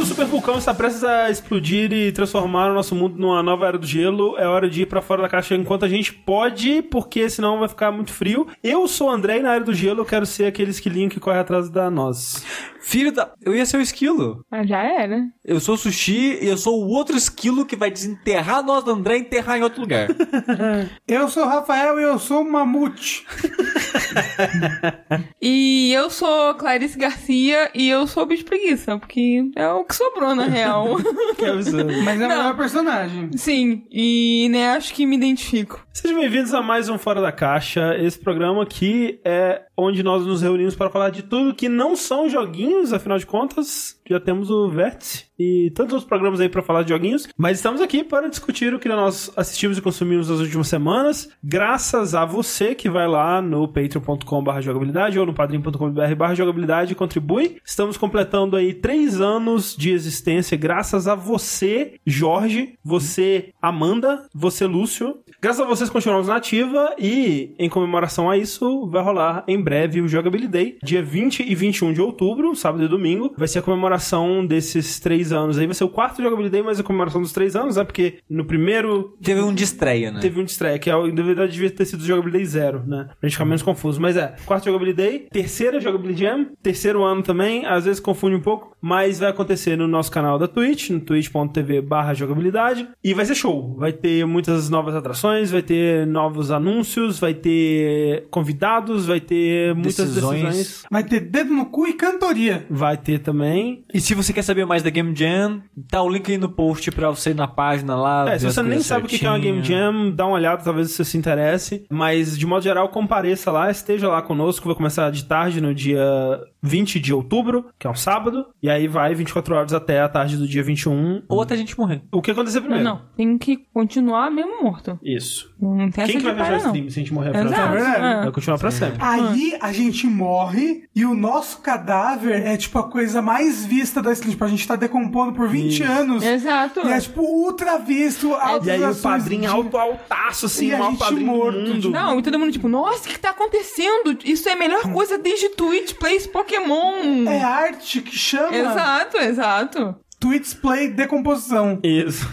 Quando o super vulcão está prestes a explodir e transformar o nosso mundo numa nova era do gelo, é hora de ir pra fora da caixa enquanto a gente pode, porque senão vai ficar muito frio. Eu sou o André e na era do gelo eu quero ser aquele esquilinho que corre atrás da nós. Filho da. Eu ia ser o esquilo. Mas já era. Eu sou o sushi e eu sou o outro esquilo que vai desenterrar nós do André e enterrar em outro lugar. Eu sou o Rafael e eu sou o Mamute. E eu sou Clarice Garcia e eu sou Bicho Preguiça, porque é o que sobrou, na real. Que absurdo. Mas é o melhor personagem. Sim, e né, acho que me identifico. Sejam bem-vindos a mais um Fora da Caixa. Esse programa aqui é onde nós nos reunimos para falar de tudo que não são joguinhos, afinal de contas, já temos o Vértice e tantos outros programas aí para falar de joguinhos, mas estamos aqui para discutir o que nós assistimos e consumimos nas últimas semanas, graças a você que vai lá no patreon.com.br jogabilidade ou no padrim.com.br jogabilidade e contribui. Estamos completando aí três anos de existência graças a você, Jorge, você, Amanda, você, Lúcio. Graças a vocês continuamos na ativa e em comemoração a isso vai rolar em breve o Jogabilidade, dia 20 e 21 de outubro, sábado e domingo. Vai ser a comemoração desses três anos aí. Vai ser o quarto Jogabilidade, mas a comemoração dos três anos, né? Porque no primeiro Teve um de estreia, né? Teve um de estreia, que é, o- na verdade devia ter sido Jogabilidade Zero, né? Pra gente ficar menos confuso. Mas é, quarto Jogabilidade, terceira Jogabilidade Jam, terceiro ano também, às vezes confunde um pouco, mas vai acontecer no nosso canal da Twitch, no twitch.tv barra jogabilidade, e vai ser show. Vai ter muitas novas atrações, vai ter novos anúncios, vai ter convidados, vai ter muitas Decisões. decisões. Vai ter dedo no cu e cantoria. Vai ter também. E se você quer saber mais da Game Jam, tá o link aí no post pra você ir na página lá. É, se você nem sabe o que é uma Game. Jam, dá uma olhada, talvez você se interesse. Mas, de modo geral, compareça lá, esteja lá conosco. Vai começar de tarde no dia 20 de outubro, que é um sábado. E aí vai 24 horas até a tarde do dia 21. Ou até a gente morrer. O que acontecer Não, primeiro? não, tem que continuar mesmo morto. Isso. Não tem Quem que vai fechar o não. stream se a gente morrer Exato. contas? verdade. Vai continuar pra sempre. Aí a gente morre e o nosso cadáver é tipo a coisa mais vista da stream. Tipo, a gente tá decompondo por 20 Isso. anos. Exato. E é tipo ultra visto. altas E aí o padrinho de- alto, altaço, assim, E o a maior gente padrinho morto, do mundo. Não, e todo mundo tipo, nossa, o que tá acontecendo? Isso é a melhor coisa desde Twitch Plays Pokémon. É arte que chama Exato, exato. Tweets Play Decomposição. Isso.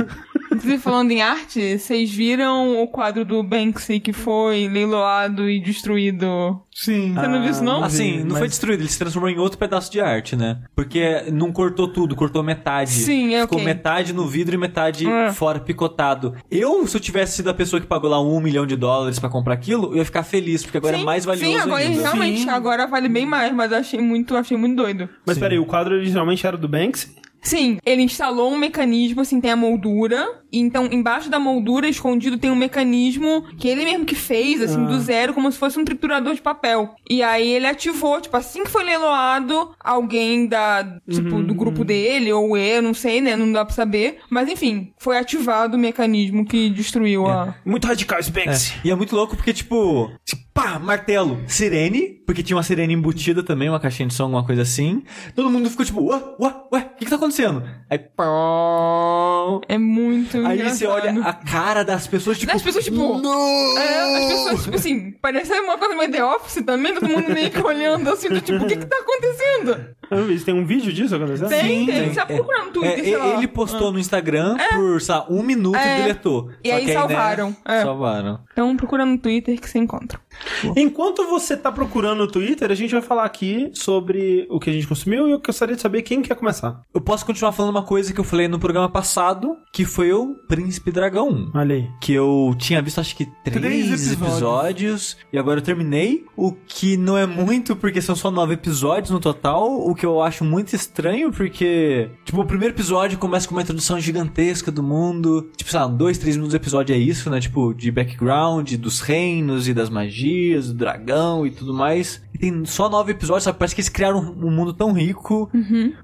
Inclusive, falando em arte, vocês viram o quadro do Banksy que foi leiloado e destruído? Sim. Você não viu isso, não? Assim, não mas- foi destruído, ele se transformou em outro pedaço de arte, né? Porque não cortou tudo, cortou metade. Sim, é Ficou ok. metade no vidro e metade É. fora picotado. Eu, se eu tivesse sido a pessoa que pagou lá um milhão de dólares pra comprar aquilo, eu ia ficar feliz, porque agora sim, é mais valioso Sim, agora ainda. realmente, Sim. agora vale bem mais, mas eu achei muito, achei muito doido. Mas Sim. peraí, o quadro originalmente era do Banksy? Sim, ele instalou um mecanismo, assim, tem a moldura. e Então, embaixo da moldura, escondido, tem um mecanismo que ele mesmo que fez, assim, do zero, como se fosse um triturador de papel. E aí ele ativou, tipo, assim que foi leiloado, alguém da, tipo, do grupo dele, ou eu, não sei, né? Não dá pra saber. Mas enfim, foi ativado o mecanismo que destruiu a. Muito radical esse Banksy. E é muito louco porque, tipo, pá, martelo, sirene, porque tinha uma sirene embutida também, uma caixinha de som, alguma coisa assim. Todo mundo ficou tipo, ué, ué, ué, o que que tá acontecendo? Aí, pão. É muito Aí engraçado. você olha a cara das pessoas, tipo, Das pessoas, tipo, não! É, as pessoas, tipo assim, parece uma coisa meio The Office também, todo mundo meio que olhando assim, do tipo, o que que tá acontecendo? Tem um vídeo disso acontecendo? Tem, tem, tem. você procura no Twitter, É, sei lá. ele postou no Instagram por, sei lá, um minuto É. e deletou. E Só aí que salvaram, Né, é. Salvaram. Então procura no Twitter que você encontra. Enquanto você tá procurando no Twitter, a gente vai falar aqui sobre o que a gente consumiu e eu gostaria de saber quem quer começar. Eu posso continuar falando uma coisa que eu falei no programa passado, que foi o Príncipe Dragão 1. Olha aí. Que eu tinha visto acho que três, Três episódios. episódios. e agora eu terminei. O que não é muito, porque são só nove episódios no total. O que eu acho muito estranho, porque, tipo, o primeiro episódio começa com uma introdução gigantesca do mundo. Tipo, sei lá, dois, três minutos do episódio é isso, né? Tipo, de background, dos reinos e das magias, do dragão e tudo mais. E tem só nove episódios, sabe? Parece que eles criaram um mundo tão rico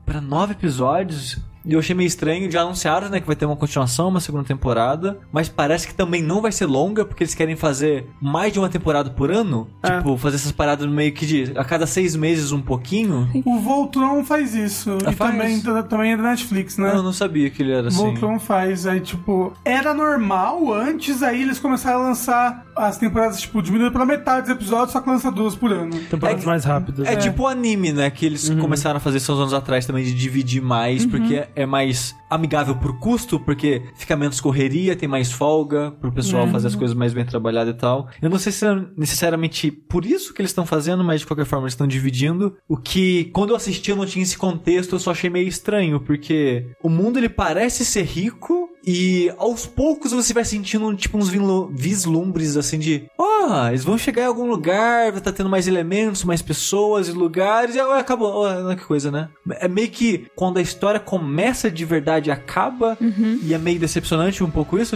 pra nove episódios. E eu achei meio estranho. Já anunciaram, né, que vai ter uma continuação, uma segunda temporada. Mas parece que também não vai ser longa, porque eles querem fazer mais de uma temporada por ano. É. Tipo, fazer essas paradas meio que de a cada seis meses um pouquinho. O Voltron faz isso. Ah, e faz? também, também é da Netflix, né? Eu não sabia que ele era assim. Voltron faz. Aí, tipo, era normal antes, aí eles começaram a lançar as temporadas, tipo, diminuíram pela metade dos episódios, só que lança duas por ano. Temporadas É- mais rápidas. É, tipo o anime, né? Que eles começaram a fazer seus anos atrás também de dividir mais, porque é mais amigável por custo, porque fica menos correria, tem mais folga pro pessoal fazer as coisas mais bem trabalhadas e tal. Eu não sei se é necessariamente por isso que eles estão fazendo, mas de qualquer forma eles estão dividindo. O que, quando eu assisti, eu não tinha esse contexto, eu só achei meio estranho, porque o mundo ele parece ser rico. E aos poucos você vai sentindo tipo uns vislumbres assim de, ó, eles vão chegar em algum lugar, vai estar tendo mais elementos, mais pessoas e lugares, e ah, acabou, Ó, que coisa, né? É meio que quando a história começa de verdade e acaba, e é meio decepcionante um pouco isso,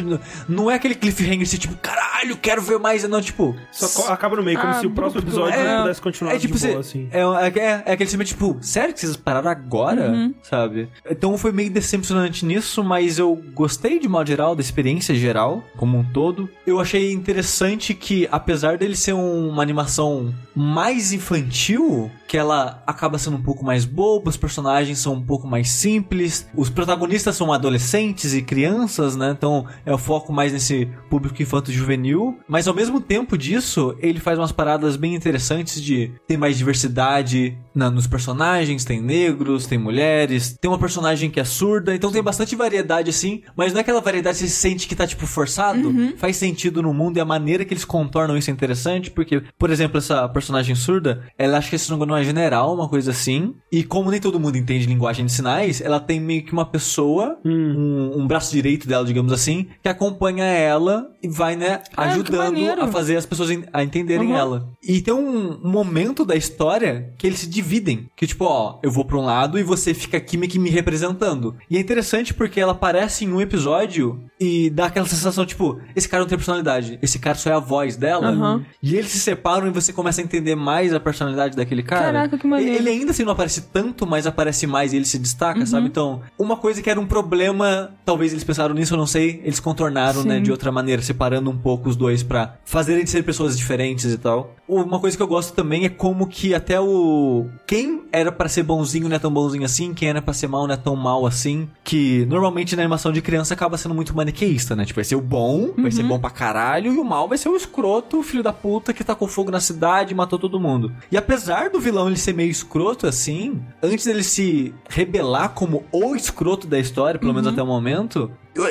não é aquele cliffhanger assim, tipo, caralho, quero ver mais, não, tipo, Só acaba no meio, como Ah, se o próximo episódio é- não pudesse continuar é tipo, de boa, assim. é, é, é, é aquele sentimento, tipo, sério que vocês pararam agora? Sabe? Então foi meio decepcionante nisso, mas eu gostei de modo geral, da experiência geral, como um todo. Eu achei interessante que, apesar dele ser um- uma animação mais infantil, que ela acaba sendo um pouco mais boba, os personagens são um pouco mais simples, os protagonistas são adolescentes e crianças, né? Então é o foco mais nesse público infanto-juvenil, mas ao mesmo tempo disso, ele faz umas paradas bem interessantes de ter mais diversidade na- nos personagens, tem negros, tem mulheres, tem uma personagem que é surda, então tem bastante variedade assim, mas não é aquela variedade que você sente que tá tipo forçado, faz sentido no mundo e a maneira que eles contornam isso é interessante, porque, por exemplo, essa personagem surda, ela acha que se não é general, uma coisa assim, e como nem todo mundo entende linguagem de sinais, ela tem meio que uma pessoa, um, um braço direito dela, digamos assim, que acompanha ela e vai, né, Ah, ajudando maneiro. a fazer as pessoas a entenderem Uhum. ela. E tem um momento da história que eles se dividem. Que tipo, ó, eu vou pra um lado e você fica aqui meio que me representando. E é interessante porque ela aparece em um episódio e dá aquela sensação, tipo, esse cara não tem personalidade. Esse cara só é a voz dela. Uhum. E eles se separam e você começa a entender mais a personalidade daquele cara. Caraca, que maneiro. Ele ainda assim não aparece tanto, mas aparece mais e ele se destaca, Uhum. sabe? Então, uma coisa que era um problema, talvez eles pensaram nisso, eu não sei, eles contornaram, né, Sim. de outra maneira, separando um pouco os dois pra fazerem de ser pessoas diferentes e tal. Uma coisa que eu gosto também é como que até o quem era pra ser bonzinho não é tão bonzinho assim, quem era pra ser mal não é tão mal assim, que normalmente na animação de criança acaba sendo muito maniqueísta, né? Tipo, vai ser o bom, vai ser bom pra caralho, e o mal vai ser o escroto, o filho da puta que tacou fogo na cidade e matou todo mundo. E apesar do vilão ele ser meio escroto assim, antes dele se rebelar como o escroto da história, pelo menos até o momento,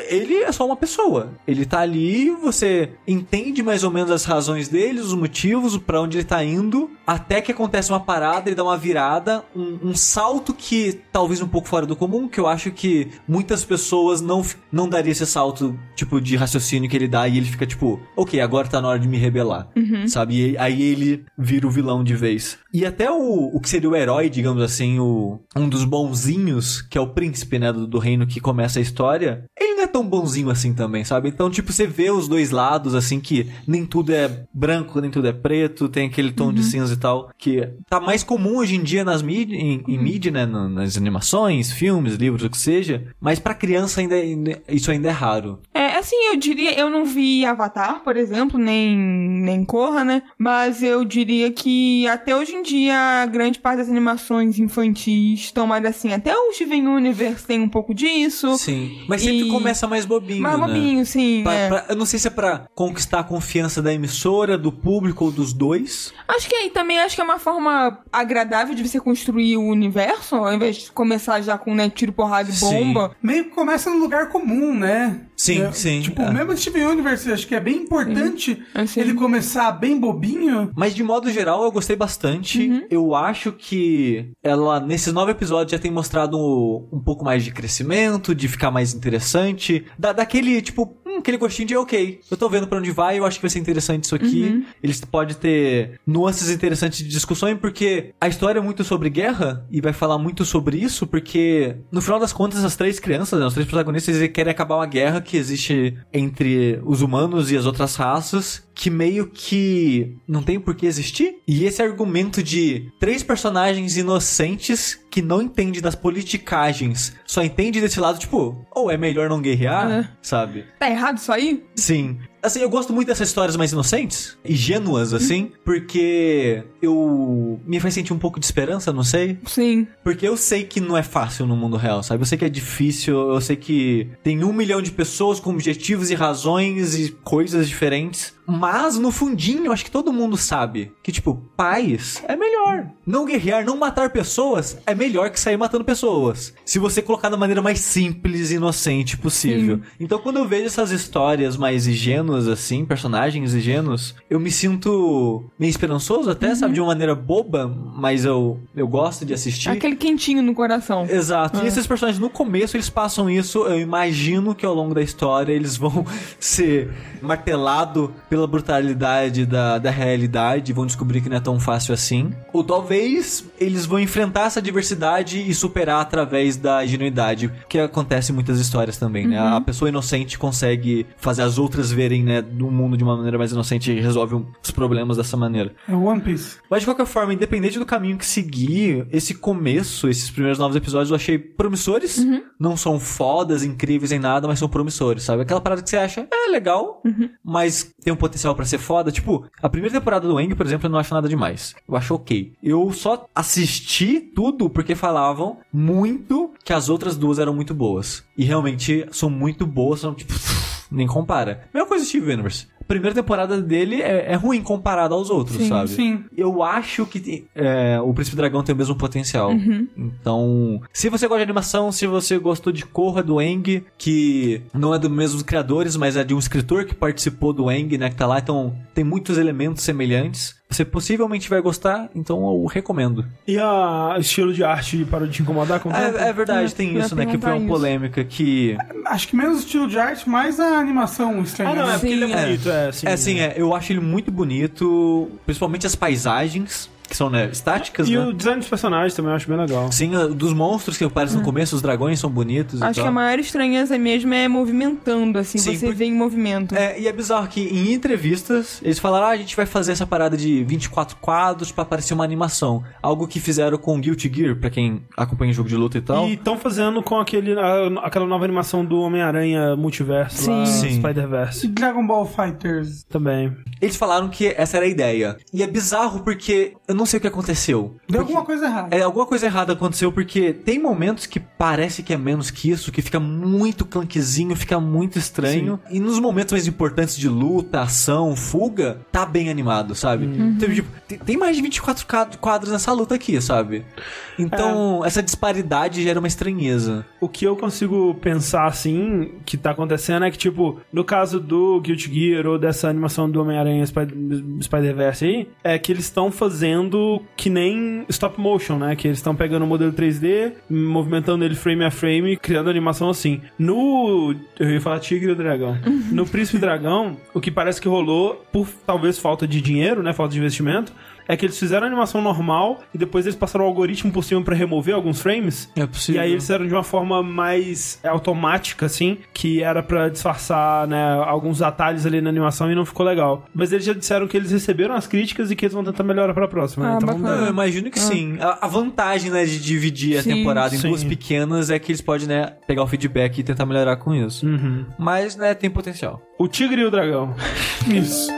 ele é só uma pessoa. Ele tá ali, você entende mais ou menos as razões dele, os motivos, pra onde ele tá indo, até que acontece uma parada, ele dá uma virada, um, um salto que talvez um pouco fora do comum, que eu acho que muitas pessoas não, não daria esse salto, tipo, de raciocínio que ele dá e ele fica tipo, ok, agora tá na hora de me rebelar, sabe? E aí ele vira o vilão de vez. E até o, o que seria o herói, digamos assim, o, um dos bonzinhos, que é o príncipe, né, do, do reino que começa a história, ele é tão bonzinho assim também, sabe? Então, tipo, você vê os dois lados, assim, que nem tudo é branco, nem tudo é preto, tem aquele tom de cinza e tal, que tá mais comum hoje em dia nas mídia, em, em mídia, né, nas animações, filmes, livros, o que seja, mas pra criança ainda, ainda- isso ainda é raro. É, assim, eu diria, eu não vi Avatar, por exemplo, nem, nem Corra, né? Mas eu diria que até hoje em dia, a grande parte das animações infantis estão mais assim. Até o Steven Universe tem um pouco disso. Sim. Mas sempre E- começa mais bobinho, mais né? bobinho, sim. Pra- é. pra- eu não sei se é pra conquistar a confiança da emissora, do público ou dos dois. Acho que aí também acho que é uma forma agradável de você construir o universo, ao invés de começar já com né, tiro, porrada e Sim. bomba. Meio que começa no lugar comum, né? Sim, É, sim, Tipo, é. mesmo Steven Universe, acho que é bem importante É, sim. ele começar bem bobinho. Mas de modo geral eu gostei bastante. Uhum. Eu acho que ela, nesses nove episódios, já tem mostrado um, um pouco mais de crescimento, de ficar mais interessante. Da, daquele, tipo, hum, aquele gostinho de ok. Eu tô vendo pra onde vai, eu acho que vai ser interessante isso aqui. Uhum. Eles podem ter nuances interessantes de discussão, porque a história é muito sobre guerra e vai falar muito sobre isso, porque no final das contas, as três crianças, né, os três protagonistas, eles querem acabar uma guerra que existe entre os humanos e as outras raças, que meio que não tem por que existir. E esse argumento de três personagens inocentes que não entendem das politicagens, só entende desse lado, tipo, ou é melhor não guerrear, É. sabe? Tá errado isso aí? Sim. Assim, eu gosto muito dessas histórias mais inocentes ingênuas, assim, porque eu me faz sentir um pouco de esperança, não sei. Sim. Porque eu sei que não é fácil no mundo real, sabe? Eu sei que é difícil, eu sei que tem um milhão de pessoas com objetivos e razões e coisas diferentes. Mas, no fundinho, eu acho que todo mundo sabe que, tipo, paz é melhor. Não guerrear, não matar pessoas é melhor que sair matando pessoas. Se você colocar da maneira mais simples e inocente possível. Então, quando eu vejo essas histórias mais ingênuas, assim, personagens ingênuos, eu me sinto meio esperançoso até, sabe? De uma maneira boba, mas eu, eu gosto de assistir. Aquele quentinho no coração. Exato. E esses personagens, no começo, eles passam isso. Eu imagino que ao longo da história eles vão ser martelados pela brutalidade da, da realidade. Vão descobrir que não é tão fácil assim. Ou talvez eles vão enfrentar essa diversidade e superar através da ingenuidade, que acontece em muitas histórias também, né? A pessoa inocente consegue fazer as outras verem, né, do mundo de uma maneira mais inocente e resolve os problemas dessa maneira. É One Piece. Mas de qualquer forma, independente do caminho que seguir, esse começo, esses primeiros novos episódios eu achei promissores. Não são fodas, incríveis em nada, mas são promissores, sabe? Aquela parada que você acha, é legal, mas tem um potencial pra ser foda. Tipo, a primeira temporada do Eng, por exemplo, eu não acho nada demais. Eu acho ok. Eu só assisti tudo porque falavam muito que as outras duas eram muito boas. E realmente são muito boas, são tipo. Nem compara. Mesma coisa Steve Universe. Primeira temporada dele é, é ruim comparada aos outros, Sim, sabe? sim. Eu acho que é, o Príncipe Dragão tem o mesmo potencial. Então, se você gosta de animação, se você gostou de Korra do Eng, que não é dos mesmos criadores, mas é de um escritor que participou do Eng, né, que tá lá, então tem muitos elementos semelhantes. Você possivelmente vai gostar, então eu recomendo. E a estilo de arte parou de te incomodar com o tempo? É, é verdade, Eu tem isso, né, que foi uma isso. polêmica que... Acho que menos o estilo de arte, mais a animação estranha. Ah, não, é né? porque ele é Sim, é. bonito, é, sim. É, sim, é, eu acho ele muito bonito, principalmente as paisagens, que são, né, estáticas, E né? o design dos personagens também eu acho bem legal. Sim, dos monstros que aparecem no começo, os dragões são bonitos e Acho que tal. a maior estranheza mesmo é movimentando, assim, Sim, você por- vê em movimento. É, e é bizarro que em entrevistas eles falaram: ah, a gente vai fazer essa parada de 24 quadros pra parecer uma animação. Algo que fizeram com Guilty Gear, pra quem acompanha jogo de luta e tal. E estão fazendo com aquele, a- aquela nova animação do Homem-Aranha Multiverso lá, Sim. Sim. Spider-Verse. Dragon Ball Fighters. Também. Eles falaram que essa era a ideia. E é bizarro porque eu não sei o que aconteceu. Deu Porque- alguma coisa errada. É, alguma coisa errada aconteceu porque tem momentos que parece que é menos que isso, que fica muito clunkezinho, fica muito estranho. E nos momentos mais importantes de luta, ação, fuga, tá bem animado, sabe? Então, tipo, tem, tem mais de 24 ca- quadros nessa luta aqui, sabe? Então, essa disparidade gera uma estranheza. O que eu consigo pensar, assim, que tá acontecendo é que, tipo, no caso do Guilty Gear ou dessa animação do Homem-Aranha Spi- Spider-Verse aí, é que eles estão fazendo que nem stop motion, né? Que eles estão pegando o modelo 3D, movimentando ele frame a frame, criando animação assim. No. Eu ia falar Tigre e o Dragão. No Príncipe Dragão, o que parece que rolou, por talvez falta de dinheiro, né? Falta de investimento. É que eles fizeram a animação normal e depois eles passaram o algoritmo por cima pra remover alguns frames. É possível. E aí eles fizeram de uma forma mais é, automática, assim, que era pra disfarçar, né, alguns atalhos ali na animação e não ficou legal. Mas eles já disseram que eles receberam as críticas e que eles vão tentar melhorar pra próxima. né? Ah, Então. Eu imagino que sim. A, a vantagem, né, de dividir a Sim, temporada em sim. duas pequenas é que eles podem, né, pegar o feedback e tentar melhorar com isso. Uhum. Mas, né, tem potencial. O Tigre e o Dragão. Isso.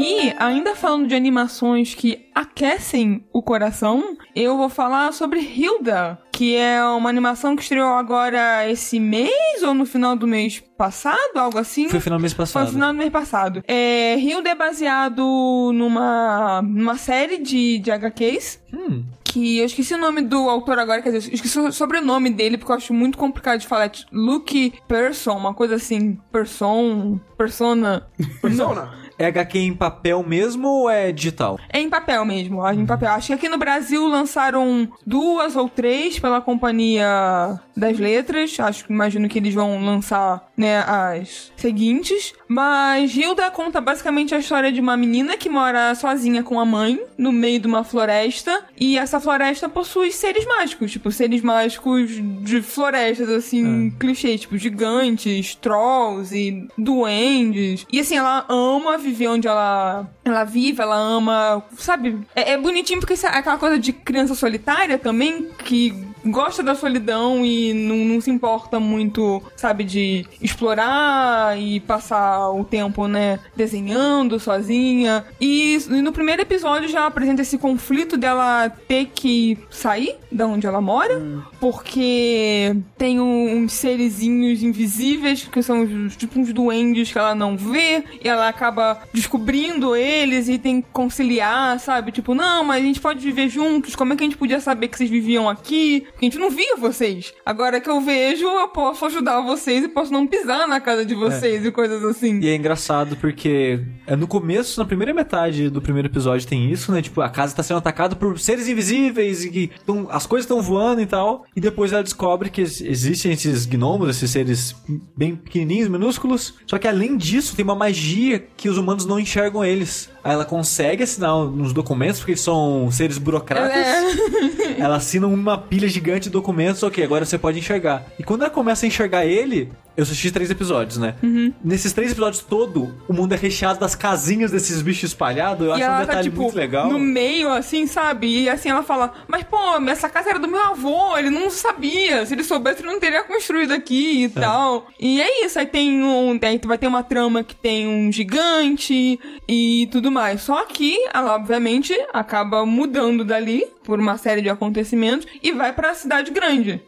E, ainda falando de animações que aquecem o coração, eu vou falar sobre Hilda, que é uma animação que estreou agora esse mês ou no final do mês passado, algo assim. Foi final do mês Foi passado. no final do mês passado. É, Hilda é baseado numa, numa série de, de HQs. Hum. Que eu esqueci o nome do autor agora, quer dizer, eu esqueci o sobrenome dele, porque eu acho muito complicado de falar. É Luke Person, uma coisa assim. Person. Persona. Persona. É HQ em papel mesmo ou é digital? É em papel mesmo, é em papel. Acho que aqui no Brasil lançaram duas ou três pela Companhia das Letras. Acho que imagino que eles vão lançar, né, as seguintes. Mas Hilda conta basicamente a história de uma menina que mora sozinha com a mãe no meio de uma floresta. E essa floresta possui seres mágicos, tipo, seres mágicos de florestas, assim, clichês, tipo, gigantes, trolls e duendes. E assim, ela ama viver onde ela, ela vive, ela ama, sabe? É, é bonitinho porque é aquela coisa de criança solitária também, que gosta da solidão e não, não se importa muito, sabe, de explorar e passar o tempo, né, desenhando sozinha. E, e no primeiro episódio já apresenta esse conflito dela ter que sair da onde ela mora, porque tem um- uns serizinhos invisíveis que são os- tipo uns duendes que ela não vê e ela acaba descobrindo eles e tem que conciliar, sabe? Tipo, não, mas a gente pode viver juntos. Como é que a gente podia saber que vocês viviam aqui? Porque a gente não via vocês. Agora que eu vejo, eu posso ajudar vocês e posso não pisar na casa de vocês e coisas assim. E é engraçado porque é no começo, na primeira metade do primeiro episódio tem isso, né? Tipo, a casa tá sendo atacada por seres invisíveis e que tão- as coisas estão voando e tal. E depois ela descobre que ex- existem esses gnomos, esses seres bem pequenininhos, minúsculos. Só que além disso, tem uma magia que os humanos não enxergam eles. Aí ela consegue assinar nos documentos, porque eles são seres burocratas. É. Ela assina uma pilha gigante de documentos, ok, agora você pode enxergar. E quando ela começa a enxergar ele, eu assisti três episódios, né? Uhum. Nesses três episódios todo, o mundo é recheado das casinhas desses bichos espalhados. Eu E acho um tá, detalhe tipo, muito legal. no meio, assim, sabe? E assim ela fala, mas pô, essa casa era do meu avô, ele não sabia. Se ele soubesse, ele não teria construído aqui e tal. E é isso, aí tem um. Aí vai ter uma trama que tem um gigante e tudo mais. Só que ela, obviamente, acaba mudando dali por uma série de acontecimentos e vai pra cidade grande.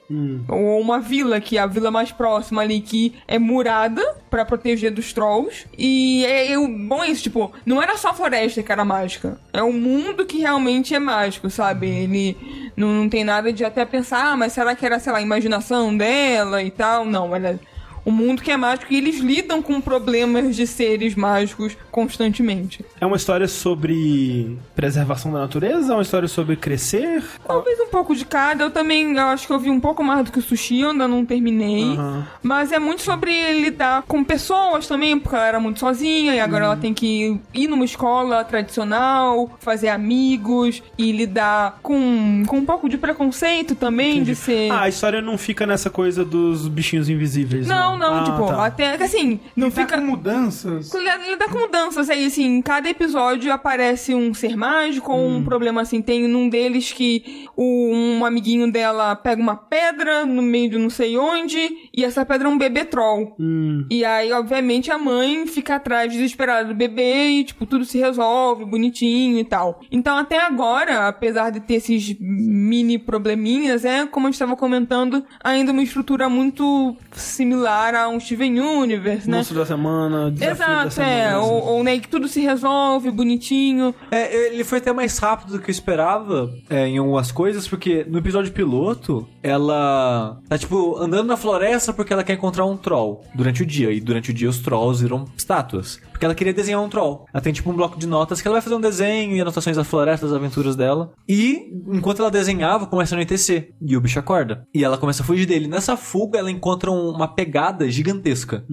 Ou uma vila, que é a vila mais próxima ali, que é murada pra proteger dos trolls. E é, é bom é isso, tipo, não era só a floresta que era mágica. É o mundo que realmente é mágico, sabe? Ele não, não tem nada de até pensar, ah, mas será que era, sei lá, a imaginação dela e tal? Não, ela. O mundo que é mágico e eles lidam com problemas de seres mágicos constantemente. É uma história sobre preservação da natureza? É uma história sobre crescer? Talvez um pouco de cada. Eu também eu acho que eu vi um pouco mais do que o sushi, eu ainda não terminei. Aham. Mas é muito sobre lidar com pessoas também, porque ela era muito sozinha e agora ela tem que ir numa escola tradicional, fazer amigos e lidar com, com um pouco de preconceito também, de ser. Ah, a história não fica nessa coisa dos bichinhos invisíveis. não, não, Ah, tipo, tá. até que assim, não Não fica. com mudanças. Lidar com mudanças aí, assim, em cada episódio aparece um ser mágico ou um problema assim. Tem num deles que o, um amiguinho dela pega uma pedra no meio de não sei onde, e essa pedra é um bebê troll. Hum. E aí, obviamente, a mãe fica atrás desesperada do bebê e, tipo, tudo se resolve bonitinho e tal. Então, até agora, apesar de ter esses mini probleminhas, é, como a gente estava comentando, ainda uma estrutura muito similar a um Steven Universe, né? Monstro da semana, desafio da Exato, semana. é. Ou, ou né, que tudo se resolve bonitinho. É, ele foi até mais rápido do que eu esperava é, em algumas coisas, porque no episódio piloto, ela tá, tipo, andando na floresta porque ela quer encontrar um troll durante o dia. E durante o dia os trolls viram estátuas. Porque ela queria desenhar um troll. Ela tem, tipo, um bloco de notas que ela vai fazer um desenho e anotações da floresta, das aventuras dela. E, enquanto ela desenhava, começa a anoitecer. E o bicho acorda. E ela começa a fugir dele. Nessa fuga, ela encontra um- uma pegada gigantesca.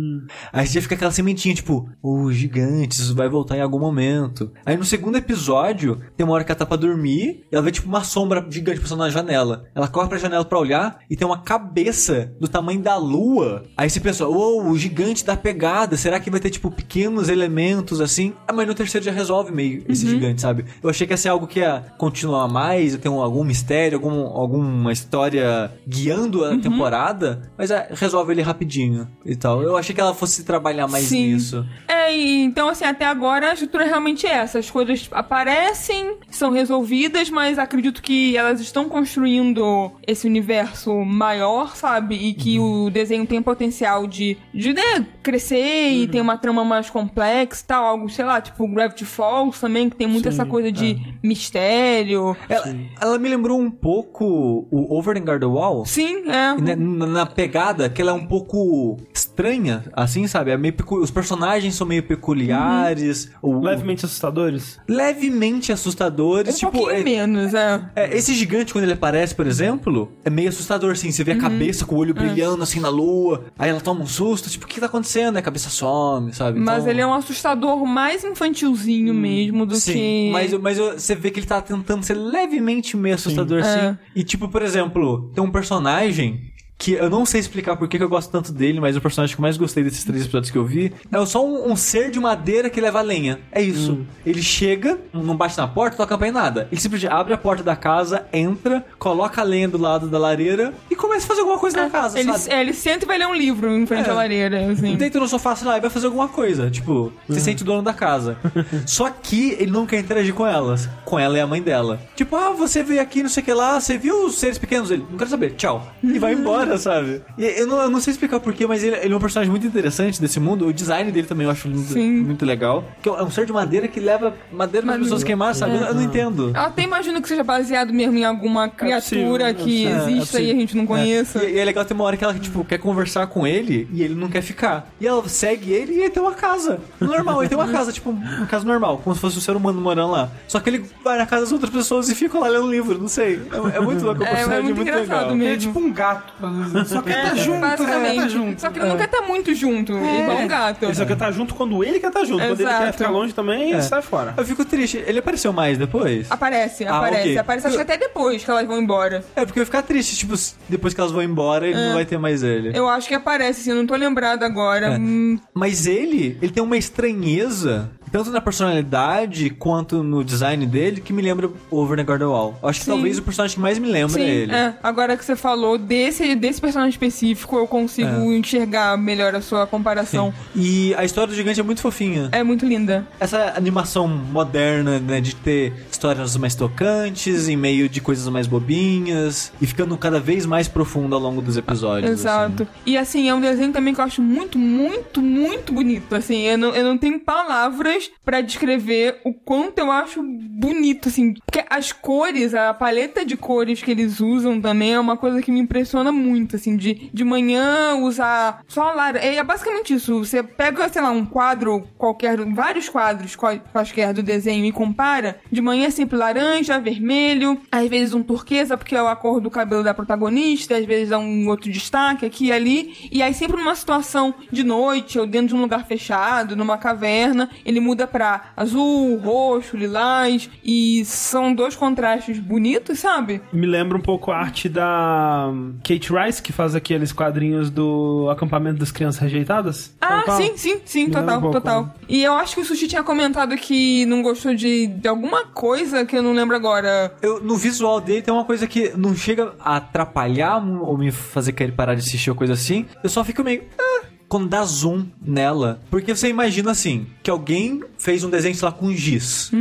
Aí já fica aquela sementinha, tipo, o gigante, isso vai voltar em algum momento. Aí no segundo episódio, tem uma hora que ela tá pra dormir, e ela vê tipo uma sombra gigante passando na janela. Ela corre pra janela pra olhar e tem uma cabeça do tamanho da lua. Aí você pensa, uou, o gigante da pegada, será que vai ter tipo pequenos elementos assim? Ah, mas no terceiro já resolve meio esse gigante, sabe? Eu achei que ia ser algo que ia continuar mais, ia ter um- algum mistério, algum, alguma história guiando a temporada, mas é, resolve ele rapidinho e tal. Eu achei que ela fosse trabalhar mais Sim. nisso. É, e, então, assim, até agora a estrutura é realmente essa. As coisas aparecem, são resolvidas, mas acredito que elas estão construindo esse universo maior, sabe? E que o desenho tem potencial de, de né, crescer e ter uma trama mais complexa e tal. Algo, sei lá, tipo Gravity Falls também, que tem muito Sim, essa coisa de mistério. Ela, ela me lembrou um pouco o Over the Garden Wall. Sim, é. Na, na pegada que ela é um pouco estranha, assim, sabe? É meio pecu- Os personagens são meio peculiares. o- Levemente assustadores? levemente assustadores. Um tipo, pouquinho é- menos, é. é, esse gigante, quando ele aparece, por exemplo, é meio assustador, assim. Você vê Uhum. a cabeça com o É. olho brilhando, assim, na lua. Aí ela toma um susto. Tipo, o que tá acontecendo? Aí A cabeça some, sabe? Mas Então- ele é um assustador mais infantilzinho mesmo do Sim, que. mas, mas você vê que ele tá tentando ser levemente meio assustador, É. assim. E tipo, por exemplo, tem um personagem que eu não sei explicar por que eu gosto tanto dele, mas o personagem que eu mais gostei desses três episódios que eu vi é só um, um ser de madeira que leva lenha. É isso. Ele chega, não bate na porta, toca a campainha, nada. Ele simplesmente abre a porta da casa, entra, coloca a lenha do lado da lareira e começa a fazer alguma coisa na casa, Ele, sabe? é, ele senta e vai ler um livro em frente É. à lareira, assim. Deita no sofá, sei lá, e vai fazer alguma coisa. Tipo, se sente dono da casa. Só que ele não quer interagir com elas. Com ela e a mãe dela. Tipo, ah, você veio aqui, não sei o que lá, você viu os seres pequenos? Ele, não quero saber, tchau. E vai embora, sabe? E eu não, eu não sei explicar porquê, mas ele, ele é um personagem muito interessante desse mundo. O design dele também eu acho muito, muito legal. Que é um ser de madeira que leva madeira para as pessoas queimar, sabe? Eu, eu não entendo. Eu até imagino que seja baseado mesmo em alguma criatura possível, que é, é exista e a gente não conheça. E, e é legal ter uma hora que ela, tipo, quer conversar com ele e ele não quer ficar. E ela segue ele e ele tem uma casa. Normal, ele tem uma casa, tipo, uma casa normal, como se fosse um ser humano morando lá. Só que ele vai na casa das outras pessoas e fica lá lendo um livro, não sei. É, é muito louco, o É, personagem é muito engraçado legal. mesmo. Ele é tipo um gato, vezes. Só que ele tá junto, né? Basicamente. Tá junto. Só que ele não quer estar muito junto, igual um gato. Ele só quer estar junto quando ele quer estar junto. Quando ele quer Exato. ficar longe também, É. sai fora. Eu fico triste. Ele apareceu mais depois? Aparece, Ah, aparece, ok. aparece. Acho que até depois que elas vão embora. É, porque eu ia ficar triste, tipo, depois que elas vão embora, ele não vai ter mais ele. Eu acho que aparece, assim, eu não tô lembrada agora. É. Hum, Mas ele, ele tem uma estranheza, tanto na personalidade quanto no design dele, que me lembra o Over the Garden Wall. Acho que Sim. talvez o personagem que mais me lembra Sim, é ele. é. Agora que você falou desse, desse personagem específico, eu consigo enxergar melhor a sua comparação. E a história do gigante é muito fofinha. É muito linda. Essa animação moderna, né, de ter histórias mais tocantes, em meio de coisas mais bobinhas, e ficando cada vez mais profundo ao longo dos episódios. Exato. E assim, é um desenho também que eu acho muito, muito, muito bonito. Assim, eu não, eu não tenho palavras pra descrever o quanto eu acho bonito, assim. Porque as cores, a paleta de cores que eles usam também é uma coisa que me impressiona muito, assim, de, de manhã usar só laranja. É basicamente isso. Você pega, sei lá, um quadro qualquer, vários quadros quaisquer do desenho e compara. De manhã é sempre laranja, vermelho, às vezes um turquesa, porque é a cor do cabelo da protagonista, às vezes dá um outro destaque aqui e ali. E aí sempre numa situação de noite ou dentro de um lugar fechado, numa caverna, ele muda pra azul, roxo, lilás. E são dois contrastes bonitos, sabe? Me lembra um pouco a arte da Kate Rice, que faz aqueles quadrinhos do acampamento das crianças rejeitadas. Ah, qual? sim, sim, sim, Me total, um pouco, total. né? E eu acho que o Sushi tinha comentado que não gostou de, de alguma coisa que eu não lembro agora. Eu, no visual dele tem uma coisa que não chega a atrapalhar ou me fazer querer parar de assistir ou coisa assim. Eu só fico meio. "Ah", quando dá zoom nela. Porque você imagina assim, que alguém fez um desenho, sei lá, com giz.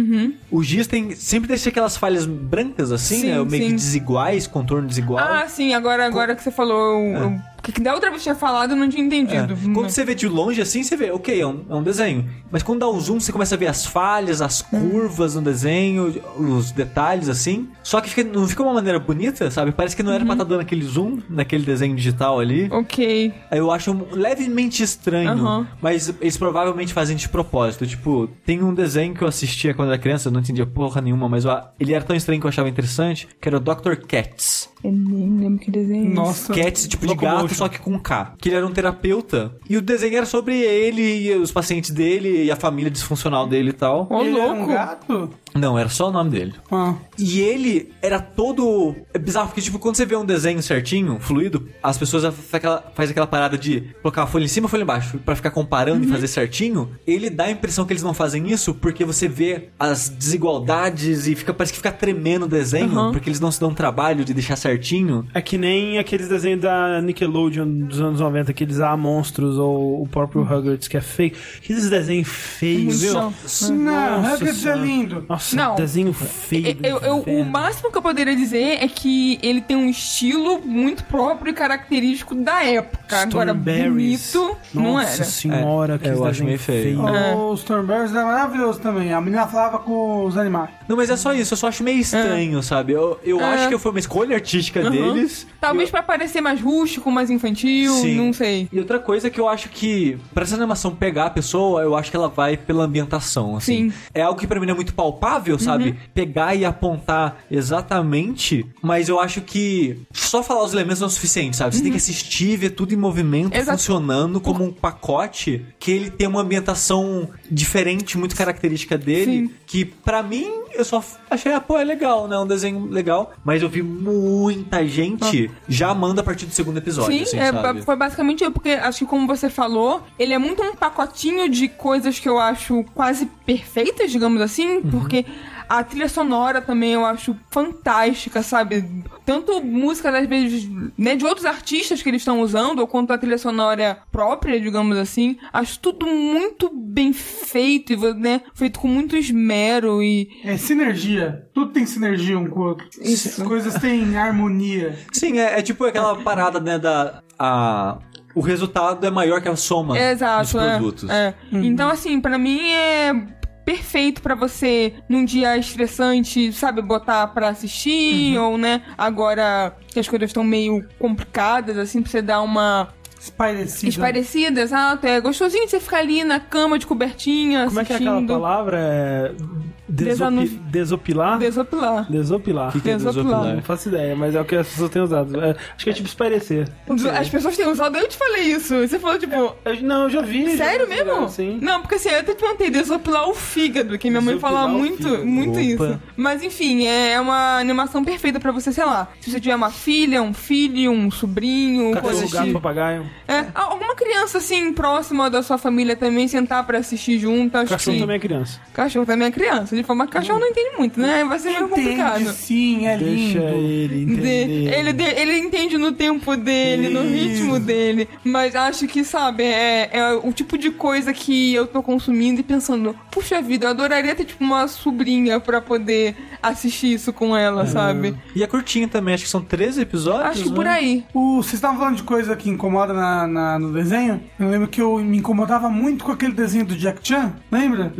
O giz tem. Sempre deixa aquelas falhas brancas assim, Sim, né? Meio sim. que desiguais, contorno desigual. Ah, sim, agora, agora que você falou. eu- eu- O que da outra vez que tinha falado, eu não tinha É. entendido. Quando você vê de longe assim, você vê, ok, é um, é um desenho. Mas quando dá o zoom, você começa a ver as falhas, as curvas no desenho, os detalhes assim. Só que fica- não fica uma maneira bonita, sabe? Parece que não era pra estar dando aquele zoom naquele desenho digital ali. Ok. Aí Eu acho levemente estranho, Aham. mas eles provavelmente fazem de propósito. Tipo, tem um desenho que eu assistia quando era criança, eu não entendia porra nenhuma, mas eu- ele era tão estranho que eu achava interessante, que era o Dr. Cats. Eu nem lembro que desenho. é esse. Nossa. Cats, tipo de Locomotion. gato, só que com K. Que ele era um terapeuta. E o desenho era sobre ele e os pacientes dele e a família disfuncional dele e tal. Ô, Ele era um louco. gato? Não, era só o nome dele. Ah. E ele era todo. É bizarro, porque, tipo, quando você vê um desenho certinho, fluido, as pessoas faz aquela, faz aquela parada de colocar a folha em cima e a folha embaixo, pra ficar comparando Uhum. e fazer certinho. Ele dá a impressão que eles não fazem isso porque você vê as desigualdades e fica, parece que fica tremendo o desenho, Uhum. porque eles não se dão trabalho de deixar certinho. É que nem aqueles desenhos da Nickelodeon dos anos 90, aqueles A Monstros ou o próprio Rugrats, que é feio. Aqueles desenhos feios, viu? Não. Rugrats é lindo. Nossa, Não. desenho feio. do Eu- eu- o máximo que eu poderia dizer é que ele tem um estilo muito próprio e característico da época. Agora, bonito, não Nossa era. senhora, É, que eu acho meio feio. É. O Stormberries é maravilhoso também. A menina falava com os animais. Não, mas é só isso, eu só acho meio estranho, sabe? Eu, eu É. acho que foi uma escolha artística Uhum. deles. Talvez pra parecer mais rústico, mais infantil, Sim. não sei. E outra coisa que eu acho que, pra essa animação pegar a pessoa, eu acho que ela vai pela ambientação, assim. Sim. É algo que pra mim não é muito palpável, sabe? Pegar e apontar exatamente, mas eu acho que só falar os elementos não é o suficiente, sabe? Você tem que assistir, ver tudo em movimento, Uhum. Exato. funcionando como um pacote, que ele tem uma ambientação diferente, muito característica dele, Sim. que pra mim eu só achei, ah, pô, é legal, né? Um desenho legal. Mas eu vi muita gente já amando a partir do segundo episódio, Sim, assim, é, foi basicamente eu, porque acho que como você falou, ele é muito um pacotinho de coisas que eu acho quase perfeitas, digamos assim, Uhum. porque a trilha sonora também eu acho fantástica, sabe? Tanto música, às vezes, né, de outros artistas que eles estão usando, ou quanto a trilha sonora própria, digamos assim. Acho tudo muito bem feito, né? Feito com muito esmero e. É sinergia. Tudo tem sinergia um com o outro. As coisas têm harmonia. Sim, é, é tipo aquela parada, né, da... A, o resultado é maior que a soma Exato, dos é, produtos. é. Então, assim, pra mim é perfeito pra você num dia estressante, sabe, botar pra assistir ou né, agora que as coisas estão meio complicadas assim, pra você dar uma Espairecida. esparecida, exato, é gostosinho de você ficar ali na cama de cobertinha Como é que é assistindo. aquela palavra? É... Desopi... Desopilar? Desopilar. Desopilar. que é Desopilar. desopilar? Não faço ideia, mas é o que as pessoas têm usado. É, acho que é tipo espairecer. As pessoas têm usado, eu te falei isso. Você falou, tipo, Eu- não, eu já vi. já Sério vi mesmo? lugar, Sim. Não, porque assim, eu até te perguntei, desopilar o fígado, que minha mãe Desopilar fala o muito, fígado. muito Opa. isso. Mas enfim, é uma animação perfeita pra você, sei lá, se você tiver uma filha, um filho, um sobrinho, Cachorro, gato, papagaio. É, alguma criança assim, próxima da sua família também, sentar pra assistir junto, acho Cachorro que... também é criança. Cachorro também é criança. De forma que cachorro não entende muito, né? Vai ser meio complicado. Sim, é Deixa lindo. ele De- entender. ele, de- ele entende no tempo dele, no Isso. ritmo dele. Mas acho que, sabe, é, é o tipo de coisa que eu tô consumindo e pensando, puxa vida, eu adoraria ter, tipo, uma sobrinha pra poder assistir isso com ela, sabe? E é curtinho também, acho que são 13 episódios, Acho que né? por aí. O, vocês estavam falando de coisa que incomoda na, na- no desenho? Eu lembro que eu me incomodava muito com aquele desenho do Jack Chan, lembra?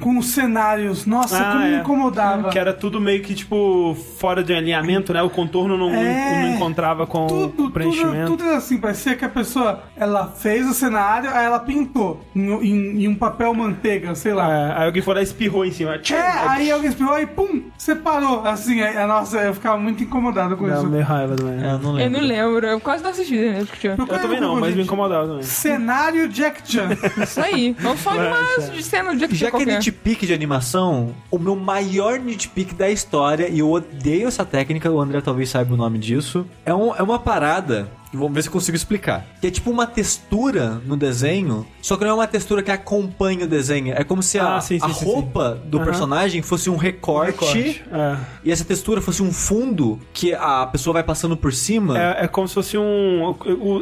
Com os cenários. Nossa, Ah, como me é. incomodava. Que era tudo meio que, tipo, fora de alinhamento, né? O contorno não, É. não encontrava com Tudo, o preenchimento. tudo, tudo era assim, parecia que a pessoa, ela fez o cenário, aí ela pintou em, em- em um papel manteiga, sei lá. É, aí alguém foi lá e espirrou em cima. É, aí alguém espirrou e pum, separou. Assim, aí, é, nossa, eu ficava muito incomodado com Dá isso. meio raiva também. É, eu não Eu lembro. não lembro, eu quase não assisti, né? Tchan. Eu também não, mas me incomodava também. Cenário Jack Chan. Isso aí. Vamos falar de uma de cena de Já que é nitpick de animação, o meu maior nitpick da história, e eu odeio essa técnica, o André talvez saiba o nome disso, é, um- é uma parada, vamos ver se eu consigo explicar, que é tipo uma textura no desenho, só que não é uma textura que acompanha o desenho, é como se a, Ah, sim, sim, a sim, roupa do Aham. personagem fosse um recorte, É. e essa textura fosse um fundo que a pessoa vai passando por cima. É, é como se fosse um.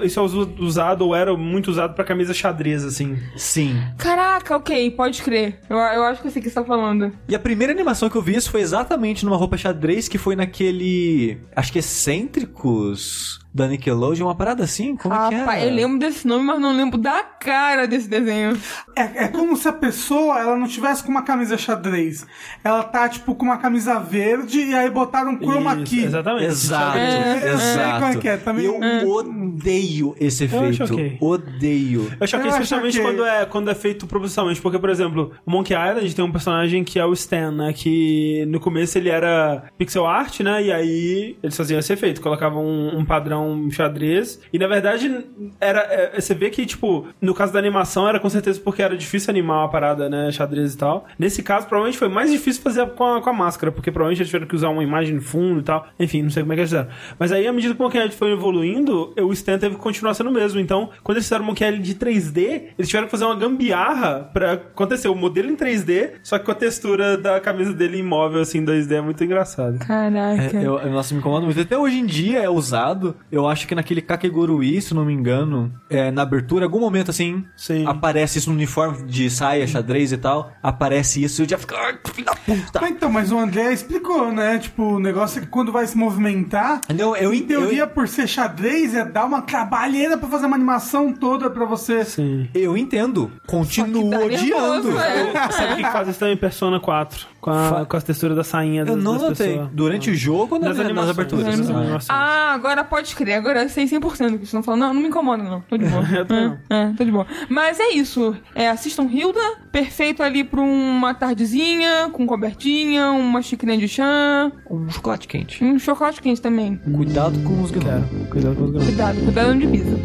Isso é usado, ou era muito usado pra camisa xadrez, assim. Sim. Caraca, ok, pode crer. Eu, eu acho que eu sei o que você tá falando. E a primeira animação que eu vi isso foi exatamente numa roupa xadrez que foi naquele. Acho que Excêntricos da Nickelodeon, uma parada assim? Como é que Rapaz, é? eu lembro desse nome, mas não lembro da cara desse desenho. É, é como se a pessoa ela não tivesse com uma camisa xadrez. Ela tá, tipo, com uma camisa verde e aí botaram um chroma Isso, key. Exatamente. Exato, É, eu sei exato. como é que é, também- Eu odeio esse Eu efeito. ok. Odeio. Eu acho que Eu especialmente ok. quando, é, quando é feito propositalmente, porque, por exemplo, o Monkey Island tem um personagem que é o Stan, né? Que no começo ele era pixel art, né? E aí eles faziam esse efeito, colocavam um, um padrão xadrez. E na verdade, era, é, você vê que, tipo, no caso da animação era com certeza porque era difícil animar uma parada, né? Xadrez e tal. Nesse caso, provavelmente foi mais difícil fazer com a, com a máscara, porque provavelmente eles tiveram que usar uma imagem de fundo e tal. Enfim, não sei como é que eles fizeram. Mas aí, à medida que o Monkey Island foi evoluindo, o Stan teve que continuar sendo o mesmo. Então, quando eles fizeram o Monkey Island de 3D, eles tiveram que fazer uma gambiarra pra acontecer o modelo em 3D, só que com a textura da camisa dele imóvel, assim, em 2D. É muito engraçado. Caraca. É, eu, eu- nossa, me incomoda muito. Até hoje em dia é usado. Eu acho que naquele Kakegurui, se não me engano, é, na abertura, em algum momento assim, Sim. aparece isso no uniforme de saia, xadrez e tal. Aparece isso e eu já fico. Ai, filho da puta! Ah, então, mas o André explicou, né? Tipo, o negócio é que quando vai se movimentar, Não, eu em teoria, eu- por ser xadrez, é dar uma trabalheira pra fazer uma animação toda pra você. Sim. Eu entendo. Continuo dá odiando. nervoso, é. Sabe o que faz isso também em Persona 4? Com, a, com as texturas da sainha Eu das, não das notei. pessoas. Durante o jogo ou nas, Nas nas animações. aberturas? Nas Ah. animações. Ah, agora pode crer. Agora eu sei 100% que vocês estão falando. Não, não me incomoda, não. Tô de boa. Eu também é, é, tô de boa. Mas é isso. É, assistam Hilda. Perfeito ali pra uma tardezinha, com cobertinha, uma xicrinha de chá. Um chocolate quente. Um chocolate quente também. Cuidado com os gnomos. Cuidado com os garotos. Cuidado, cuidado onde pisa.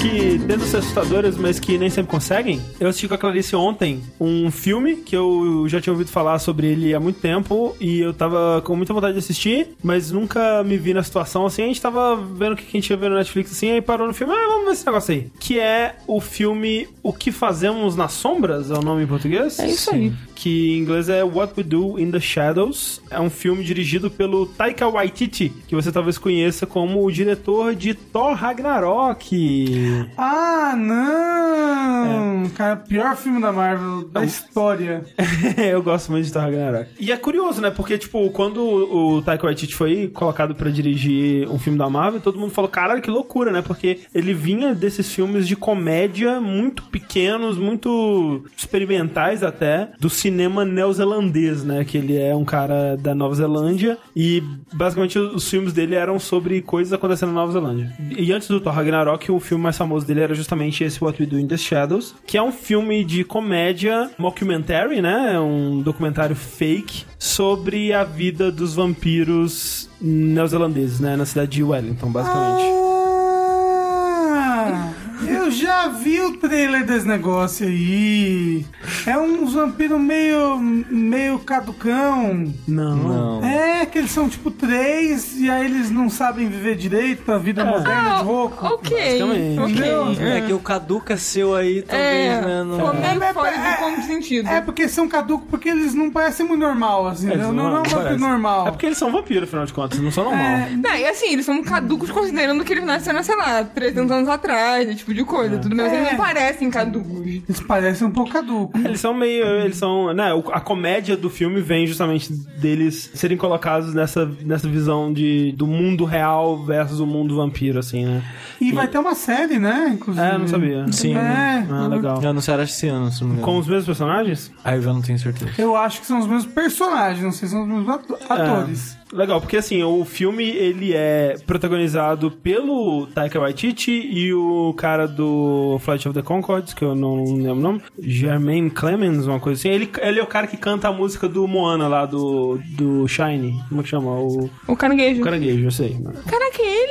Que tentam ser assustadoras, mas que nem sempre conseguem. Eu assisti com a Clarice ontem um filme que eu já tinha ouvido falar sobre ele há muito tempo e eu tava com muita vontade de assistir, mas nunca me vi na situação assim. A gente tava vendo o que a gente ia ver no Netflix assim, aí parou no filme, ah, vamos ver esse negócio aí. Que é o filme O que Fazemos nas Sombras, é o nome em português? É isso aí. Que em inglês é What We Do in the Shadows. É um filme dirigido pelo Taika Waititi, que você talvez conheça como o diretor de Thor Ragnarok. Ah, não! É. Cara, pior filme da Marvel da história. Eu gosto muito de Thor Ragnarok. E é curioso, né? Porque, tipo, quando o Taika Waititi foi colocado pra dirigir um filme da Marvel, todo mundo falou, caralho, que loucura, né? Porque ele vinha desses filmes de comédia muito pequenos, muito experimentais até, do cinema neozelandês, né? Que ele é um cara da Nova Zelândia e basicamente os filmes dele eram sobre coisas acontecendo na Nova Zelândia. E antes do Thor Ragnarok, o filme mais famoso dele era justamente esse What We Do in the Shadows, que é um filme de comédia mockumentary, né? É um documentário fake sobre a vida dos vampiros neozelandeses, né? Na cidade de Wellington, basicamente. Ah, eu já vi o trailer desse negócio aí. É um vampiro meio, meio caducão. Não. Não. É, que eles são tipo três e aí eles não sabem viver direito a vida moderna de rouco. Ah, ok. Basicamente. Ok. É que o caduca seu aí, talvez, É, né? Não... meio É, fora é, do como sentido. É porque são caducos porque eles não parecem muito normal, assim. Eles não, não, é um vampiro normal. É porque eles são vampiros, afinal de contas, não são normal. É, Não, e assim, eles são caducos considerando que eles nasceram, sei lá, 300 anos atrás, esse tipo de coisa, tudo mais. Eles É. não parecem caducos. eles parecem um pouco caducos. Eles são meio. Eles são. Né, a comédia do filme vem justamente deles serem colocados nessa, nessa visão de, do mundo real versus o mundo vampiro, assim, né? E vai ter uma série, né? Inclusive. É, não sabia. Sim. É, Ah, legal. Já anunciaram esse ano, se não me engano. Com os mesmos personagens? Aí eu já não tenho certeza. eu acho que são os mesmos personagens, não sei se são os mesmos ato- atores. É. Legal, porque assim, o filme ele é protagonizado pelo Taika Waititi e o cara do Flight of the Conchords, que eu não lembro o nome, Jermaine Clemens, uma coisa assim. Ele, ele é o cara que canta a música do Moana lá, do, do Shine. Como é que chama? O, O caranguejo. o caranguejo, eu sei. É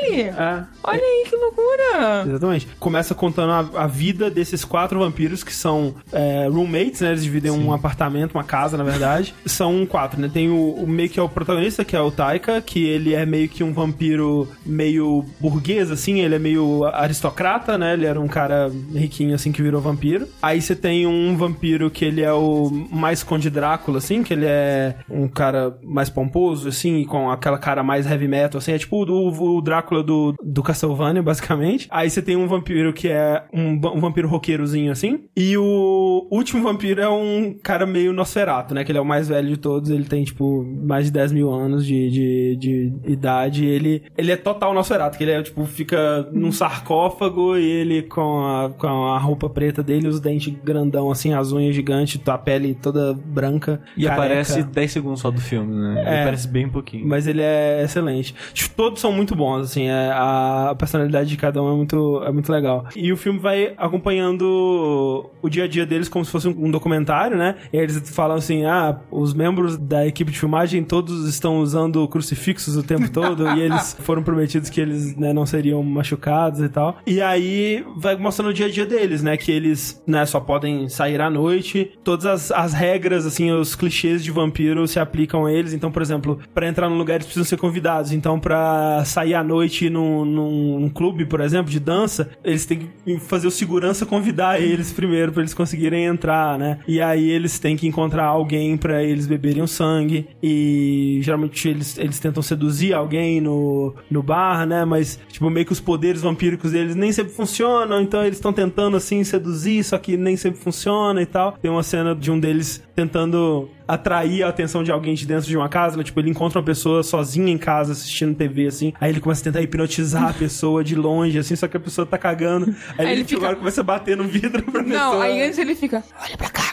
ele! É. Olha aí, que loucura! Exatamente. Começa contando a, a vida desses quatro vampiros que são é, roommates, né? Eles dividem um apartamento, uma casa, na verdade. São quatro, né? Tem o, o meio que é o protagonista, que é o Taika, que ele é meio que um vampiro meio burguês, assim. Ele é meio aristocrata, né? Ele era um cara riquinho, assim, que virou vampiro. Aí você tem um vampiro que ele é o mais Conde Drácula, assim, que ele é um cara mais pomposo, assim, com aquela cara mais heavy metal, assim. É tipo o, o Drácula do, do Castlevania, basicamente. Aí você tem um vampiro que é um, um vampiro roqueirozinho, assim. E o último vampiro é um cara meio Nosferatu, né? Que ele é o mais velho de todos. Ele tem, tipo, mais de 10 mil anos de, de, de idade. Ele, ele é total Nosferatu, que ele é, tipo, fica num sarcófago e ele com a, com a roupa preta dele, os dentes grandão, assim, as unhas gigantes, a pele toda branca. E careca. aparece 10 segundos só do filme, né? É. Ele aparece bem pouquinho. Mas ele é excelente. Tipo, Todos são muito bons, assim, é- a personalidade de cada um é muito, é muito legal. E o filme vai acompanhando o dia a dia deles como se fosse um, um documentário, né? E eles falam assim: ah, os membros da equipe de filmagem todos estão usando crucifixos o tempo todo e eles foram prometidos que eles né, não seriam machucados e tal. E aí vai mostrando o dia a dia deles, né? Que eles né, só podem sair à noite. Todas as, as regras, assim, os clichês de vampiro se aplicam a eles. Então, por exemplo, pra entrar num lugar eles precisam ser convidados. Então, pra sair à noite num, num, num clube, por exemplo, de dança, eles têm que fazer o segurança convidar eles primeiro pra eles conseguirem entrar, né? E aí eles têm que encontrar alguém pra eles beberem o sangue. E geralmente eles, eles tentam seduzir alguém no, no bar, né? Mas, tipo, meio que os poderes vampíricos deles nem sempre funcionam. Então eles estão tentando, assim, seduzir, só que nem sempre funciona e tal. Tem uma cena de um deles tentando atrair a atenção de alguém de dentro de uma casa, né? Tipo, ele encontra uma pessoa sozinha em casa assistindo TV, assim. Aí ele começa a tentar hipnotizar a pessoa de longe, assim, só que a pessoa tá cagando. Aí, Aí ele, ele fica- agora começa a bater no vidro pra pessoa. Não, aí antes ele fica, olha pra cá.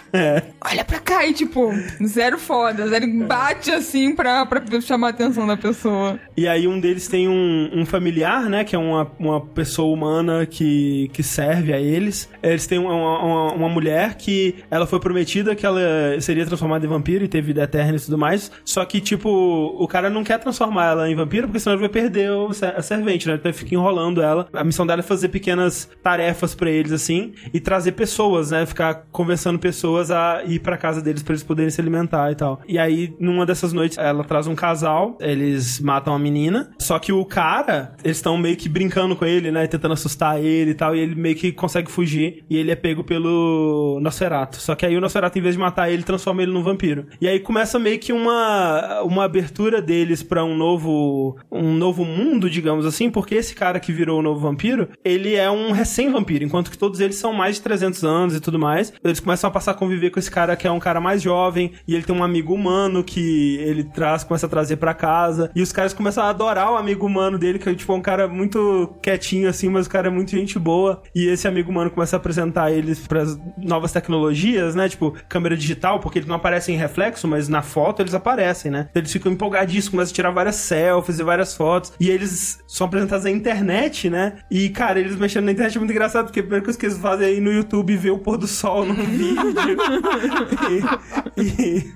olha pra cá e, tipo, zero foda. Zero bate assim pra, pra chamar a atenção da pessoa. E aí um deles tem um, um familiar, né? Que é uma, uma pessoa humana que, que serve a eles. Eles têm uma, uma, uma mulher que ela foi prometida que ela seria transformada em vampiro e ter vida eterna e tudo mais. Só que, tipo, o cara não quer transformar ela em vampiro porque senão ele vai perder a servente, né? Então ele fica enrolando ela. A missão dela é fazer pequenas tarefas pra eles, assim, e trazer pessoas, né? Ficar conversando pessoas a ir pra casa deles pra eles poderem se alimentar e tal. E aí, numa dessas noites, ela traz um casal, eles matam a menina, só que o cara, eles estão meio que brincando com ele, né? Tentando assustar ele e tal, e ele meio que consegue fugir, e ele é pego pelo Nosferatu. Só que aí o Nosferatu, em vez de matar ele, transforma ele num vampiro. E aí começa meio que uma, uma abertura deles pra um novo, um novo mundo, digamos assim, porque esse cara que virou o novo vampiro, ele é um recém-vampiro, enquanto que todos eles são mais de 300 anos e tudo mais. Eles começam a passar a conviver com esse cara que é um cara mais jovem, e ele tem um amigo humano que ele traz, começa a trazer pra casa, e os caras começam a adorar o amigo humano dele, que é tipo um cara muito quietinho assim, mas o cara é muito gente boa, e esse amigo humano começa a apresentar eles pras novas tecnologias, né? Tipo, câmera digital, porque eles não aparecem em reflexo, mas na foto eles aparecem, né? Eles ficam empolgadíssimos, começam a tirar várias selfies e várias fotos, e eles são apresentados na internet, né? E, cara, eles mexendo na internet é muito engraçado, porque a primeira coisa que eles fazem é ir no YouTube ver o pôr do sol no vídeo. e, e-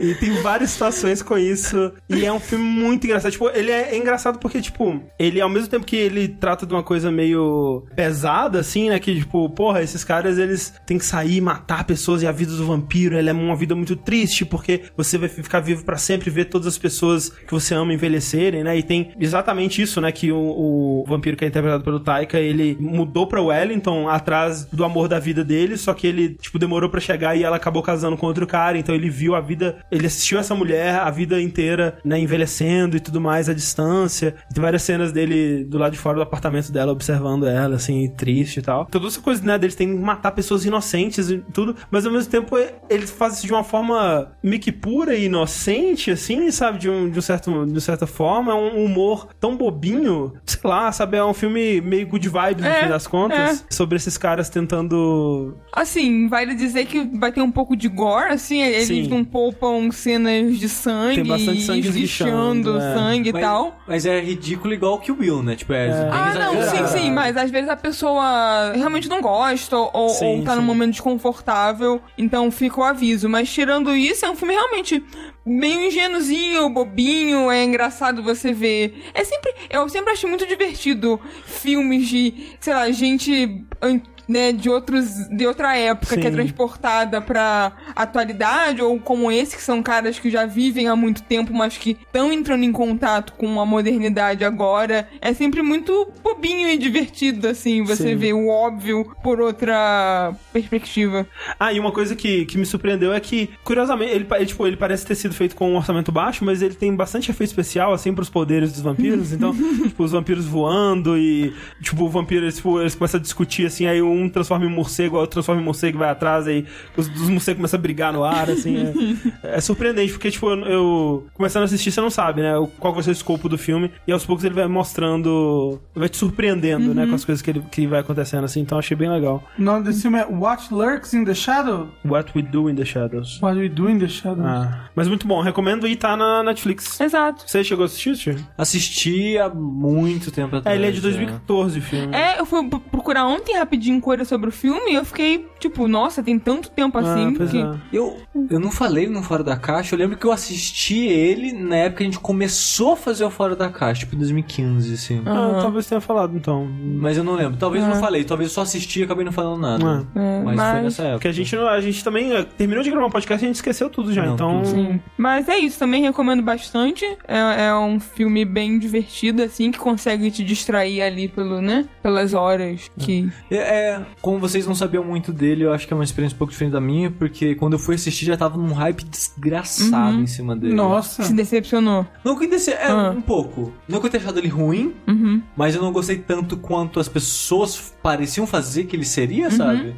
e tem várias situações com isso. E é um filme muito engraçado. Tipo, ele é, engraçado porque, tipo, ele, ao mesmo tempo que ele trata de uma coisa meio pesada, assim, né? Que, tipo, porra, esses caras, eles têm que sair e matar pessoas e a vida do vampiro, ela é uma vida muito triste, porque você vai ficar vivo pra sempre ver todas as pessoas que você ama envelhecerem, né? E tem exatamente isso, né? Que o, o vampiro que é interpretado pelo Taika, ele mudou pra Wellington atrás do amor da vida dele, só que ele, tipo, demorou pra chegar e ela acabou casando com outro cara, então ele viu a vida, ele assistiu essa mulher a vida inteira, né, envelhecendo e tudo mais à distância. Tem várias cenas dele do lado de fora do apartamento dela, observando ela, assim, triste e tal. Toda essa coisa, né, deles tem que matar pessoas inocentes e tudo, mas ao mesmo tempo eles fazem isso de uma forma meio que pura e inocente, assim, sabe, de, um, de, um certo, de certa forma. É um humor tão bobinho, sei lá, sabe, é um filme meio good vibes, no É, fim das contas, sobre esses caras tentando Assim, vale dizer que vai ter um pouco de gore, assim, eles Sim. não poupam cenas de sangue, Tem bastante sangue esguichando esguichando, é. sangue e Mas, tal. mas é ridículo igual que o Will, né? Tipo, é, bem Ah, não, sim, sim, mas às vezes a pessoa realmente não gosta ou, ou Sim, tá num sim. momento desconfortável, então fica o aviso. Mas tirando isso, é um filme realmente meio ingênuozinho, bobinho, é engraçado você ver. É sempre. Eu sempre acho muito divertido filmes de, sei lá, gente. Né, de outros de outra época que é Sim. transportada pra atualidade ou como esse que são caras que já vivem há muito tempo mas que estão entrando em contato com a modernidade agora é sempre muito bobinho e divertido assim você Sim. vê o óbvio por outra perspectiva Ah, e uma coisa que, que me surpreendeu é que, curiosamente, ele, ele, tipo, ele parece ter sido feito com um orçamento baixo, mas ele tem bastante efeito especial, assim, pros poderes dos vampiros. Então, tipo, os vampiros voando e, tipo, o vampiro, eles, tipo, eles começam a discutir, assim, aí um transforma em morcego, o outro transforma em morcego e vai atrás, aí os, os morcegos começam a brigar no ar, assim. É, é surpreendente, porque, tipo, eu, eu- começando a assistir, você não sabe, né, qual vai ser o escopo do filme, e aos poucos ele vai mostrando, vai te surpreendendo, né, com as coisas que, ele, que vai acontecendo, assim. Então, achei bem legal. O nome desse filme é What Lurks in the Shadow? What We Do in the Shadows. What We Do in the Shadow. Ah, mas muito bom, recomendo e tá na Netflix. exato Você chegou a assistir, tio? Assisti há muito tempo É, atrás. ele é de já. 2014 o filme. É, eu fui procurar ontem rapidinho coisa sobre o filme e eu fiquei, tipo, nossa, tem tanto tempo assim. ah, que... é. Eu, eu não falei no Fora da Caixa, eu lembro que eu assisti ele na época que a gente começou a fazer o Fora da Caixa, tipo em 2015, assim. Ah, Aham. talvez tenha falado, então. Mas eu não lembro. Talvez eu não falei, talvez eu só assisti e acabei não falando nada. É, mas, mas- foi nessa época. Porque a gente, não- a gente também terminou de gravar um podcast e a gente esqueceu tudo já, Não, então... tudo. Sim. Mas é isso, também recomendo bastante. É, é um filme bem divertido, assim, que consegue te distrair ali pelo, né? Pelas horas que. É, é, como vocês não sabiam muito dele, eu acho que é uma experiência um pouco diferente da minha, porque quando eu fui assistir já tava num hype desgraçado em cima dele. Nossa. Se decepcionou. Não que desse, é, Ah. um pouco. Não que eu tenha achado ele ruim, Uhum. mas eu não gostei tanto quanto as pessoas pareciam fazer que ele seria, sabe?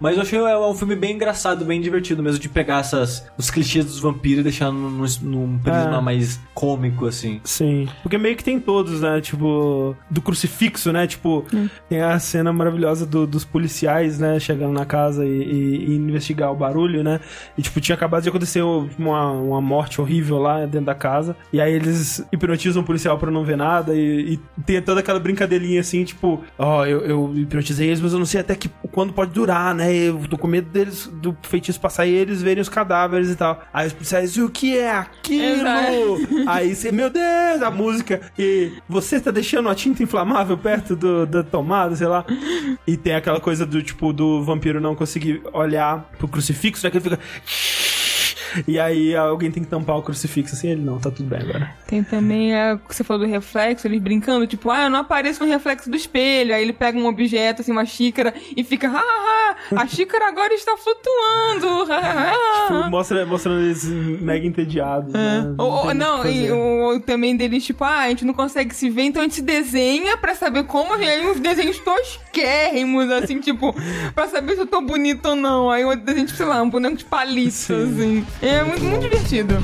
Mas eu achei é um filme bem engraçado, bem divertido mesmo, de pegar essas, os clichês dos vampiros e deixar num, num prisma É. mais cômico, assim. Sim. Porque meio que tem todos, né? Tipo, do crucifixo, né? Tipo, tem a cena maravilhosa do- dos policiais, né? Chegando na casa e, e- e investigar o barulho, né? E, tipo, tinha acabado de acontecer uma, uma morte horrível lá dentro da casa. E aí eles hipnotizam o policial pra não ver nada. E, e tem toda aquela brincadeirinha assim, tipo, ó, eu, eu hipnotizei eles, mas eu não sei até que quando pode durar, né? Eu tô com medo deles, do feitiço passar e eles verem os cadáveres e tal. Aí os policiais, e o que é aquilo? Exato. Aí você, meu Deus, a música. E você tá deixando a tinta inflamável perto do, da tomada, sei lá. E tem aquela coisa do tipo do vampiro não conseguir olhar pro crucifixo, né? Que ele fica. E aí alguém tem que tampar o crucifixo assim, ele não, tá tudo bem agora. Tem também a que você falou do reflexo, eles brincando, tipo, ah, eu não apareço no reflexo do espelho. Aí ele pega um objeto, assim, uma xícara, e fica, ha, ha, ha, a xícara agora está flutuando. ha, ha, Tipo, ha." mostra, mostrando eles mega entediados. Né? Ou- ou- tem muito não, e fazer. o, também deles, tipo, ah, a gente não consegue se ver, então a gente se desenha pra saber como, e aí uns desenhos tosquérrimos, assim, tipo, pra saber se eu tô bonito ou não. Aí o desenho, tipo, sei lá, um boneco de palito, Sim. assim. É muito, muito divertido.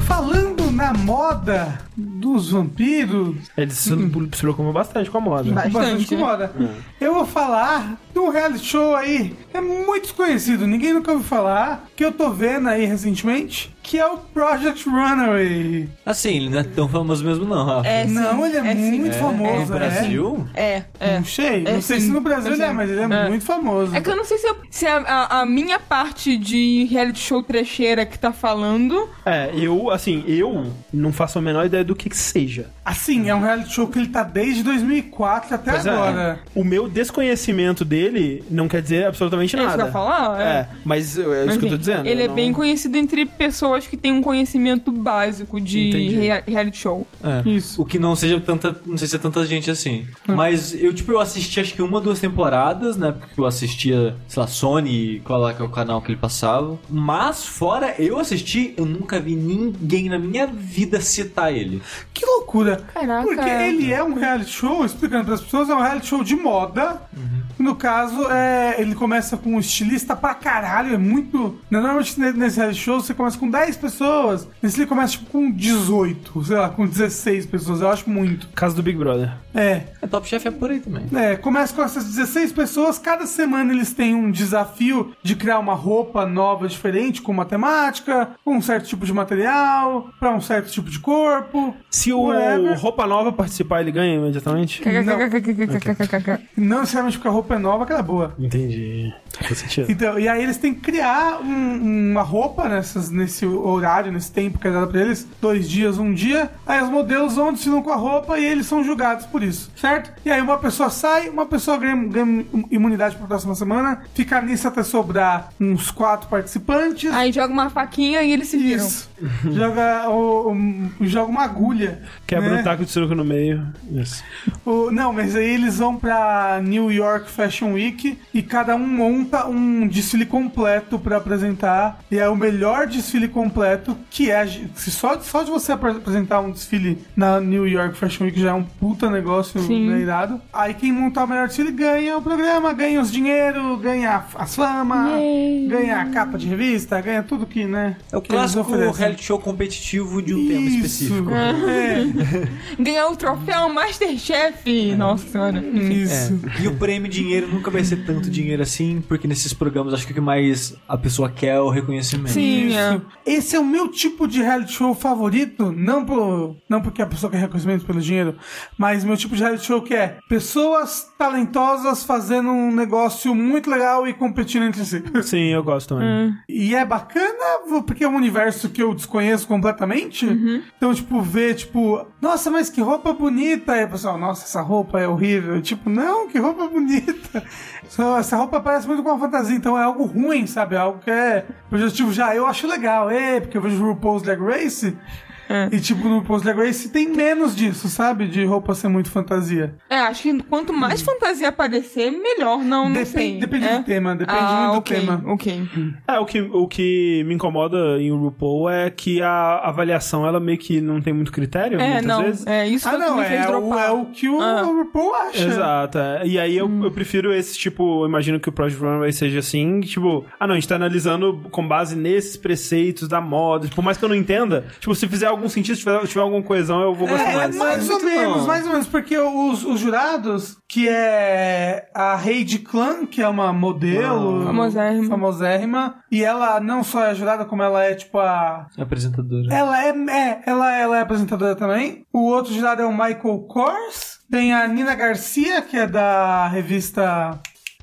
Falando na moda dos vampiros, Eles se, se preocupam bastante com a moda. Bastante. bastante com moda, eu vou falar de um reality show aí, é muito desconhecido, ninguém nunca ouviu falar, que eu tô vendo aí recentemente, que é o Project Runaway. Assim, ele não é tão famoso mesmo, não, Rafa. É, sim, Não, ele é, sim. muito No famoso, é. Brasil? É, é. Não sei, É, não sei sim. se no Brasil É, ele é, sim. mas ele é, É. muito famoso. É que eu não sei se, eu- se a, a- a minha parte de reality show trecheira que tá falando. É, eu, assim, eu não faço a menor ideia do que que seja. Assim, é um reality show que ele tá desde 2004 até Pois é. agora. O meu desconhecimento dele não quer dizer absolutamente É isso que eu nada. ia falar? É, mas é isso Mas, que eu tô dizendo. Ele é não- bem conhecido entre pessoas que têm um conhecimento básico de rea- reality show. É. Isso. O que não seja tanta. Não sei se é tanta gente assim. Mas eu, tipo, eu assisti acho que uma, duas temporadas, né? Porque eu assistia, sei lá, Sony, qual lá que é o canal que ele passava. Mas, fora eu assisti, eu nunca vi ninguém na minha vida citar ele. Que loucura. Caraca. Porque ele é um reality show, explicando para as pessoas, é um reality show de moda. No caso, é, ele começa com um estilista pra caralho, é muito... Normalmente ne- nesse reality show você começa com 10 pessoas, nesse ele começa tipo, com 18, sei lá, com 16 pessoas, eu acho muito. Caso do Big Brother. É, É, Top Chef é por aí também. é, começa com essas 16 pessoas, cada semana eles têm um desafio de criar uma roupa nova, diferente, com matemática, com um certo tipo de material, pra um certo tipo de corpo. Se o Whatever. Roupa Nova participar, ele ganha imediatamente? Não necessariamente porque a roupa é nova que ela é boa. Entendi. Faz sentido. Então, e aí eles têm que criar um- uma roupa nessas, nesse horário, nesse tempo que é dado pra eles, dois dias, um dia. Aí os modelos vão desfilam com a roupa e eles são julgados por isso, certo? E aí uma pessoa sai, uma pessoa ganha, ganha imunidade pra próxima semana, fica nisso até sobrar uns quatro participantes. Aí joga uma faquinha e eles se viram. Isso. joga, o, um- joga uma agulha. Quebra né? um taco de sinuca no meio. Isso. O- não, mas aí eles vão pra New York Fashion Week e cada um monta um desfile completo pra apresentar. E é o melhor desfile completo que é. Se só, só de você apre- apresentar um desfile na New York Fashion Week já é um puta negócio né, irado. Aí quem montar o melhor desfile ganha o programa, ganha os dinheiro, ganha as fama, Yay. ganha a capa de revista, ganha tudo que, né? É o clássico reality show competitivo de um tema Isso. específico. É, Ganhar o troféu Masterchef. Nossa senhora. isso. É. E o prêmio dinheiro nunca vai ser tanto dinheiro assim, porque nesses programas acho que o que mais a pessoa quer é o reconhecimento. Sim, é. Esse é o meu tipo de reality show favorito, não, por, não porque a pessoa quer reconhecimento pelo dinheiro, mas meu tipo de reality show que é pessoas talentosas fazendo um negócio muito legal e competindo entre si. Sim, eu gosto também. E é bacana porque é um universo que eu desconheço completamente. Então, tipo, ver, tipo, nossa, mas que roupa bonita. Aí, o pessoal, nossa, essa roupa é horrível. Tipo, não, que roupa bonita. Só, essa roupa parece muito com uma fantasia, então é algo ruim, sabe? É algo que é projetivo já. Eu acho legal, é, porque eu vejo o RuPaul's Drag Race. É. E tipo, no Post Drag Race tem menos disso, sabe? De roupa ser muito fantasia. É, acho que quanto mais fantasia aparecer, melhor. Não, não Depende- sei. depende É? do tema, depende ah, muito do ok, tema. Ok. É, o que, o que me incomoda em RuPaul é que a avaliação, ela meio que não tem muito critério, É, muitas não. vezes. É, isso Ah, não, me fez é, o, é o que o, Ah. o RuPaul acha. Exato, é. E aí eu, Hum. eu prefiro esse tipo, eu imagino que o Project Runway seja assim, tipo, ah não, a gente tá analisando com base nesses preceitos da moda, por mais que eu não entenda, tipo, se fizer algum sentido, se tiver, tiver alguma coesão, eu vou gostar É, mais. mais ou menos, mais ou menos, porque os, os jurados, que é a Heidi Klum, que é uma modelo Famosérrima. famosérrima, e ela não só é jurada, como ela é tipo a. Apresentadora. Ela é, é ela, ela é apresentadora também. O outro jurado é o Michael Kors. Tem a Nina Garcia, que é da revista.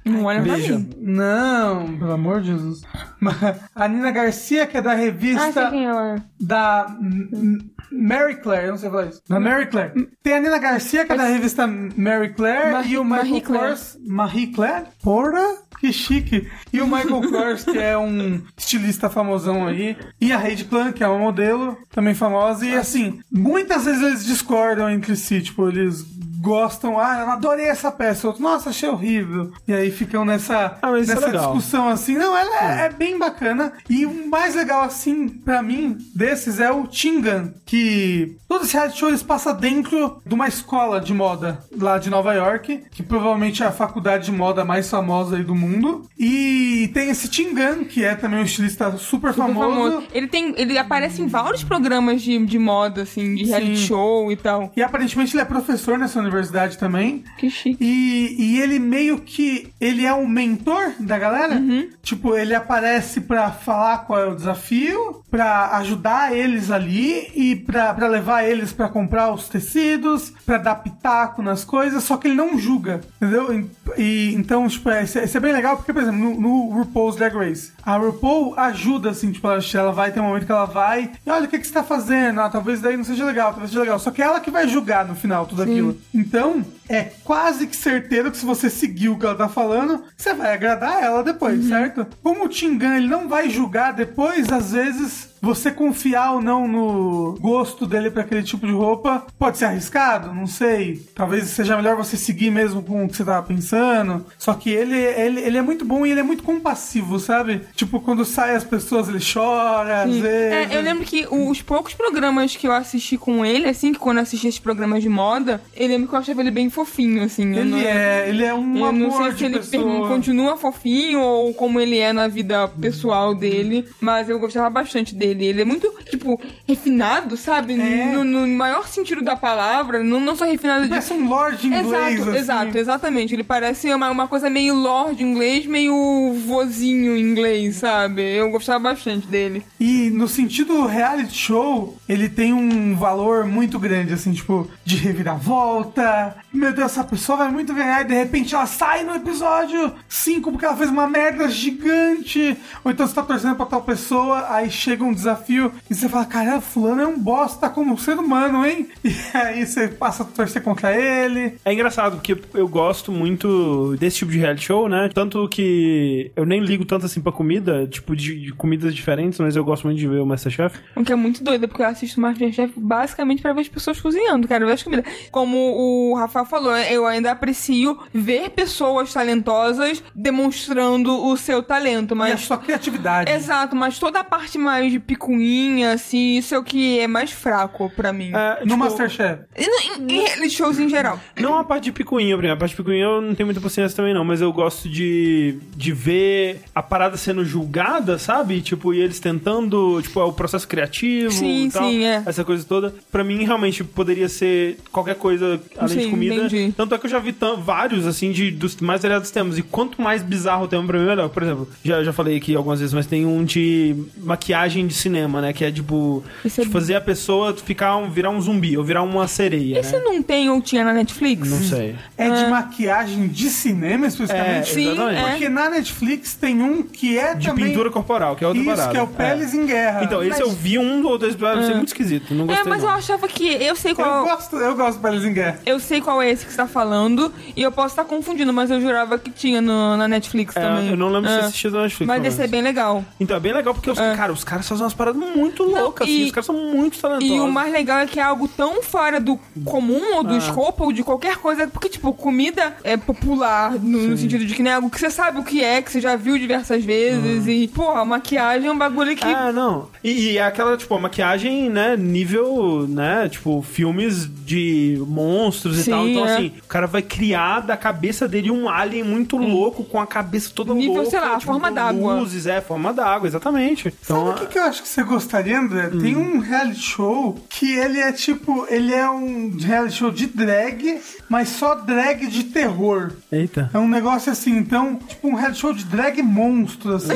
Não olha pra Veja. mim. Não, pelo amor de Jesus. A Nina Garcia, que é da Ah, sei revista quem ela é. da M- M- Mary Claire, eu não sei falar isso. Da Mary Claire. Tem a Nina Garcia, que é da revista Mary Claire, Marie- e o Michael Marie Claire. Kors. Marie Claire? Porra, que chique. E o Michael Kors, que é um estilista famosão aí. E a Heidi Klum, que é uma modelo, também famosa. E assim, muitas vezes eles discordam entre si, tipo, eles gostam, ah, eu adorei essa peça, outro, nossa, achei horrível. E aí ficam nessa, Ah, é nessa legal. discussão assim. Não, ela é, é bem bacana. E o mais legal, assim, pra mim, desses é o Tingan, que todo esse reality show eles passa dentro de uma escola de moda lá de Nova York, que provavelmente é a faculdade de moda mais famosa aí do mundo. E tem esse Tingan, que é também um estilista super, Super famoso. famoso. Ele tem. Ele aparece em vários programas de, de moda, assim, de reality Sim. show e tal. E aparentemente ele é professor nessa universidade também. Que chique. E, e ele meio que. Ele é um mentor da galera. Uhum. Tipo, ele aparece pra falar qual é o desafio, pra ajudar eles ali e pra, pra levar eles pra comprar os tecidos, pra dar pitaco nas coisas, só que ele não julga, entendeu? E, e- então, tipo, é, isso é é bem legal porque, por exemplo, no, no RuPaul's Drag Race, a RuPaul ajuda, assim, tipo, ela, ela vai ter um momento que ela vai e olha o que, que você tá fazendo, ah, talvez daí não seja legal, talvez seja legal. Só que é ela que vai julgar no final tudo aquilo. Então, é quase que certeiro que se você seguir o que ela tá falando, você vai agradar ela depois, certo? Como o Tingan, ele não vai julgar depois, às vezes você confiar ou não no gosto dele pra aquele tipo de roupa pode ser arriscado, não sei. Talvez seja melhor você seguir mesmo com o que você tava pensando. Só que ele, ele, ele é muito bom e ele é muito compassivo, sabe? Tipo, quando sai as pessoas, ele chora, às Sim. vezes. É, eu lembro que os poucos programas que eu assisti com ele, assim, que quando eu assisti esses programas de moda, eu lembro que eu achava ele bem fofinho, assim. Ele não- é, ele é um Eu não amor sei de se ele pessoa. continua fofinho ou como ele é na vida pessoal dele, mas eu gostava bastante dele. Ele é muito, tipo, refinado, sabe? É. No, no maior sentido da palavra, não, não só refinado de. Parece um lord inglês, Exato, assim. exato, exatamente. Ele parece uma, uma coisa meio lord inglês, meio vozinho inglês, sabe? Eu gostava bastante dele. E no sentido reality show, ele tem um valor muito grande, assim, tipo, de reviravolta. Meu Deus, essa pessoa vai muito ganhar e de repente ela sai no episódio 5 porque ela fez uma merda gigante. Ou então você tá torcendo pra tal pessoa, aí chega um desafio e você fala: caramba, fulano é um bosta como ser humano, hein? E aí você passa a torcer contra ele. É engraçado, porque eu gosto muito desse tipo de reality show, né? Tanto que eu nem ligo tanto assim pra comida, tipo, de, de comidas diferentes, mas eu gosto muito de ver o Masterchef. O que é muito doido, porque eu assisto Masterchef basicamente pra ver as pessoas cozinhando, cara, ver as comidas. Como o Rafael falou, eu ainda aprecio ver pessoas talentosas demonstrando o seu talento, E a mas. sua criatividade. Exato, mas toda a parte mais de picuinha, assim, isso é o que é mais fraco pra mim. É, No tipo, Masterchef. Em, em reality shows em geral. Não a parte de picuinha, por exemplo. A parte de picuinha eu não tenho muita paciência também, não. Mas eu gosto de, de ver a parada sendo julgada, sabe? Tipo, e eles tentando, tipo, é o processo criativo Sim, e tal. sim, é. Essa coisa toda. Pra mim, realmente, poderia ser qualquer coisa além de Sim, comida. entendi. Tanto é que eu já vi vários, assim, de, dos mais variados temas. E quanto mais bizarro o tema, pra mim, melhor. Por exemplo, já, já falei aqui algumas vezes, mas tem um de maquiagem de cinema, né? Que é, tipo, Isso é- de fazer a pessoa ficar um, virar um zumbi ou virar uma sereia, Esse né? não tem ou tinha na Netflix? Não sei. É de maquiagem de cinema, especificamente. É, Sim, exatamente. é. Porque na Netflix tem um que é De também... pintura corporal, que é outra Isso, parada. que é o Peles em Guerra. Então, esse Mas- eu vi um ou dois episódios, achei É. muito esquisito. Não É, gostei, mas não. eu achava que. Eu sei Eu qual. gosto, eu gosto do Peles em Guerra. Eu sei qual é esse que você tá falando, e eu posso estar confundindo, mas eu jurava que tinha no- na Netflix É, também. eu não lembro se É. assistia na Netflix. Mas esse é bem legal. Então, é bem legal porque, os, É. cara, os caras fazem umas paradas muito louca, assim. e- Os caras são muito talentosos. E o mais legal é que é algo tão fora do comum ou do Ah. escopo ou de qualquer coisa. Porque, tipo, comida é popular no, no sentido de que não é algo que você sabe o que é, que você já viu diversas vezes. E, porra, maquiagem é um bagulho que. Ah, não. E, e é aquela, tipo, a maquiagem, né, nível, né, tipo, filmes de monstros Sim, e tal. Então, é. assim, o cara vai criar da cabeça dele um alien muito louco, com a cabeça toda Nível, louca. sei lá, tipo, forma com d'água. Luzes, é, forma d'água, exatamente. Então, Sabe o que, que eu acho que você gostaria, André? Tem um reality show que ele é tipo, ele é um reality show de drag, mas só drag de terror. Eita. É um negócio assim, então, tipo um reality show de drag monstro, assim.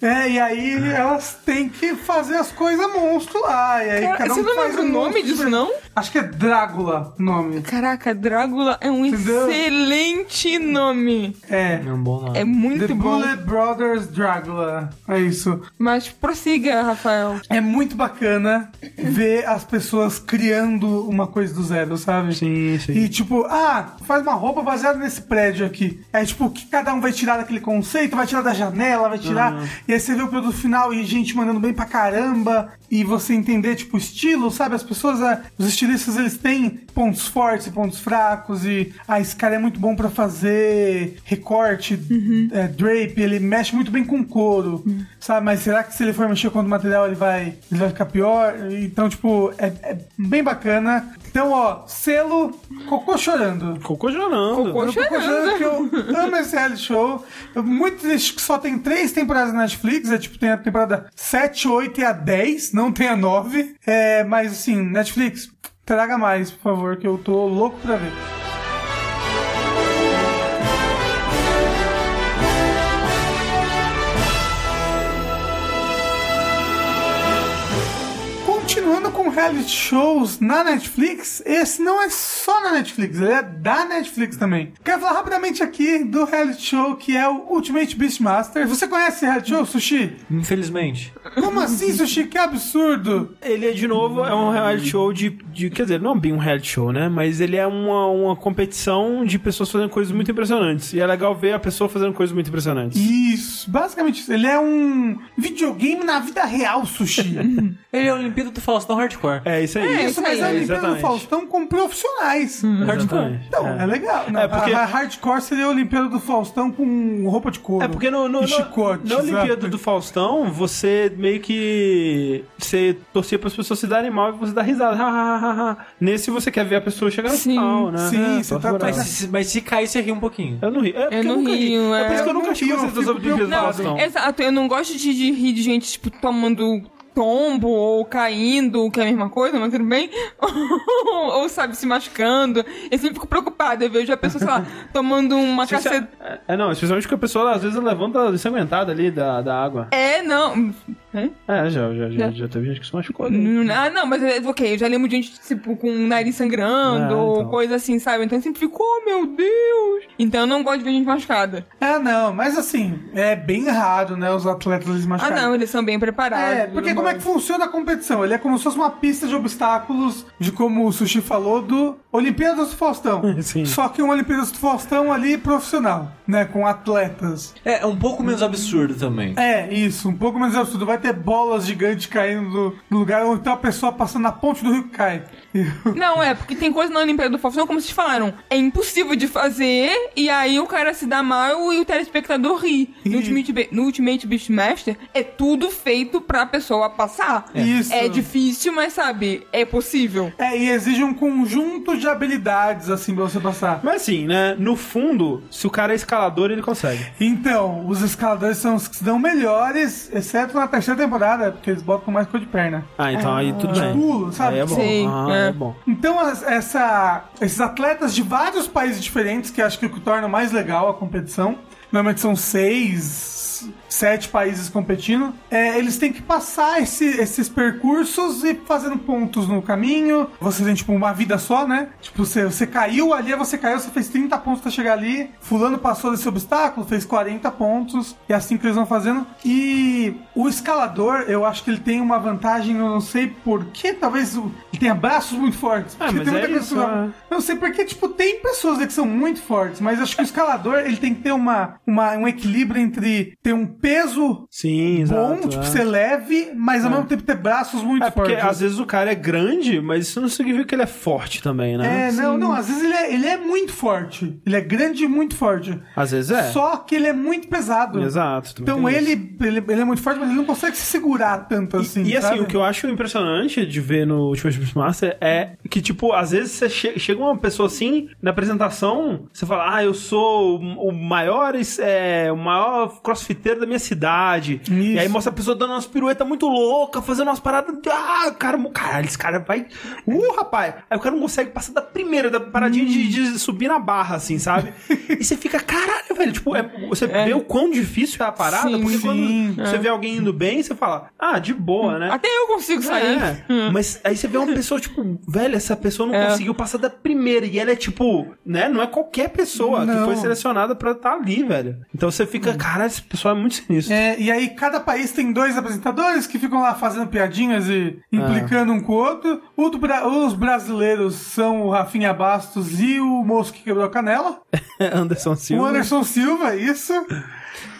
É, e aí elas têm que fazer as coisas monstro lá. E aí Cara, cada um você não faz lembra o um nome disso, não? Acho que é Drácula o nome. Caraca, Drácula é um Entendeu? excelente nome. É. É um bom nome. É muito The bom. Bullet Brothers Drácula. É isso. Mas prossiga, Rafael. É muito bacana ver as pessoas criando uma coisa do zero, sabe? Sim, sim. E tipo, ah, faz uma roupa baseada nesse prédio aqui. É tipo, que cada um vai tirar daquele conceito, vai tirar da janela, vai tirar. E aí você vê o produto final e gente mandando bem pra caramba. E você entender, tipo, o estilo, sabe? As pessoas, ah, os estilistas, eles têm pontos fortes e pontos fracos. E, ah, esse cara é muito bom pra fazer recorte, é, drape, ele mexe muito bem com couro, sabe? Mas será que se ele for mexer com outro material, ele vai, ele vai ficar pior? Então, tipo, é, é bem bacana. Então, ó, selo Cocô Chorando. Cocô chorando. Cocô Eu tô considerando que eu amo esse reality show. Eu, muito triste que só tem três temporadas na Netflix. É tipo, tem a temporada 7, 8 e a 10, não tem a 9. É, mas assim, Netflix, traga mais, por favor, que eu tô louco pra ver. Continuando com reality shows na Netflix, esse não é só na Netflix, ele é da Netflix também. Quero falar rapidamente aqui do reality show que é o Ultimate Beastmaster. Você conhece esse reality show, Sushi? Infelizmente. Como assim, Sushi? Que absurdo! Ele é, de novo, é um reality show de, de- Quer dizer, não é bem um reality show, né? Mas ele é uma, uma competição de pessoas fazendo coisas muito impressionantes. E é legal ver a pessoa fazendo coisas muito impressionantes. Isso, basicamente isso. Ele é um videogame na vida real, Sushi. Ele é a Olimpíada do Faustão Hardcore. É isso aí. É, isso, mas é a aí, Olimpíada do. Faustão com profissionais. Hardcore. Então, é, legal. Não, É, porque- a, a hardcore seria a Olimpíada do Faustão com roupa de couro. É porque no, no, e no- chicote, na Olimpíada do Faustão, você meio que. Você torcia para as pessoas se darem mal e você dá risada. Nesse você quer ver a pessoa chegar no Sim. final, né? Sim, É, você tá-. Mas, se- mas se cair, você ri um pouquinho. Eu não ri. É porque Eu não nunca ri. rio, É por é. isso que eu Eu nunca das fico Olimpíadas do Não, Faustão. exato. Eu não gosto de, de rir de gente, tipo, tomando tombo ou caindo, que é a mesma coisa, mas tudo bem. ou, sabe, se machucando. Eu sempre fico preocupada. Eu vejo a pessoa, sei lá, tomando uma caceta. É, não, especialmente porque a pessoa às vezes levanta ensanguentada ali da, da água. É, não. É? É, já, já, já, Já. teve gente que se machucou. ali. Ah, não, mas é, ok, eu já lembro de gente, tipo, com o nariz sangrando É, ou então. coisa assim, sabe? Então eu sempre fico, oh meu Deus! Então eu não gosto de ver gente machucada. É, não, mas assim, é bem raro, né, os atletas eles Ah, não, eles são bem preparados. É, porque como é que funciona a competição? Ele é como se fosse uma pista de obstáculos, de como o Sushi falou, do Olimpíadas do Faustão. Sim. Só que um Olimpíadas do Faustão ali profissional, né? Com atletas. É, um pouco menos absurdo também. É, isso, um pouco menos absurdo. Vai ter bolas gigantes caindo do, do lugar, ou então a pessoa passando na ponte do rio que cai. Não, é, porque tem coisa na Olimpíada do Faustão, como vocês falaram, é impossível de fazer, e aí o cara se dá mal e o telespectador ri. No. Ultimate, no Ultimate Beastmaster, é tudo feito pra pessoa passar. Isso. É difícil, mas sabe, é possível. É, e exige um conjunto de habilidades, assim, pra você passar. Mas assim, né? No fundo, se o cara é escalador, ele consegue. Então, os escaladores são os que se dão melhores, exceto na terceira temporada, porque eles botam mais coisa de perna. Ah, então aí tudo bem. pulo, sabe? Aí é bom. Sim, ah, é. é bom. Então, essa, esses atletas de vários países diferentes, que acho que é o que torna mais legal a competição, normalmente são seis, sete países competindo, é, eles têm que passar esse- esses percursos e fazendo pontos no caminho. Você tem, tipo, uma vida só, né? Tipo, você, você caiu ali, você caiu, você fez 30 pontos pra chegar ali. Fulano passou desse obstáculo, fez 40 pontos. E é assim que eles vão fazendo. E o escalador, eu acho que ele tem uma vantagem, eu não sei porquê, talvez ele tenha braços muito fortes. Ah, mas tem muita é isso, não- é. eu não sei porque, tipo, tem pessoas que são muito fortes, mas acho que o escalador, ele tem que ter uma, uma, um equilíbrio entre ter um peso Sim, exato. bom, tipo, é. ser leve, mas ao mesmo tempo ter braços muito É porque fortes. às vezes o cara é grande, mas isso não significa que ele é forte também, né? É, não, não, às vezes ele é, ele é muito forte. Ele é grande e muito forte. Às vezes é. Só que ele é muito pesado. Exato. Então ele, ele, ele é muito forte, mas ele não consegue se segurar tanto assim. E assim, sabe? o que eu acho impressionante de ver no Ultimate Beastmaster é que, tipo, às vezes você che- chega uma pessoa assim, na apresentação, você fala, ah, eu sou o o maior, é, o maior crossfiteiro da minha cidade. E aí mostra a pessoa dando umas piruetas muito loucas, fazendo umas paradas. Ah, cara, caralho, esse cara vai. Uh, rapaz! Aí o cara não consegue passar da primeira, da paradinha de, de subir na barra, assim, sabe? e você fica, caralho, velho. Tipo, é- você vê o quão difícil é a parada, Sim, porque sim. quando você vê alguém indo bem, você fala, ah, de boa, né? Até eu consigo sair. É, mas aí você vê uma pessoa, tipo, velho, essa pessoa não É. conseguiu passar da primeira. E ela é, tipo, né? Não é qualquer pessoa que Não. foi selecionada pra estar ali, velho. Então você fica, caralho, esse pessoal é muito sinistro. É, e aí cada país tem dois apresentadores que ficam lá fazendo piadinhas e implicando um com o outro. O Bra- os brasileiros são o Rafinha Bastos e o moço que quebrou a canela. Anderson Silva. O Anderson Silva, isso.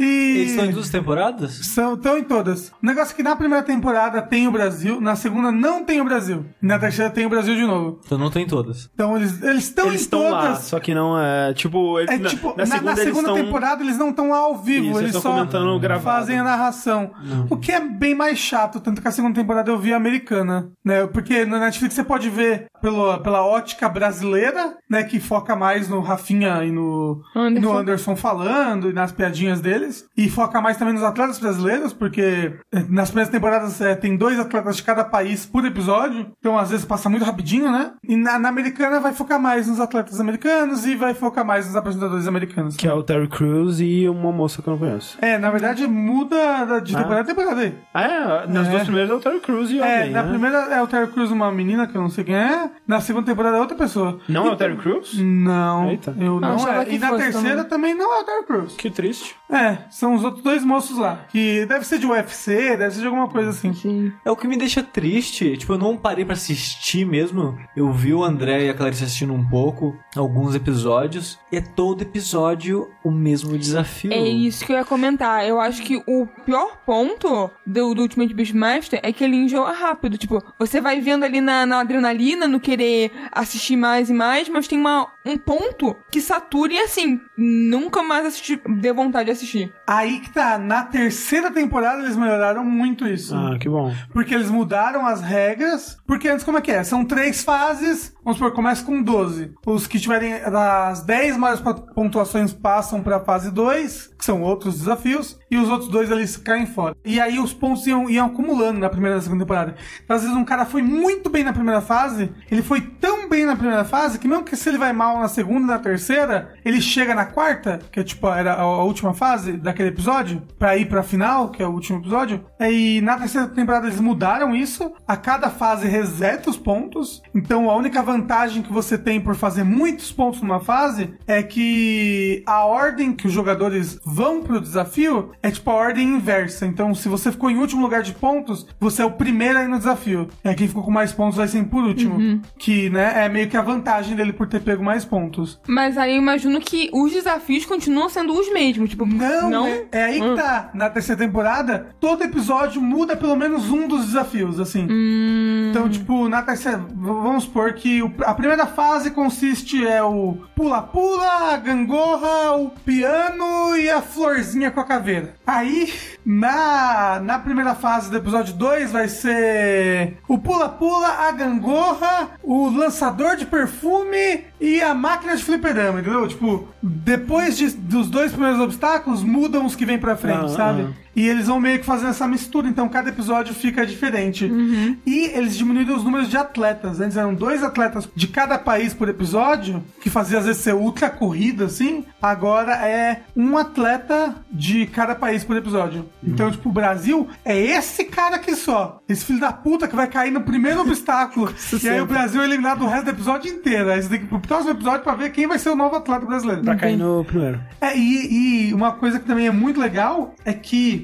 E Eles estão em duas temporadas? São, estão em todas. O negócio é que na primeira temporada tem o Brasil, na segunda não tem o Brasil. E na terceira tem o Brasil de novo. Então não tem todas. Então eles eles estão Eles em estão lá, todas. só que não é. Tipo, ele- É na, tipo, na na, segunda, na eles segunda estão- temporada eles não estão lá ao vivo, Isso, eles eles só fazem a narração. O que é bem mais chato, tanto que a segunda temporada eu vi a americana, né? Porque na Netflix você pode ver pelo, pela ótica brasileira, né? Que foca mais no Rafinha e no Anderson. e no Anderson falando e nas piadinhas deles. E foca mais também nos atletas brasileiros, porque eh, nas primeiras temporadas eh, tem dois atletas de cada país por episódio. Então às vezes passa muito rapidinho, né? E na, na americana vai focar mais nos atletas americanos e vai focar mais nos apresentadores americanos. Que é o Terry Crews e uma moça que eu não conheço. É, na verdade muda da- de Ah. temporada a temporada aí. Ah, é? Nas É. duas primeiras é o Terry Crews e É, alguém, na né? primeira é o Terry Crews, uma menina que eu não sei quem é. Na segunda temporada é outra pessoa. Não é o Terry Crews? Não, Eita. eu não achava é. E na terceira também não é o Terry Crews. Que triste. É, são os outros dois moços lá. Que deve ser de UFC, deve ser de alguma coisa assim. Sim. É o que me deixa triste. Tipo, eu não parei pra assistir mesmo. Eu vi o André e a Clarice assistindo um pouco, alguns episódios. E é todo episódio o mesmo desafio. É isso que eu ia comentar. Eu acho que o pior ponto do, do Ultimate Beastmaster é que ele enjoa rápido. Tipo, você vai vendo ali na, na adrenalina, no querer assistir mais e mais, mas tem uma, um ponto que satura e assim, nunca mais assistir, dê vontade de assistir. Aí que tá, na terceira temporada eles melhoraram muito isso. Ah, que bom. Porque eles mudaram as regras. Porque antes, como é que é? São três fases. Vamos supor, começa com 12. Os que tiverem as 10 maiores pontuações passam pra fase 2, que são outros desafios. E os outros dois ali caem fora. E aí os pontos iam, iam acumulando na primeira e na segunda temporada. Então, às vezes, um cara foi muito bem na primeira fase. Ele foi tão bem na primeira fase que, mesmo que se ele vai mal na segunda na terceira, ele chega na quarta, que é tipo era a, última fase daquele episódio, pra ir pra final, que é o último episódio. E na terceira temporada eles mudaram isso. A cada fase reseta os pontos. Então a única vantagem que você tem por fazer muitos pontos numa fase é que a ordem que os jogadores vão pro desafio é tipo a ordem inversa. Então se você ficou em último lugar de pontos, você é o primeiro aí no desafio. É quem ficou com mais pontos vai ser por último. Que, né, é meio que a vantagem dele por ter pego mais pontos. Mas aí eu imagino que os desafios continuam sendo os mesmos. Tipo, Não, não? É, é aí que Hum. tá. Na terceira temporada, todo episódio muda pelo menos um dos desafios, assim. Hum. Então, tipo, na terceira, vamos supor que a primeira fase consiste é o pula-pula, a gangorra, o piano e a florzinha com a caveira. Aí, na, na primeira fase do episódio 2 vai ser o pula-pula, a gangorra, o lançador de perfume e a máquina de fliperama, entendeu? Tipo, depois de- dos dois primeiros obstáculos, mudam os que vêm pra frente, Ah, sabe? ah. E eles vão meio que fazendo essa mistura, então cada episódio fica diferente. E eles diminuíram os números de atletas. Antes eram dois atletas de cada país por episódio, que fazia às vezes ser ultra corrida, assim. Agora é um atleta de cada país por episódio. Então, tipo, o Brasil é esse cara aqui só. Esse filho da puta que vai cair no primeiro obstáculo. e aí o Brasil é eliminado do resto do episódio inteiro. Aí você tem que ir pro próximo episódio pra ver quem vai ser o novo atleta brasileiro. Pra cair no primeiro. É, e, e uma coisa que também é muito legal é que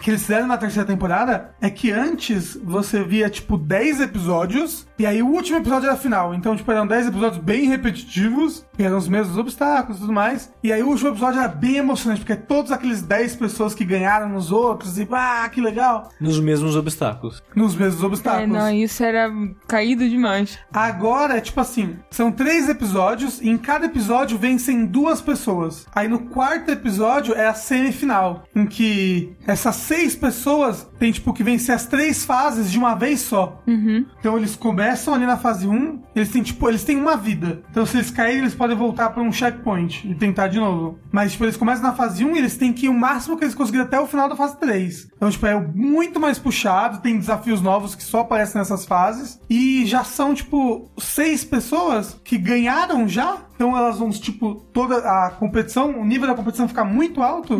que eles fizeram na terceira temporada é que antes você via, tipo, 10 episódios e aí o último episódio era final. Então, tipo, eram 10 episódios bem repetitivos, que eram os mesmos obstáculos e tudo mais. E aí o último episódio era bem emocionante, porque todos aqueles 10 pessoas que ganharam nos outros e, ah, que legal, Nos mesmos obstáculos. nos mesmos É, obstáculos. não, isso era caído demais. Agora, é tipo assim, são três episódios e em cada episódio vencem duas pessoas. Aí no quarto episódio é a semifinal, em que essas seis pessoas têm, tipo, que vencer as três fases de uma vez só. Então eles começam ali na fase 1, eles têm, tipo, eles têm uma vida. Então se eles caírem, eles podem voltar pra um checkpoint e tentar de novo. Mas, tipo, eles começam na fase 1 e eles têm que ir o máximo que eles conseguirem até o final da fase 3. Então, tipo, é muito mais puxado, tem desafios novos que só aparecem nessas fases. E já são, tipo, seis pessoas que ganharam já. Então elas vão, tipo, toda a competição, o nível da competição fica muito alto.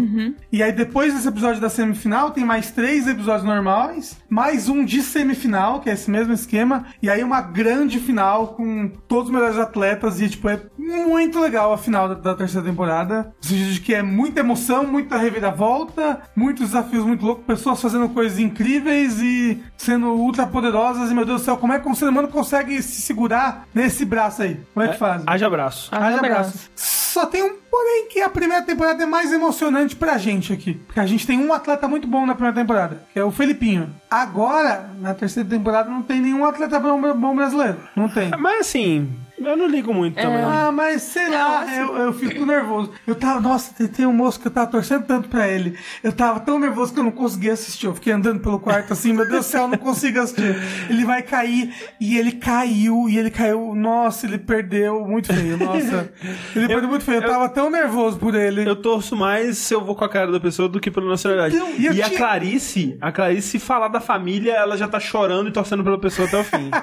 E aí depois desse episódio da semifinal, tem mais três episódios normais, mais um de semifinal, que é esse mesmo esquema, e aí uma grande final com todos os melhores atletas. E, tipo, é muito legal a final da, da terceira temporada. No sentido de que é muita emoção, muita reviravolta, muitos desafios muito loucos, pessoas fazendo coisas incríveis e sendo ultra poderosas. E, meu Deus do céu, como é que um ser humano consegue se segurar nesse braço aí? Como é que faz? Haja abraço. Haja Haja abraço. Só tem um porém que a primeira temporada é mais emocionante pra gente aqui. Porque a gente tem um atleta muito bom na primeira temporada, que é o Felipinho. Agora, na terceira temporada, não tem nenhum atleta bom, bom brasileiro. Não tem. Mas assim, eu não ligo muito também. Ah, mas sei lá, assim- eu, eu fico nervoso. Eu tava, nossa, tem, tem um moço que eu tava torcendo tanto pra ele. Eu tava tão nervoso que eu não conseguia assistir. Eu fiquei andando pelo quarto assim, meu Deus do céu, eu não consigo assistir. Ele vai cair e ele caiu, e ele caiu, nossa, ele perdeu muito feio, nossa. Ele perdeu muito feio, eu tava tão nervoso por ele. Eu torço mais se eu vou com a cara da pessoa do que pela nacionalidade. Então, e e a tinha- Clarice, a Clarice falar da família, ela já tá chorando e torcendo pela pessoa até o fim.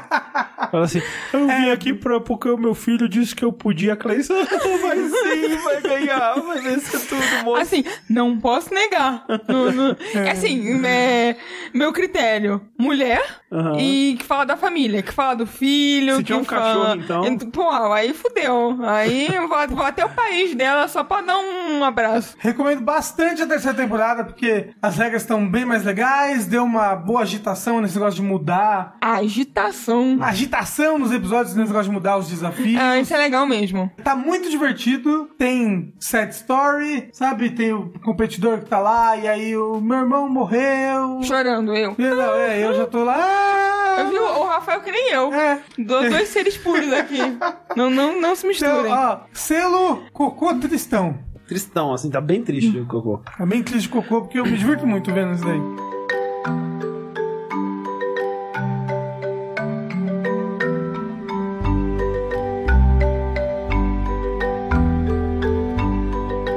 Fala assim, eu vim aqui pra, porque o meu filho disse que eu podia. A Clarice, "Ah, vai sim, vai ganhar, vai vencer tudo, moço. Assim, não posso negar. No- no- Assim, é, meu critério: mulher Aham. e que fala da família, que fala do filho. Se que tiver um fala... cachorro, então. Pô, aí fudeu. Aí eu vou, vou até o país dela só pra dar um abraço. Recomendo bastante a terceira temporada, porque as regras estão bem mais legais, deu uma boa agitação nesse negócio de mudar. Agitação. Agitação nos episódios nesse negócio de mudar os desafios. Ah, isso é legal mesmo. Tá muito divertido. Tem sad story, sabe? Tem o competidor que tá lá, e aí o meu irmão morreu. Chorando, eu. E, não, é, eu já tô lá. ah! Eu vi o Rafael que nem eu. É. Do- dois seres puros aqui. Não, não, não se Então, misturem. ó, selo Cocô Tristão. Tristão, assim, tá bem triste o Cocô. É bem triste de cocô, porque eu me divirto muito vendo isso daí.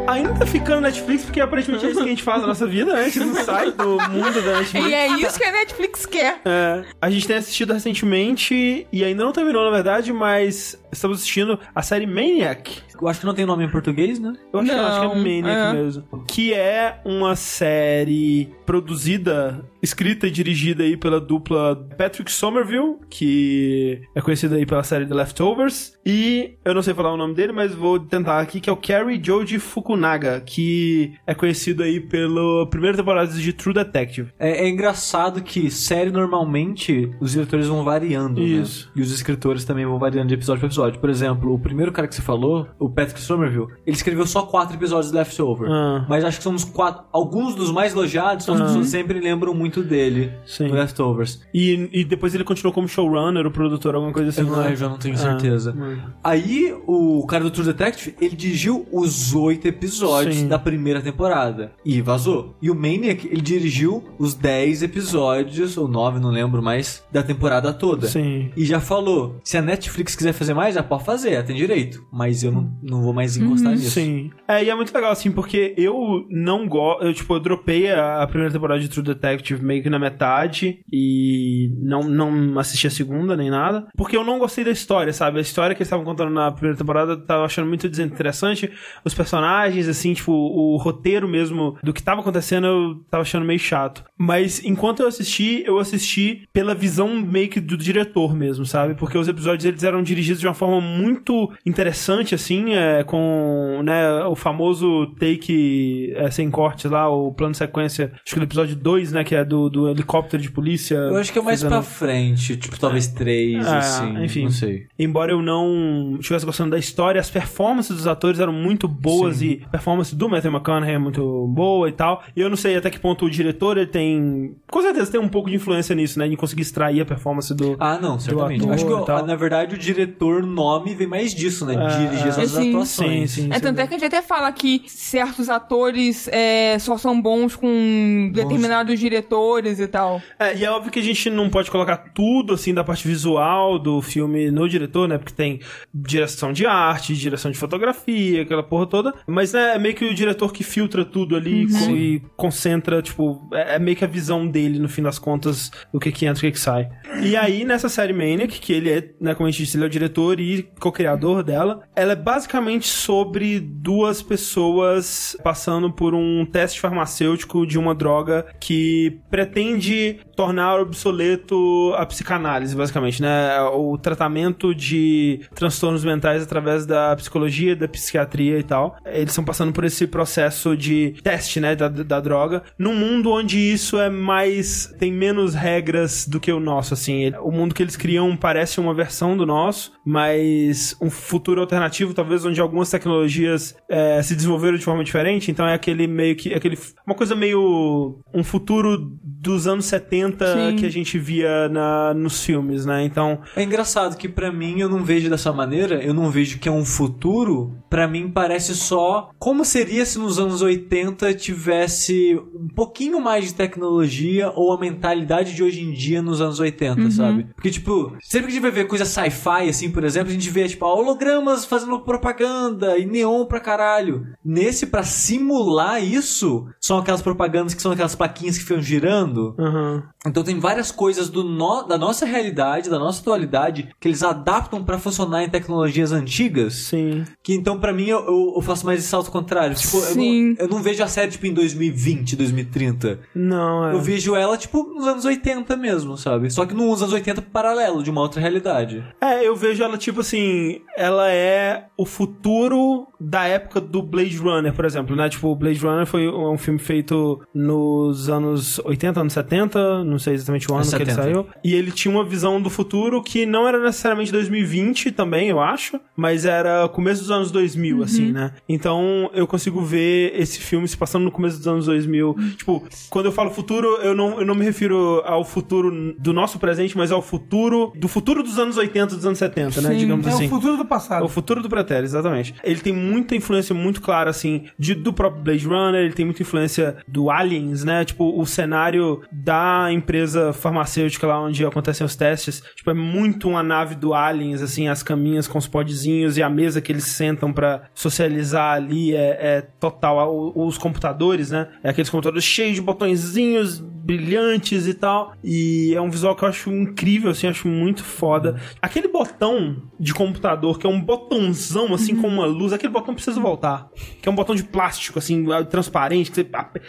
Ainda ficando na Netflix, porque aparentemente é isso que a gente faz na nossa vida, né? A gente não sai do mundo da Netflix. E é isso que a Netflix quer. É, a gente tem assistido recentemente, e ainda não terminou, na verdade, mas estamos assistindo a série Maniac. Eu acho que não tem nome em português, né? Eu acho, que, eu acho que é Não, Maniac é. mesmo. Que é uma série produzida, escrita e dirigida aí pela dupla Patrick Somerville, que é conhecida aí pela série The Leftovers. E eu não sei falar o nome dele, mas vou tentar aqui, que é o Kerry Joji Fukunaga, que é conhecido aí pela primeira temporada de True Detective. É, é engraçado que série normalmente os diretores vão variando, Isso. né? E os escritores também vão variando de episódio pra episódio. Por exemplo, o primeiro cara que você falou, o Patrick Somerville, ele escreveu só quatro episódios de Leftover. Ah. Mas acho que são os quatro. Alguns dos mais elogiados, então as pessoas sempre lembram muito dele Sim. no Leftovers. E, e depois ele continuou como showrunner, o produtor, alguma coisa assim. Eu, não- né? eu já não tenho Ah, certeza. hum. Aí, o cara do True Detective, ele dirigiu os oito episódios Sim. da primeira temporada. E vazou. E o Maniac, ele dirigiu os dez episódios, ou nove, não lembro mais, da temporada toda. Sim. E já falou, se a Netflix quiser fazer mais, já pode fazer, ela tem direito. Mas eu não, não vou mais encostar nisso. Sim. É, e é muito legal, assim, porque eu não gosto. Eu, tipo, eu dropei a, a primeira temporada de True Detective meio que na metade e não, não assisti a segunda nem nada. Porque eu não gostei da história, sabe? A história que eles estavam contando na primeira temporada eu tava achando muito desinteressante. Os personagens, assim, tipo, o roteiro mesmo do que tava acontecendo eu tava achando meio chato. Mas enquanto eu assisti, eu assisti pela visão meio que do diretor mesmo, sabe? Porque os episódios eles eram dirigidos de uma forma muito interessante, assim, é, com né, o famoso take é, sem cortes lá, o plano de sequência, acho que do episódio 2, né, que é do, do helicóptero de polícia. Eu acho que é mais fazendo- pra frente, tipo, talvez três, É, assim. enfim. Não sei. Embora eu não estivesse gostando da história, as performances dos atores eram muito boas e a performance do Matthew McConaughey é muito boa e tal. E eu não sei até que ponto o diretor ele tem. Com certeza tem um pouco de influência nisso, né? De conseguir extrair a performance do. Ah, não, certamente. Acho que, na verdade, o diretor nome vem mais disso, né? É, Dirigir essas sim. atuações. Sim, sim. É, tanto é que a gente até fala que certos atores é, só são bons com determinados diretores e tal. É, e é óbvio que a gente não pode colocar tudo, assim, da parte visual do filme no diretor, né? Porque tem direção de arte, direção de fotografia, aquela porra toda. Mas né, é meio que o diretor que filtra tudo ali co- e concentra, tipo, é, é meio que a visão dele, no fim das contas, o que que entra e o que que sai. E aí, nessa série Maniac, que ele é, né, como a gente disse, ele é o diretor e co-criador dela, ela é basicamente sobre duas pessoas passando por um teste farmacêutico de uma droga que pretende tornar obsoleto a psicanálise, basicamente, né? O tratamento de transtornos mentais através da psicologia, da psiquiatria e tal. Eles estão passando por esse processo de teste, né, da, da droga, num mundo onde isso é mais. tem menos regras do que o nosso, assim. O mundo que eles criam parece uma versão do nosso, mas um futuro alternativo, talvez onde algumas tecnologias eh, se desenvolveram de forma diferente, então é aquele meio que. aquele uma coisa meio. um futuro dos anos 70 Sim. que a gente via na, nos filmes, né? Então. É engraçado que pra mim eu não vejo dessa maneira, eu não vejo que é um futuro. Pra mim parece só como seria se nos anos 80 tivesse um pouquinho mais de tecnologia ou a mentalidade de hoje em dia nos anos 80, sabe? Porque tipo, sempre que a gente vai ver coisa sci-fi assim, por exemplo, a gente vê tipo hologramas fazendo propaganda e neon pra caralho. Nesse pra simular isso, são aquelas propagandas que são aquelas plaquinhas que ficam girando. aham. Então tem várias coisas do no- da nossa realidade, da nossa atualidade, que eles adaptam pra funcionar em tecnologias antigas. Sim. Que então pra mim eu, eu- eu faço mais esse salto contrário. Tipo, eu Sim. não, eu não vejo a série tipo em 2020, 2030. Não, é. Eu vejo ela tipo nos anos 80 mesmo, sabe? Só que nos anos 80 paralelo de uma outra realidade. É, eu vejo ela tipo assim, ela é o futuro da época do Blade Runner, por exemplo, né? Tipo, o Blade Runner foi um filme feito nos anos 80, anos 70, não sei exatamente o ano É que ele 70. saiu. E ele tinha uma visão do futuro que não era necessariamente 2020 também, eu acho, mas era começo dos anos 2000, assim, né? Então, eu consigo ver esse filme se passando no começo dos anos 2000. Tipo, quando eu falo futuro, eu não, eu não me refiro ao futuro do nosso presente, mas ao futuro do futuro dos anos 80, dos anos 70, né? Sim. Digamos É assim. o futuro do É passado. o futuro do pretérito, exatamente. Ele tem muita influência muito clara, assim, de- do próprio Blade Runner, ele tem muita influência do Aliens, né? Tipo, o cenário da empresa farmacêutica lá onde acontecem os testes, tipo, é muito uma nave do Aliens, assim, as caminhas com os podzinhos e a mesa que eles sentam pra socializar ali é, é total. Os computadores, né? É aqueles computadores cheios de botõezinhos brilhantes e tal. E é um visual que eu acho incrível, assim, acho muito foda. Aquele botão de computador, que é um botãozão, assim, com uma luz, aquele botão precisa voltar. Que é um botão de plástico, assim, transparente. Que você...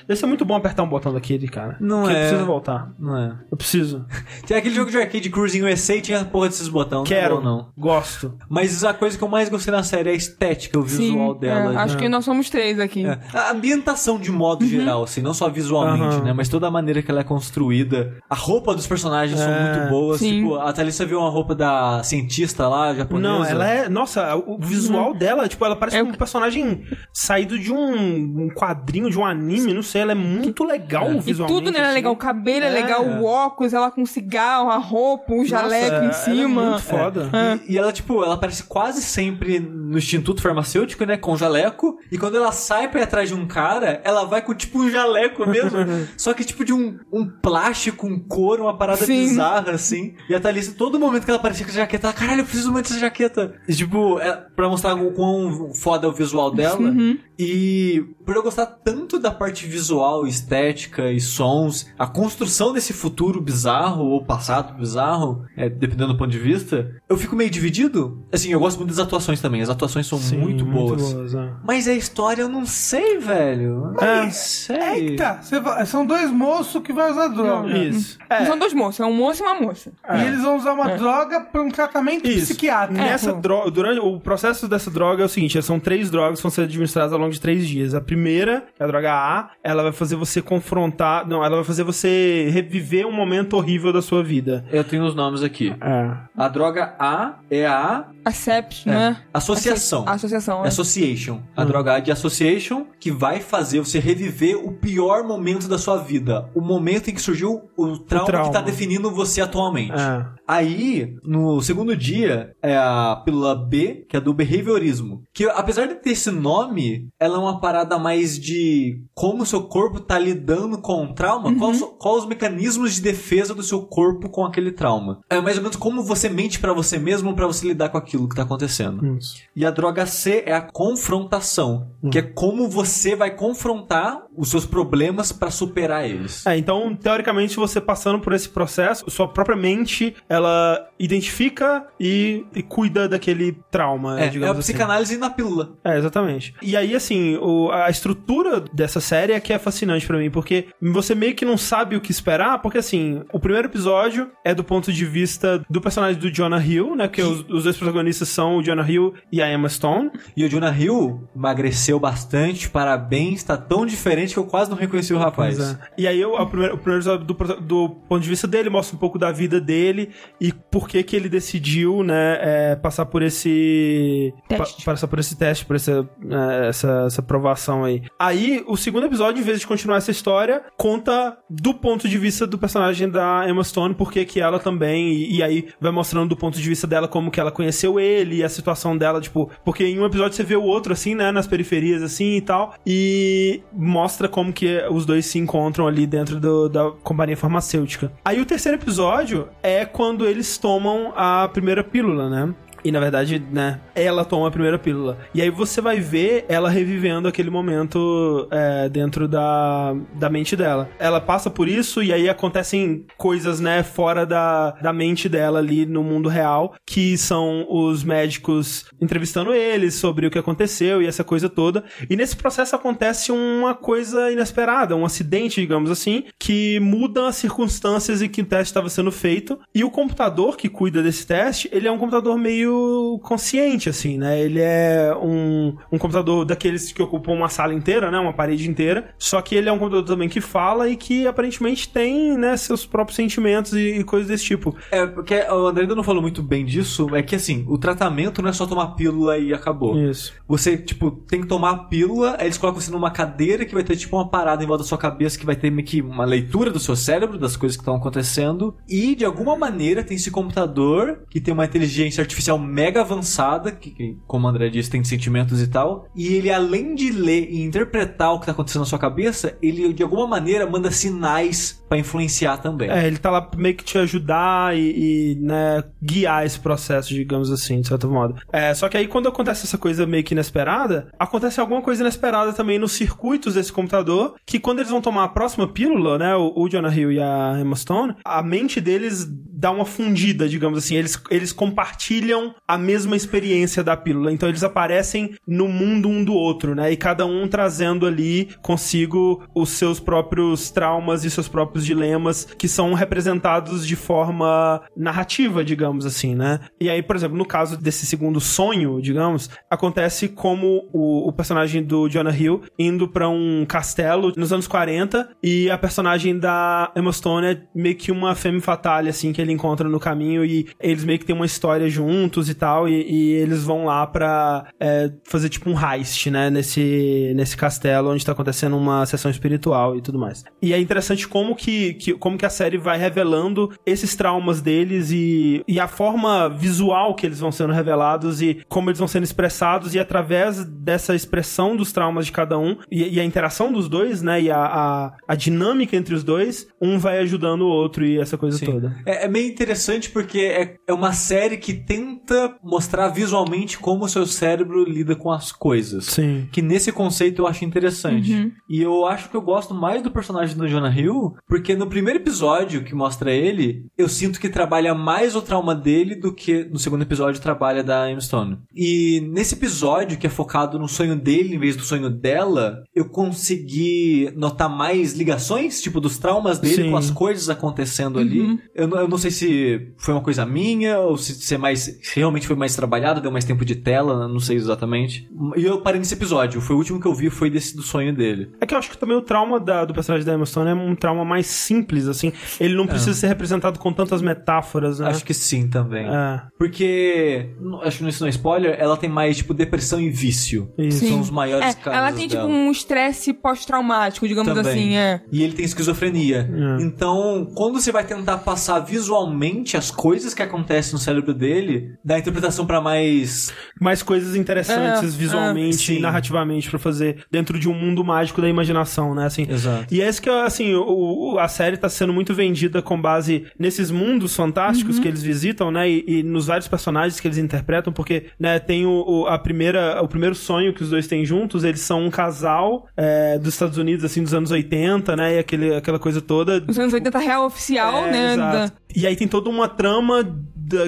Deve ser muito bom apertar um botão daquele, cara. Não Porque é. precisa voltar. Não é? Eu preciso. Tem aquele jogo de arcade Cruising USA e tinha a porra desses botões. Quero. Não, é não. Gosto. Mas a coisa que eu mais gostei na série é a estética, o visual Sim, dela. é, acho né? que nós somos três aqui. É. A ambientação de modo geral, assim, não só visualmente, Aham. né? Mas toda a maneira que ela é construída. A roupa dos personagens são É, muito boas. sim. Tipo, a Thalissa viu uma roupa da cientista lá, japonesa. Não, ela é. Nossa, o visual dela, tipo, ela parece É um personagem saído de um, um quadrinho, de um anime, não sei. Ela é muito legal E visualmente. tudo nela é assim. legal. O cabelo é, É. legal, o óculos, ela com cigarro, a roupa, o jaleco Nossa, em ela cima. É muito foda. E, e ela, tipo, ela aparece quase sempre no instituto farmacêutico, né? Com jaleco. E quando ela sai pra ir atrás de um cara, ela vai com, tipo, um jaleco mesmo. só que, tipo, de um, um plástico, um couro, uma parada Sim. bizarra, assim. E a Thalissa, todo momento que ela aparecia com essa jaqueta, ela, caralho, eu preciso muito dessa jaqueta. E, tipo, é, pra mostrar o quão foda é o visual dela. E por eu gostar tanto da parte visual, estética e sons, mas a construção desse futuro bizarro ou passado bizarro, é, dependendo do ponto de vista, eu fico meio dividido. Assim, eu gosto muito das atuações também. As atuações são Sim, muito boas. é. Mas a história eu não sei, velho. É. não sei. Eita, vai- são dois moços que vão usar droga. Isso. Não É, São dois moços, é um moço e uma moça. E eles vão usar uma droga pra um tratamento Isso. psiquiátrico. Nessa droga, durante o processo dessa droga é o seguinte: são três drogas que vão ser administradas ao longo de três dias. A primeira, é a droga A, ela vai fazer você confrontar. Não, ela vai fazer você reviver um momento horrível da sua vida. Eu tenho os nomes aqui. É. A droga A é a Accept, não é? associação. A associação. é. Association. A droga A de Association, que vai fazer você reviver o pior momento da sua vida. O momento em que surgiu o trauma, trauma. que tá definindo você atualmente. É. Aí, no segundo dia, é a pílula B, que é do behaviorismo. Que apesar de ter esse nome, ela é uma parada mais de como o seu corpo tá lidando com o trauma, quais qual os mecanismos de defesa do seu corpo com aquele trauma. É mais ou menos como você mente pra você mesmo pra você lidar com aquilo que tá acontecendo. Isso. E a droga C é a confrontação, que é como você vai confrontar os seus problemas pra superar eles. É, então, teoricamente, você passando por esse processo, sua própria mente, ela identifica e, e cuida daquele trauma, É, é a digamos assim. psicanálise na pílula. É, exatamente. E aí, assim, o- a estrutura dessa série é que é fascinante pra mim, porque você meio que não sabe o que esperar, porque assim, o primeiro episódio é do ponto de vista do personagem do Jonah Hill, né? Porque os, os dois protagonistas são o Jonah Hill e a Emma Stone. E o Jonah Hill emagreceu bastante, parabéns, tá tão diferente que eu quase não reconheci o rapaz. É. E aí, o, a primeira- o primeiro episódio do, do ponto de vista dele mostra um pouco da vida dele e por que que ele decidiu, né, é, passar por esse... Teste. pa- passar por esse teste, por essa, é, essa, essa aprovação aí. Aí, o segundo episódio, em vez de continuar essa história, conta do ponto de vista do personagem da Emma Stone, por que que ela também... E, e aí, vai mostrando do ponto de vista dela como que ela conheceu ele e a situação dela, tipo... Porque em um episódio você vê o outro, assim, né, nas periferias, assim, e tal, e mostra como que os dois se encontram ali dentro do- da companhia farmacêutica. Aí o terceiro episódio é quando eles tomam a primeira pílula, né? E na verdade, né, ela toma a primeira pílula. E aí você vai ver ela revivendo aquele momento é, dentro da, da mente dela. Ela passa por isso e aí acontecem coisas, né, fora da, da mente dela ali no mundo real, que são os médicos entrevistando eles sobre o que aconteceu e essa coisa toda. E nesse processo acontece uma coisa inesperada, um acidente, digamos assim, que muda as circunstâncias em que o teste estava sendo feito. E o computador que cuida desse teste, ele é um computador meio consciente, assim, né? Ele é um, um computador daqueles que ocupam uma sala inteira, né? Uma parede inteira. Só que ele é um computador também que fala e que aparentemente tem, né, seus próprios sentimentos e, e coisas desse tipo. É, porque o André ainda não falou muito bem disso, é que assim, o tratamento não é só tomar pílula e acabou. Isso. Você, tipo, tem que tomar a pílula, aí eles colocam você numa cadeira que vai ter, tipo, uma parada em volta da sua cabeça que vai ter meio que uma leitura do seu cérebro, das coisas que estão acontecendo. E, de alguma maneira, tem esse computador que tem uma inteligência artificial mega avançada, que, como o André disse, tem sentimentos e tal. E ele, além de ler e interpretar o que tá acontecendo na sua cabeça, ele, de alguma maneira, manda sinais pra influenciar também. É, ele tá lá meio que te ajudar e, e, né, guiar esse processo, digamos assim, de certo modo. É, só que aí quando acontece essa coisa meio que inesperada, acontece alguma coisa inesperada também nos circuitos desse computador, que quando eles vão tomar a próxima pílula, né, o, o Jonah Hill e a Emma Stone, a mente deles dá uma fundida, digamos assim, eles, eles compartilham a mesma experiência da pílula, então eles aparecem no mundo um do outro, né, e cada um trazendo ali consigo os seus próprios traumas e seus próprios dilemas que são representados de forma narrativa, digamos assim, né? E aí, por exemplo, no caso desse segundo sonho, digamos, acontece como o, o personagem do Jonah Hill indo pra um castelo nos anos 40 e a personagem da Emma Stone é meio que uma femme fatale, assim, que ele encontra no caminho e eles meio que têm uma história juntos e tal, e, e eles vão lá pra é, fazer tipo um heist, né, nesse, nesse castelo onde tá acontecendo uma sessão espiritual e tudo mais. E é interessante como que, que, como que a série vai revelando esses traumas deles e, e a forma visual que eles vão sendo revelados e como eles vão sendo expressados e através dessa expressão dos traumas de cada um e, e a interação dos dois, né, e a, a, a dinâmica entre os dois, um vai ajudando o outro e essa coisa Sim. toda. É, é meio interessante porque é, é uma série que tem tenta mostrar visualmente como o seu cérebro lida com as coisas. Sim. Que nesse conceito eu acho interessante. E eu acho que eu gosto mais do personagem do Jonah Hill, porque no primeiro episódio que mostra ele, eu sinto que trabalha mais o trauma dele do que no segundo episódio trabalha da Emma Stone. E nesse episódio, que é focado no sonho dele em vez do sonho dela, eu consegui notar mais ligações, tipo, dos traumas dele Sim. com as coisas acontecendo ali. Eu, não- eu não sei se foi uma coisa minha, ou se, se é mais. Se realmente foi mais trabalhado, deu mais tempo de tela, não sei exatamente. E eu parei nesse episódio. Foi o último que eu vi, foi desse do sonho dele. É que eu acho que também o trauma da- do personagem da Emma Stone é um trauma mais simples, assim. Ele não precisa ser representado com tantas metáforas, né? Acho que sim também. É, Porque, acho que isso não é spoiler, ela tem mais, tipo, depressão e vício. isso. Sim. São os maiores É, casos ela tem tipo dela. um estresse pós-traumático, digamos Também. assim, é. E ele tem esquizofrenia. É. Então, quando você vai tentar passar visualmente as coisas que acontecem no cérebro dele, dá a interpretação pra mais. mais coisas interessantes É, visualmente Sim. e narrativamente pra fazer dentro de um mundo mágico da imaginação, né? Assim, Exato. E é isso que, assim, o, a série tá sendo muito vendida com base nesses mundos fantásticos que eles visitam, né? E, e nos vários personagens que eles interpretam, porque, né, tem o, o- a primeira, o primeiro sonho que os dois têm juntos, eles são um casal é, dos Estados Unidos, assim, dos anos 80, né? E aquele, aquela coisa toda. Os anos 80 real oficial, É, né? exato. da- E aí tem toda uma trama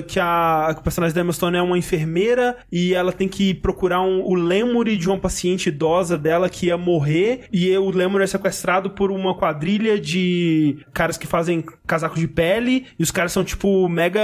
que, a, personagem da Emma Stone é uma enfermeira e ela tem que procurar um- o lêmure de uma paciente idosa dela que ia morrer e o lêmure é sequestrado por uma quadrilha de caras que fazem casacos de pele e os caras são tipo mega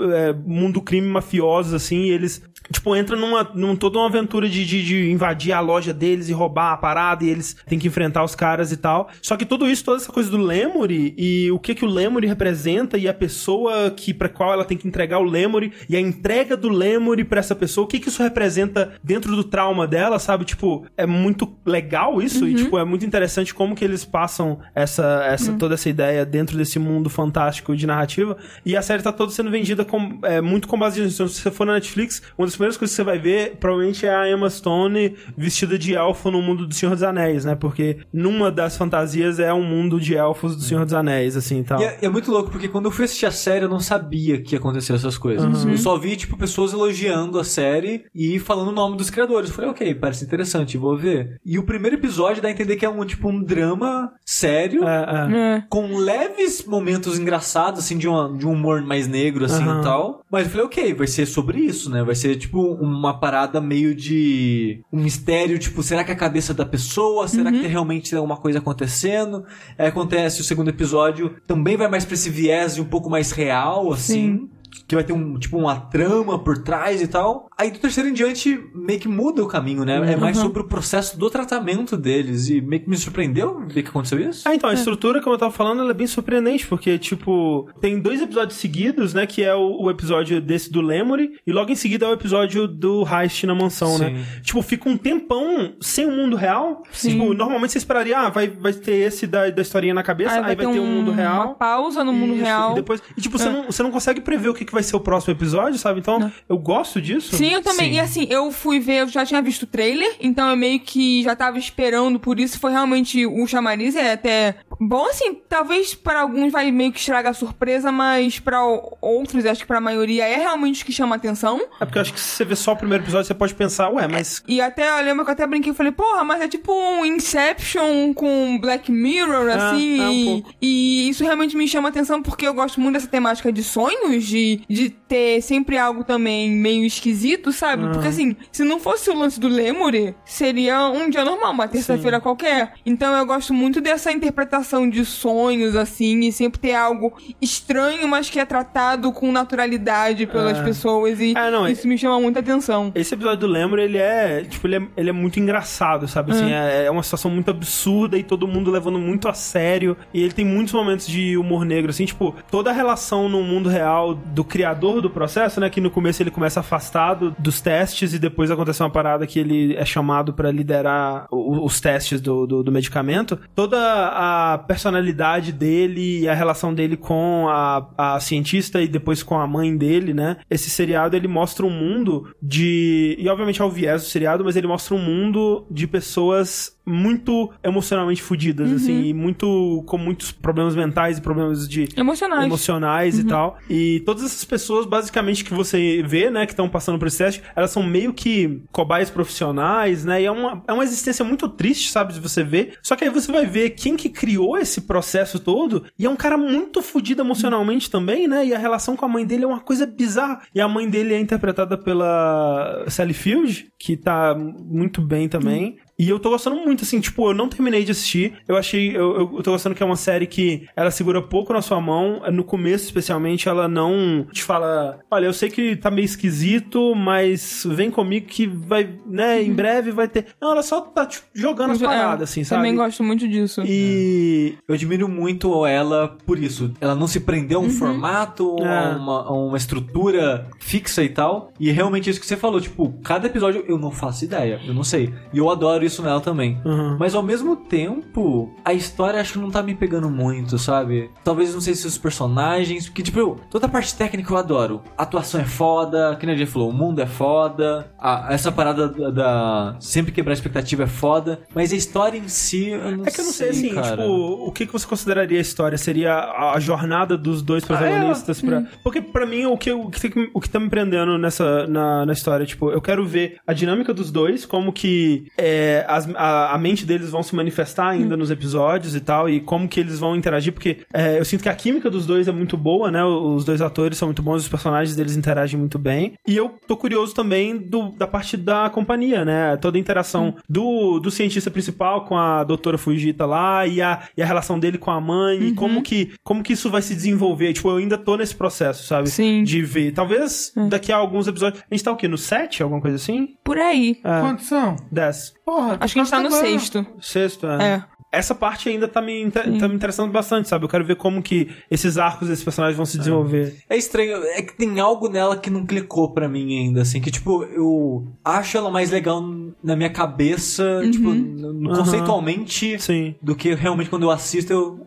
é, mundo crime mafiosos assim e eles tipo entram numa, num, toda uma aventura de, de, de invadir a loja deles e roubar a parada e eles têm que enfrentar os caras e tal. Só que tudo isso, toda essa coisa do Lemuri e o que que o Lemuri representa e a pessoa que para qual ela tem que entregar o Lemuri e a entrega do Lemuri pra essa pessoa, o que que isso representa dentro do trauma dela, sabe? Tipo, é muito legal isso e tipo, é muito interessante como que eles passam essa, essa toda essa ideia dentro desse mundo fantástico de narrativa. E a série tá toda sendo vendida com, é, muito com base nisso. Então, se você for na Netflix, uma das primeiras coisas que você vai ver provavelmente é a Emma Stone vestida de elfo no mundo do Senhor dos Anéis, né? Porque numa das fantasias é um mundo de elfos do Senhor dos Anéis, assim, tal. E é, é muito louco, porque quando eu fui assistir a série, eu não sabia que ia acontecer essas coisas. Eu só vi, tipo, pessoas elogiando a série e falando o nome dos criadores. Eu falei, ok, parece interessante, vou ver. E o primeiro episódio dá a entender que é um, tipo, um drama sério. É, é. É. Com leves momentos engraçados, assim, de, uma, de um humor mais negro, assim, Aham. e tal. Mas eu falei, ok, vai ser sobre isso, né? Vai ser, tipo, uma parada meio de... Um mistério, tipo, será que é a cabeça da pessoa? Será que realmente tem alguma coisa acontecendo? Aí acontece o segundo episódio, também vai mais pra esse viés de um pouco mais real, assim. Que vai ter um, tipo, uma trama por trás e tal. Aí do terceiro em diante, meio que muda o caminho, né? É mais sobre o processo do tratamento deles. E meio que me surpreendeu ver que aconteceu isso. Ah, então, a estrutura, como eu tava falando, ela é bem surpreendente, porque, tipo, tem dois episódios seguidos, né? Que é o, o episódio desse do Lemuri, e logo em seguida é o episódio do Heist na mansão, né? Tipo, fica um tempão sem o mundo real. Tipo, normalmente você esperaria, ah, vai, vai ter esse da, da historinha na cabeça, aí, vai, ter o mundo Uma real. pausa no mundo Isso, real. E, depois, e tipo, você, não, você não consegue prever o que, que vai ser o próximo episódio, sabe? Então, eu gosto disso. Sim, eu também. Sim. E assim, eu fui ver, eu já tinha visto o trailer, então eu meio que já tava esperando por isso. Foi realmente o chamariz, é até bom, assim, talvez para alguns vai meio que estragar a surpresa, mas para outros, acho que pra maioria é realmente o que chama atenção. É porque eu acho que se você vê só o primeiro episódio, você pode pensar, ué, mas. E até, eu lembro que eu até brinquei e falei, porra, mas é tipo um Inception com Black Mirror, Ah, assim. é um e, e isso realmente me chama atenção porque eu gosto muito dessa temática de sonhos, de, de ter sempre algo também meio esquisito, sabe? Ah. Porque assim, se não fosse o lance do Lemure, seria um dia normal, uma terça-feira qualquer. Então eu gosto muito dessa interpretação de sonhos, assim, e sempre ter algo estranho, mas que é tratado com naturalidade pelas Ah. pessoas. E Ah, não, é- isso me chama muita atenção. Esse episódio do Lembro, ele é, tipo, ele é, ele é muito engraçado, sabe? Assim, é, é uma situação muito absurda e todo mundo levando muito a sério. E ele tem muitos momentos de humor negro, assim, tipo, toda a relação no mundo real do criador do processo, né? Que no começo ele começa afastado dos testes e depois acontece uma parada que ele é chamado pra liderar os testes do, do, do medicamento. Toda a personalidade dele e a relação dele com a, a cientista e depois com a mãe dele, né? Esse seriado ele mostra um mundo de. E obviamente é o viés do seriado, mas ele mostra um mundo de pessoas muito emocionalmente fodidas, assim, e muito com muitos problemas mentais e problemas de Emocionais. emocionais e tal. E todas essas pessoas, basicamente, que você vê, né, que estão passando por esse teste, elas são meio que cobaias profissionais, né? E é uma, é uma existência muito triste, sabe, de você ver. Só que aí você vai ver quem que criou esse processo todo, e é um cara muito fodido emocionalmente também, né? E a relação com a mãe dele é uma coisa bizarra. E a mãe dele é interpretada pela Sally Field, que tá muito bem também. E eu tô gostando muito, assim, tipo, eu não terminei de assistir. Eu achei. Eu, eu- tô gostando que é uma série que ela segura pouco na sua mão. No começo, especialmente, ela não te fala: Olha, eu sei que tá meio esquisito, mas vem comigo que vai, né, em breve vai ter. Não, ela só tá tipo, jogando as É, paradas, assim, sabe? Também gosto muito disso. E. Eu admiro muito ela por isso. Ela não se prendeu a um formato, a, É. uma, a uma estrutura fixa e tal. E é realmente isso que você falou. Tipo, cada episódio eu não faço ideia. Eu não sei. E eu adoro isso nela também. Uhum. Mas ao mesmo tempo, a história acho que não tá me pegando muito, sabe? Talvez não sei se os personagens. Porque, tipo, eu- toda a parte técnica eu adoro. A atuação é foda, que nem falou, o mundo é foda. a- essa parada da, da sempre quebrar a expectativa é foda. Mas a história em si, eu não É que eu não sei, assim, cara. tipo, o que, que você consideraria a história? Seria a, a jornada dos dois protagonistas pra... Porque pra mim, o que, o, que, o que tá me prendendo nessa, na, na história, tipo, eu quero ver a dinâmica dos dois, como que é, as- a, a mente deles vão se manifestar ainda nos episódios e tal, e como que eles vão interagir, porque é, eu sinto que a química dos dois é muito boa, né? Os dois atores são muito bons, os personagens deles interagem muito bem. E eu tô curioso também do, da parte da companhia, né? Toda a interação do, do cientista principal com a doutora Fujita lá e a, e a relação dele com a mãe e como que, como que isso vai se desenvolver. Tipo, eu ainda tô nesse processo, sabe? Sim. De ver. Talvez daqui a alguns episódios. A gente tá o quê? No 7? Alguma coisa assim? Por aí. É. Quantos são? 10. Porra, Acho que a gente tá no acabando. sexto. Sexto, é. É. Essa parte ainda tá me, tá me interessando bastante, sabe? Eu quero ver como que esses arcos desses personagens vão se desenvolver. É estranho, é que tem algo nela que não clicou pra mim ainda, assim, que tipo, eu acho ela mais legal na minha cabeça, tipo, no- no- Aham. conceitualmente, Sim. do que realmente quando eu assisto eu.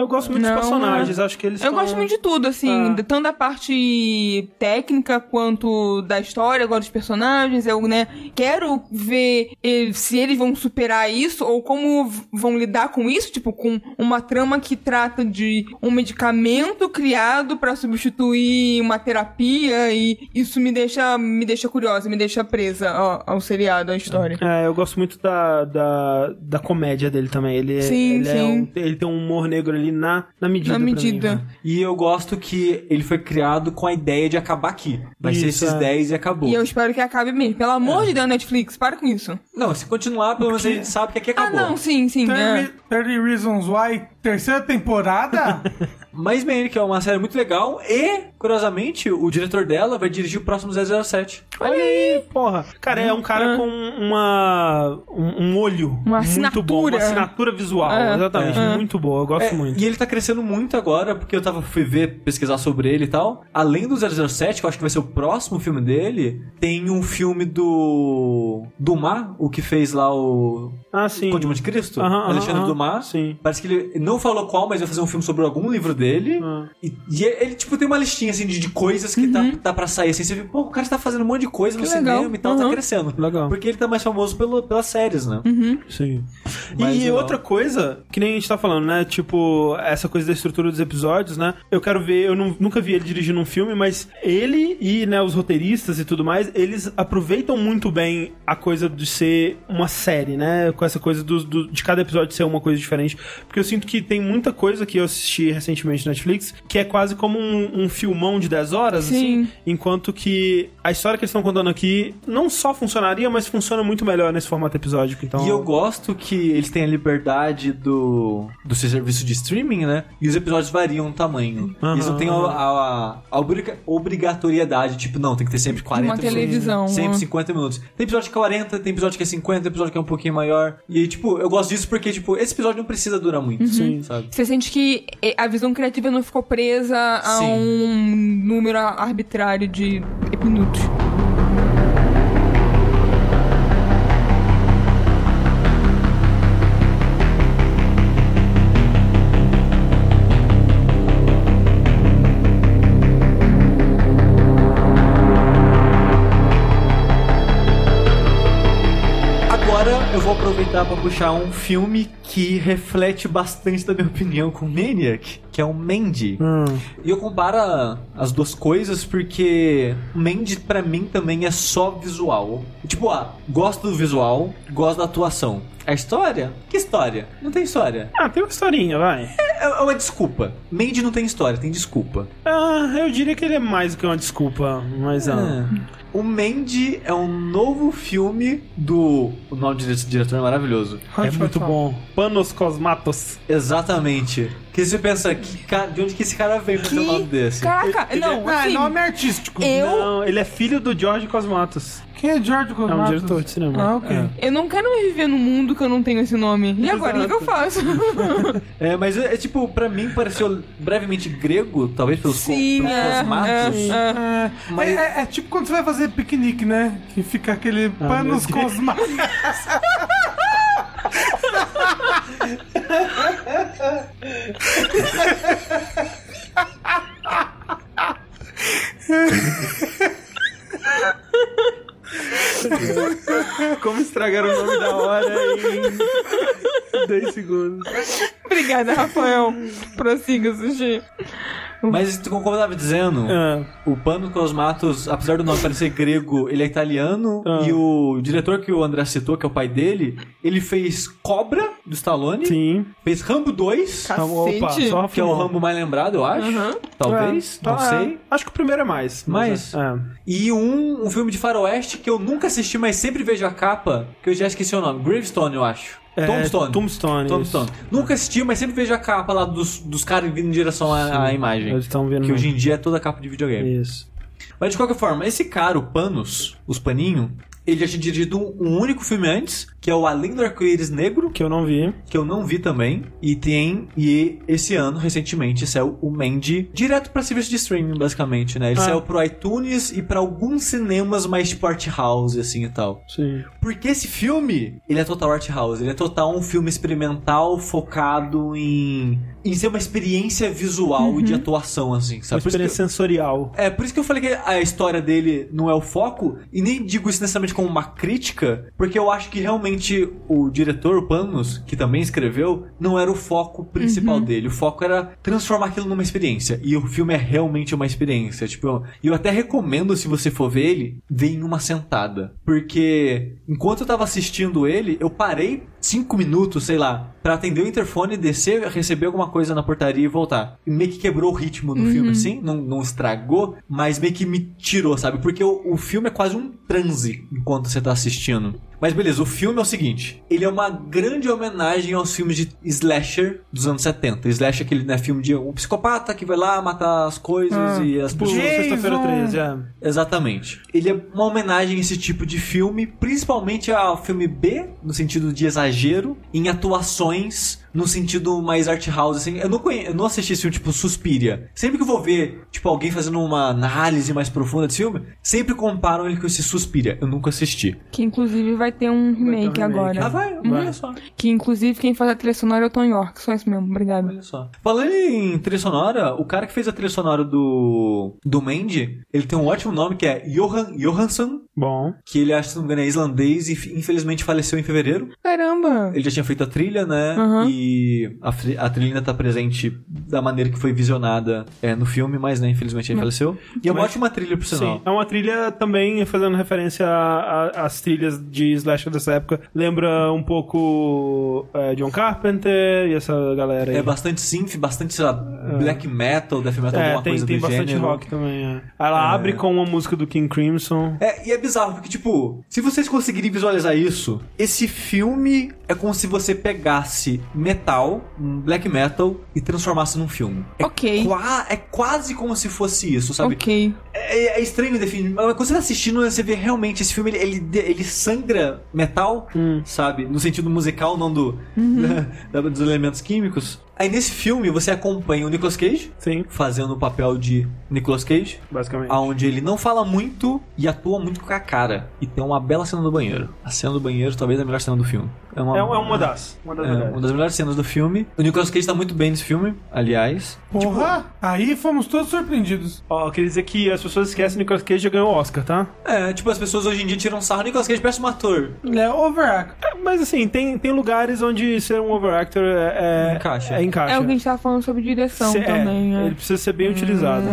Eu gosto muito Não, dos personagens, acho que eles Eu tão- gosto muito de tudo, assim, Ah. tanto da parte técnica quanto da história, agora dos personagens. Eu, né, quero ver eh, se eles vão superar isso ou como vão lidar com isso, tipo, com uma trama que trata de um medicamento criado pra substituir uma terapia e isso me deixa, me deixa curiosa, me deixa presa ao, ao seriado, à história. É, eu gosto muito da, da, da comédia dele também. Ele, é- Sim, ele, É sim. um, ele tem um humor negro ali na, na medida. Na pra mim, medida. né? E eu gosto que ele foi criado com a ideia de acabar aqui. Vai ser Isso, esses é. 10 e acabou. E eu espero que acabe mesmo. Pelo amor de Deus, Netflix, para com isso. Não, se continuar, pelo menos a gente sabe que aqui Ah, acabou. não, sim, sim. 30, é. 30 Reasons Why, terceira temporada? Mas bem, que é uma série muito legal e, curiosamente, o diretor dela vai dirigir o próximo 007. Olha aí, porra. Cara, é um cara com uma. Um, um olho. Uma muito bom. Uma assinatura. visual. É, exatamente. é. Muito boa. Eu gosto É, muito. E ele tá crescendo muito agora, porque eu tava fui ver, pesquisar sobre ele e tal. Além do 007, que eu acho que vai ser o próximo filme dele, tem um filme do Dumas, o que fez lá o Ah, sim. Conde de Monte Cristo, Aham, aham, Alexandre aham. Dumas. Sim. Parece que ele não falou qual, mas vai fazer um filme sobre algum livro dele. Ah. E, e ele, tipo, tem uma listinha, assim, de, de coisas que tá, tá pra sair, assim. Você vê, pô, o cara tá fazendo um monte de coisa no Que legal. cinema e tal, tá Uhum. crescendo. Legal. Porque ele tá mais famoso pelo, pelas séries, né? Sim. Mas e legal. outra coisa, que nem a gente tá falando, né? Tipo, essa coisa da estrutura dos episódios, né? Eu quero ver, eu não- nunca vi ele dirigindo um filme, mas ele e, né, os roteiristas e tudo mais, eles aproveitam muito bem a coisa de ser uma série, né? Com essa coisa do, do- de cada episódio ser uma coisa diferente. Porque eu sinto que tem muita coisa que eu assisti recentemente na Netflix que é quase como um, um filmão de 10 horas, Sim. assim. Enquanto que a história que eles estão contando aqui não só funcionaria, mas funciona muito melhor nesse formato episódico. Então, E eu gosto que eles têm a liberdade do, do seu serviço de streaming, né? E os episódios variam no tamanho. Aham. Eles não têm a, a- a obriga- obrigatoriedade, tipo, não, tem que ter sempre 40 uma minutos. televisão, Sempre né? 50 minutos. Tem episódio que é 40, tem episódio que é 50, tem episódio que é um pouquinho maior. E, tipo, eu gosto disso porque, tipo, esse episódio não precisa durar muito. Sim. Sabe? Você sente que eh, a visão criativa não ficou presa a Sim. um número arbitrário de minutos. Aproveitar pra puxar um filme que reflete bastante da minha opinião com Maniac, que é o Mandy. Hum. E eu comparo as duas coisas porque Mandy pra mim também é só visual. Tipo, ah, gosto do visual, gosto da atuação. A história? Que história? Não tem história. Ah, tem uma historinha, vai. É, é uma desculpa. Mandy não tem história, tem desculpa. Ah, eu diria que ele é mais do que uma desculpa, mas ah. É. O Mandy é um novo filme do. O nome do dire- diretor é maravilhoso. É muito bom. Panos Cosmatos. Exatamente. Que você pensa, que ca- de onde que esse cara veio pra ter um nome desse? Caraca, Ele- não, Ah, assim, nome artístico. eu, Não, ele é filho do George Cosmatos. Quem é George É Cosmatos? um diretor de cinema. Ah, ok. É. eu não quero mais viver num mundo que eu não tenho esse nome. E agora, o que que eu faço? É, mas é, é tipo, pra mim pareceu brevemente grego, talvez pelos, Sim, pelos é, cosmatos. é, é. É, Mas- é- é- é tipo quando você vai fazer piquenique, né? Que fica aquele panos meu Deus. cosmáticos. Como estragar o nome da hora em 10 segundos. Obrigada, Rafael. Prossiga, Sushi. Mas como eu tava dizendo, Ah, o Pano Cosmatos, apesar do nome parecer grego, ele é italiano. Ah. E o diretor que o André citou, que é o pai dele, ele fez Cobra, do Stallone. sim. Fez Rambo 2, Cacete. Opa, que é o Rambo mais lembrado, eu acho. Uhum. Talvez, É, não tá, sei. é. Acho que o primeiro é mais. Mas- é. E um, um filme de faroeste que eu nunca assisti, mas sempre vejo a capa, que eu já esqueci o nome. Gravestone, eu acho. É, Tombstone. Tombstone. Tombstone. Nunca assisti, mas sempre vejo a capa lá dos, dos caras vindo em direção à, à imagem. Eles estão vendo. Que hoje em dia é toda capa de videogame. Isso. Mas de qualquer forma, esse cara, o Panos, os paninhos, ele já tinha dirigido um, único filme antes, que é o Além do Arco-Íris Negro, Que eu não vi. que eu não vi também. E tem. E esse ano, recentemente, saiu o Mandy direto pra serviço de streaming, basicamente, né? Ele Ah. saiu pro iTunes e pra alguns cinemas mais tipo art house, assim e tal. Sim. Porque esse filme, ele é total art house. Ele é total um filme experimental focado em. Em ser uma experiência visual e de atuação, assim, Uma sabe? Que- experiência sensorial. é, por isso que eu falei que a história dele não é o foco, e nem digo isso necessariamente como uma crítica, porque eu acho que realmente o diretor, o Panos, que também escreveu, não era o foco principal dele. O foco era transformar aquilo numa experiência. E o filme é realmente uma experiência. Tipo, e eu até recomendo, se você for ver ele, ver em uma sentada. Porque enquanto eu tava assistindo ele, eu parei cinco minutos, sei lá, pra atender o interfone, descer, receber alguma coisa na portaria e voltar. E meio que quebrou o ritmo do filme, assim, não, não estragou, mas meio que me tirou, sabe? Porque o, o filme é quase um transe enquanto você tá assistindo. Mas beleza, o filme é o seguinte: ele é uma grande homenagem aos filmes de slasher dos anos 70. Slasher é aquele né, filme de um psicopata que vai lá matar as coisas e as pessoas. sexta-feira Jason. 13, é. Exatamente. Ele é uma homenagem a esse tipo de filme, principalmente ao filme B, no sentido de exagero, em atuações no sentido mais art house, assim. Eu não, conhe... eu não assisti esse filme, tipo, Suspiria. Sempre que eu vou ver, tipo, alguém fazendo uma análise mais profunda desse filme, sempre comparam ele com esse Suspiria. Eu nunca assisti. Que inclusive vai ter um remake, remake. agora. Ah, vai, olha só. Que inclusive quem faz a trilha sonora é o Tom York. Só isso mesmo, obrigado. Olha só. Falando em trilha sonora, o cara que fez a trilha sonora do, do Mandy, ele tem um ótimo nome que é Johan Johansson, Bom. que ele, acho que se não me engano, é islandês e infelizmente faleceu em fevereiro. Caramba! Ele já tinha feito a trilha, né? Uhum. E a, a trilha ainda tá presente da maneira que foi visionada é, no filme, mas, né, infelizmente ele faleceu. E é uma Mas- ótima trilha, por sinal. Sim, é uma trilha também fazendo referência às trilhas de slasher dessa época. Lembra um pouco é, John Carpenter e essa galera aí. É bastante synth, bastante, sei lá, black metal, death metal, É, alguma tem, coisa tem do bastante gênero. rock também. é. Ela abre com uma música do King Crimson. É, e é bizarro, porque, tipo, se vocês conseguirem visualizar isso, esse filme é como se você pegasse metal, um black metal, e transformasse num filme. É, Ok. qua- é quase como se fosse isso, sabe? Ok. É, é estranho definir, mas quando você tá assistindo, você vê realmente esse filme, ele, ele, ele sangra metal, sabe? No sentido musical, não do, da- dos elementos químicos. Aí nesse filme você acompanha o Nicolas Cage Sim, fazendo o papel de Nicolas Cage, basicamente. onde ele não fala muito e atua muito com a cara. E tem uma bela cena do banheiro. A cena do banheiro talvez é a melhor cena do filme. É uma, É, é uma das. Uma das é melhores. uma das melhores cenas do filme. O Nicolas Cage tá muito bem nesse filme, aliás. Porra! aí fomos todos surpreendidos. Ó, queria dizer que as pessoas esquecem que Nicolas Cage já ganhou o Oscar, tá? É, tipo, as pessoas hoje em dia tiram sarro. Nicolas Cage parece um ator. Ele é overact. É, mas assim, tem, tem lugares onde ser um overactor é, é, Encaixa. É, encaixa. É o que a gente tava falando sobre direção Se- é, também. é. Ele precisa ser bem utilizado.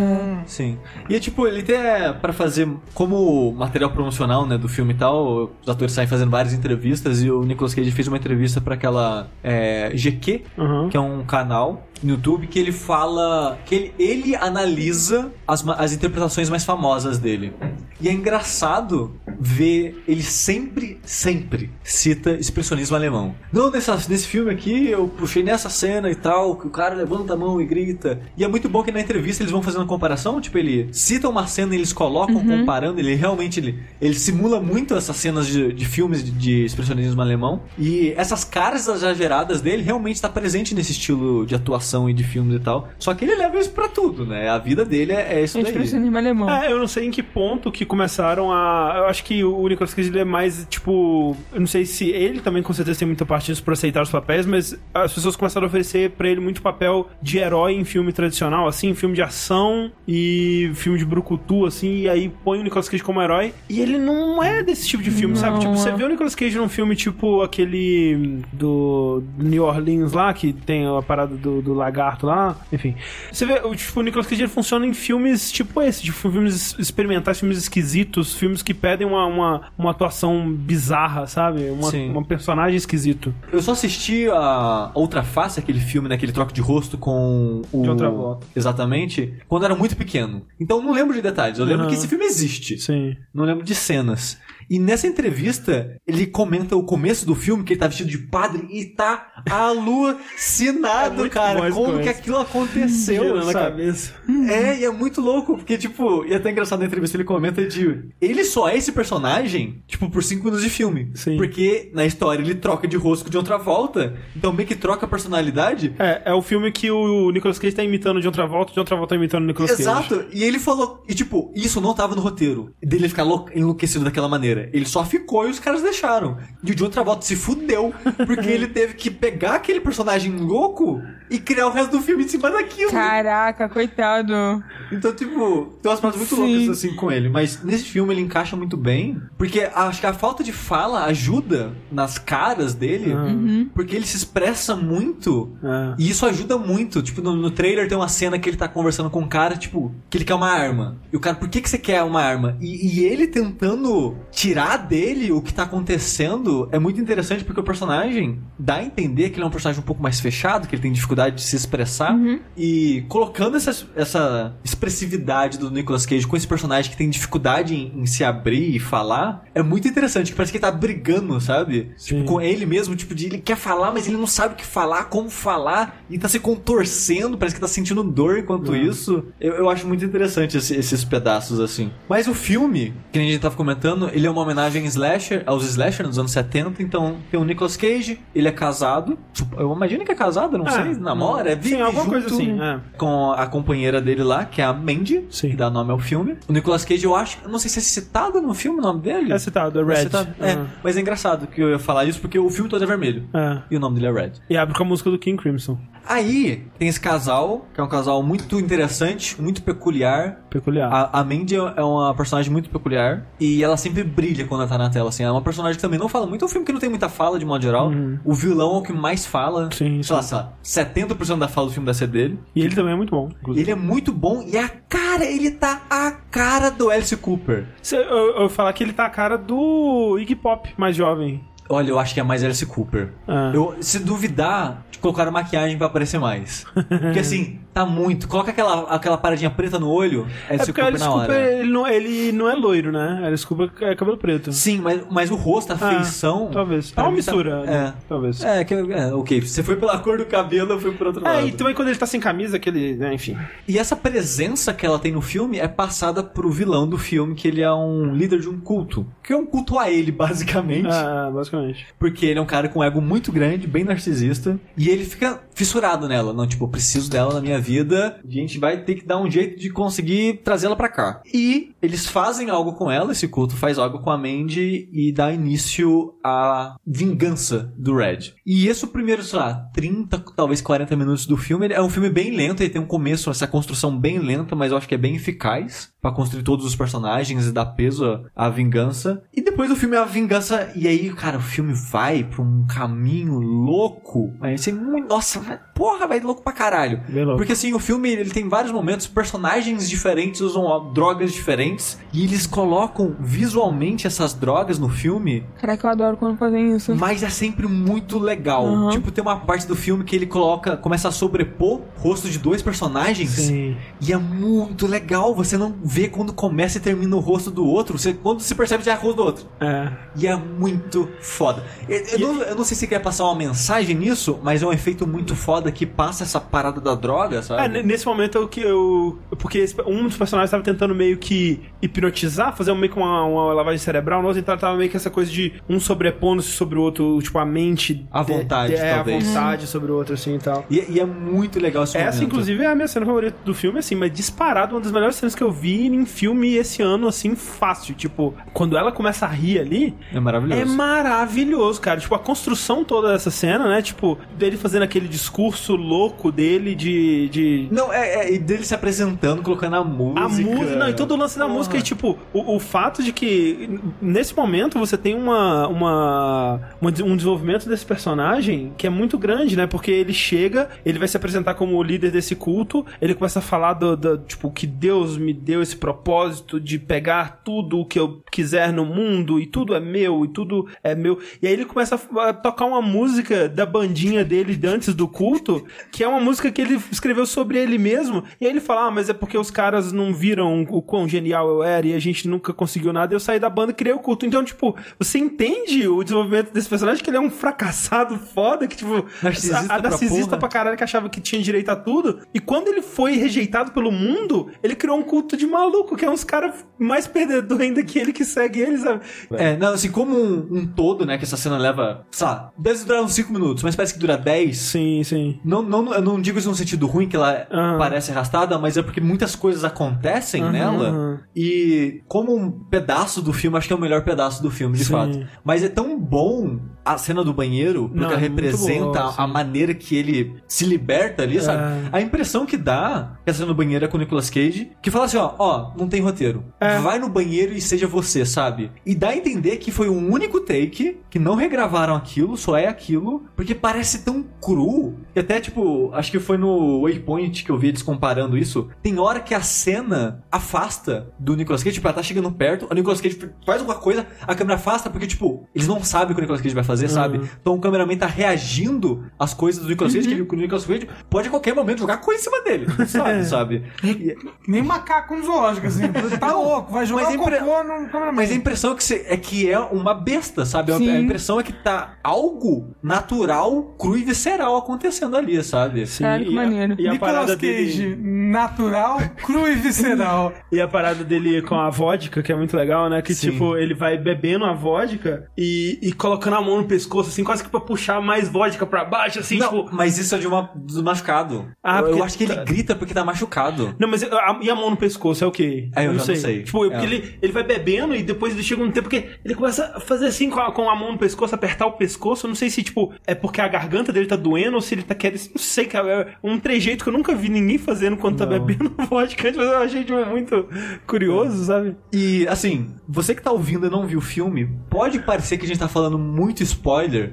Sim. E é tipo, ele até pra fazer como material promocional, né, do filme e tal, os atores saem fazendo várias entrevistas e o Nicolas Cage fez uma entrevista pra aquela é, GQ, Uhum. que é um canal no YouTube que ele fala que ele, ele analisa as, as interpretações mais famosas dele. E é engraçado ver ele sempre, sempre cita expressionismo alemão. Não, nessa, nesse filme aqui eu puxei nessa cena e tal, que o cara levanta a mão e grita. E é muito bom que na entrevista eles vão fazendo uma comparação, tipo, ele cita uma cena e eles colocam comparando, ele realmente ele, ele simula muito essas cenas de, de filmes de, de expressionismo alemão. E essas caras exageradas dele realmente está presente nesse estilo de atuação e de filmes e tal. Só que ele leva isso pra tudo, né? A vida dele é, é isso É daí. expressionismo alemão. É, eu não sei em que ponto que começaram a. Eu acho que o Nicolas Cage é mais, tipo. Eu não sei se ele também com certeza tem muita parte disso pra aceitar os papéis, mas as pessoas começaram a oferecer pra ele muito papel de herói em filme tradicional, assim, filme de ação e filme de brucutu, assim, e aí põe o Nicolas Cage como herói. E ele não é desse tipo de filme, sabe? Não, Tipo, você é. vê o Nicolas Cage num filme tipo aquele do New Orleans lá, que tem a parada do, do lagarto lá, enfim. Você vê, o, tipo, o Nicolas Cage ele funciona em filmes tipo esse, tipo, filmes experimentais, filmes esquisitos, filmes que pedem uma, uma, uma atuação bizarra, sabe? Uma, Sim. um personagem esquisito. Eu só assisti a Outra Face, aquele filme, naquele troco de rosto com o. De Outra Volta. Exatamente. Quando era muito pequeno. Então eu não lembro de detalhes. Eu lembro Aham. que esse filme existe. Sim. Não lembro de cenas. E nessa entrevista, ele comenta o começo do filme, que ele tá vestido de padre e tá alucinado, É cara. Como começo. que aquilo aconteceu na cabeça. É, e é muito louco, porque, tipo, e é até engraçado na entrevista ele comenta de. Ele só é esse personagem, tipo, por cinco minutos de filme. Sim. Porque na história ele troca de rosto de outra volta. Então meio que troca a personalidade. É, é o filme que o Nicolas Cage tá imitando de outra volta, de outra volta tá imitando o Nicolas Cage. Exato, e ele falou, e tipo, isso não tava no roteiro, dele ficar lou- enlouquecido daquela maneira. Ele só ficou e os caras deixaram. E o John Travolta se fudeu, porque ele teve que pegar aquele personagem louco e criar o resto do filme em cima daquilo. Caraca, coitado. Então, tipo, tem umas paradas muito Sim. loucas assim com ele. Mas nesse filme ele encaixa muito bem. Porque acho que a falta de fala ajuda nas caras dele. Porque ele se expressa muito. É. E isso ajuda muito. Tipo, no, no trailer tem uma cena que ele tá conversando com um cara, tipo, que ele quer uma arma. E o cara, por que, que você quer uma arma? E, e ele tentando tirar dele o que tá acontecendo é muito interessante porque o personagem dá a entender que ele é um personagem um pouco mais fechado, que ele tem dificuldade de se expressar. E colocando essa, essa expressividade do Nicolas Cage com esse personagem que tem dificuldade em, em se abrir e falar, é muito interessante. Que parece que ele tá brigando, sabe? Sim. Tipo, com ele mesmo, tipo, de ele quer falar, mas ele não sabe o que falar, como falar, e tá se contorcendo, parece que tá sentindo dor enquanto isso. Eu, eu acho muito interessante esse- esses pedaços, assim. Mas o filme, que a gente tava comentando, ele é uma homenagem slasher, aos slasher nos anos 70, então tem o Nicolas Cage, ele é casado, eu imagino que é casado, não É, sei, namora, Sim, vive alguma junto coisa assim, é. com a companheira dele lá, que é a Mandy, Sim. que dá nome ao filme. O Nicolas Cage, eu acho, não sei se é citado no filme o nome dele. É citado, é Red. É, citado. É, Ah. mas é engraçado que eu ia falar isso porque o filme todo é vermelho. É. E o nome dele é Red. E abre com a música do King Crimson. Aí tem esse casal, que é um casal muito interessante, muito peculiar. Peculiar. A, a Mandy é uma personagem muito peculiar e ela sempre brilha quando ela tá na tela, assim. Ela é uma personagem que também não fala muito. É um filme que não tem muita fala, de modo geral. O vilão é o que mais fala. Uhum. Sim, sei lá, sim. sei lá, 70% da fala do filme deve ser dele. E ele também é muito bom. inclusive. Ele é muito bom e a cara, ele tá a cara do Alice Cooper. Eu, eu vou falar que ele tá a cara do Iggy Pop, mais jovem. Olha, eu acho que é mais Alice Cooper. Ah. Eu, se duvidar, colocaram maquiagem pra aparecer mais. Porque assim, tá muito. Coloca aquela, aquela paradinha preta no olho, É Alice o Cooper Alice na hora. Cooper, ele não, ele não é loiro, né? Alice Cooper é cabelo preto. Sim, mas, mas o rosto, a Ah, feição. Talvez. É uma tá- mistura. né? Talvez. É, é, que, é, ok. Você foi pela cor do cabelo, eu fui por outro lado. É, e também quando ele tá sem camisa, aquele. né, enfim. E essa presença que ela tem no filme é passada pro vilão do filme, que ele é um líder de um culto. Que é um culto a ele, basicamente. É, basicamente. Porque ele é um cara com um ego muito grande, bem narcisista. E ele fica fissurado nela. Não, tipo, eu preciso dela na minha vida, a gente vai ter que dar um jeito de conseguir trazê-la pra cá. E eles fazem algo com ela, esse culto faz algo com a Mandy e dá início à vingança do Red. E esse o primeiro, sei lá, 30, talvez 40 minutos do filme, é um filme bem lento, ele tem um começo, essa construção bem lenta, mas eu acho que é bem eficaz pra construir todos os personagens e dar peso à, vingança. E depois do filme é a vingança, e aí, cara, o filme vai pra um caminho louco. Aí você, muito- nossa, porra, vai louco pra caralho. Bem louco. Porque assim, o filme ele tem vários momentos, personagens diferentes usam drogas diferentes, e eles colocam visualmente essas drogas no filme Caraca, eu adoro quando fazem isso. mas é sempre muito legal. Uhum. Tipo, tem uma parte do filme que ele coloca, começa a sobrepor o rosto de dois personagens. Sim. E é muito legal. Você não vê quando começa e termina o rosto do outro. Você, quando se percebe, já é o rosto do outro. É. E é muito foda. Eu, eu não, eu não sei se você quer passar uma mensagem nisso, mas é um efeito muito foda que passa essa parada da droga, É, sabe? n- nesse momento eu que eu. Porque esse- um dos personagens tava tentando meio que hipnotizar, fazer meio que uma, uma lavagem cerebral, no outro então tava meio que essa coisa de um sobrepondo-se sobre o outro, tipo, a mente. A de- vontade, de- é, talvez. a vontade sobre o outro, assim e tal. E, e é muito legal esse Essa, momento. inclusive, é a minha cena favorita do filme, assim, mas disparado, uma das melhores cenas que eu vi em filme esse ano, assim, fácil. Tipo, quando ela começa a rir ali, É maravilhoso. é maravilhoso, cara. Tipo, a construção toda dessa cena, né? Tipo, dele fazendo aquele discurso louco dele de. de... Não, é, é dele se apresentando, colocando a música. A música, não, e todo o lance da Porra. música, e tipo, o, o fato de que nesse momento você tem uma, uma, uma um desenvolvimento desse personagem que é muito grande, né? Porque ele chega, ele vai se apresentar como o líder desse culto, ele começa a falar do, do- tipo, que Deus me deu esse propósito de pegar tudo o que eu quiser no mundo, e tudo é meu, e tudo é meu. E aí ele começa a tocar uma música da bandinha dele de antes do culto, que é uma música que ele escreveu sobre ele mesmo, e aí ele fala, ah, mas é porque os caras não viram o quão genial eu era e a gente nunca conseguiu nada, eu saí da banda e criei o culto. Então, tipo, você entende o desenvolvimento desse personagem, que ele é um fracassado foda, que, tipo, Narcisista a, a pra narcisista porra. pra caralho que achava que tinha direito a tudo, e quando ele foi rejeitado pelo mundo, ele criou um culto de maluco, que é uns caras mais perdedor ainda que ele que segue ele, sabe? É, não, assim, como um, um todo, né, que essa cena leva, sei lá, deve durar uns 5 minutos, mas parece que dura 10. Sim, sim. Não, não, eu não digo isso no sentido ruim, que ela Aham. parece arrastada, mas é porque muitas coisas acontecem Aham, nela. E como um pedaço do filme, acho que é o melhor pedaço do filme, de Sim. fato. Mas é tão bom a cena do banheiro, porque Não, ela é representa boa, a maneira que ele se liberta ali, sabe? É. A impressão que dá, que a cena do banheiro é com o Nicolas Cage, que fala assim, ó, ó, não tem roteiro. É. Vai no banheiro e seja você, sabe? E dá a entender que foi um único take, que não regravaram aquilo, só é aquilo, porque parece tão cru. E até, tipo, acho que foi no Waypoint que eu vi eles comparando isso. Tem hora que a cena afasta do Nicolas Cage, tipo, ela tá chegando perto, o Nicolas Cage faz alguma coisa, a câmera afasta, porque, tipo, eles não sabem o que o Nicolas Cage vai fazer, sabe? Então o cameraman tá reagindo às coisas do Nicolas Cage, que o Nicolas Cage pode a qualquer momento jogar coisa em cima dele, sabe? sabe? E- Que Nem macaco no zoológico, assim. Tá louco, vai jogar Mas impre- cocô no cameraman. Mas a impressão é que, você- é que é uma besta, sabe? A- Sim. A impressão é que tá algo natural, cru e visceral acontecendo ali, sabe? Caralho, que e a- maneiro. E a, Nicolas parada Cage, dele. natural, cru e visceral. E a parada dele com a vodka, que é muito legal, né? Que Sim. tipo, ele vai bebendo a vodka e, e colocando a mão no pescoço, assim, quase que pra puxar mais vodka pra baixo, assim, Não, tipo. mas isso é de uma, do machucado. Ah, eu, eu acho que ele tá- grita porque tá machucado. Não, mas a- e a mão no pescoço é o quê? É, eu já não sei. Tipo, É. porque ele, ele vai bebendo e depois ele chega um tempo que ele começa a fazer assim com a, com a mão no pescoço, apertar o pescoço. Eu não sei se, tipo, é porque a garganta dele tá doendo ou se ele tá querendo. Não sei, cara. É um trejeito que eu nunca vi ninguém fazendo quando tá Não. bebendo vodka, mas eu achei, tipo, muito curioso, sabe? E, assim, você que tá ouvindo e não viu o filme, pode parecer que a gente tá falando muito spoiler,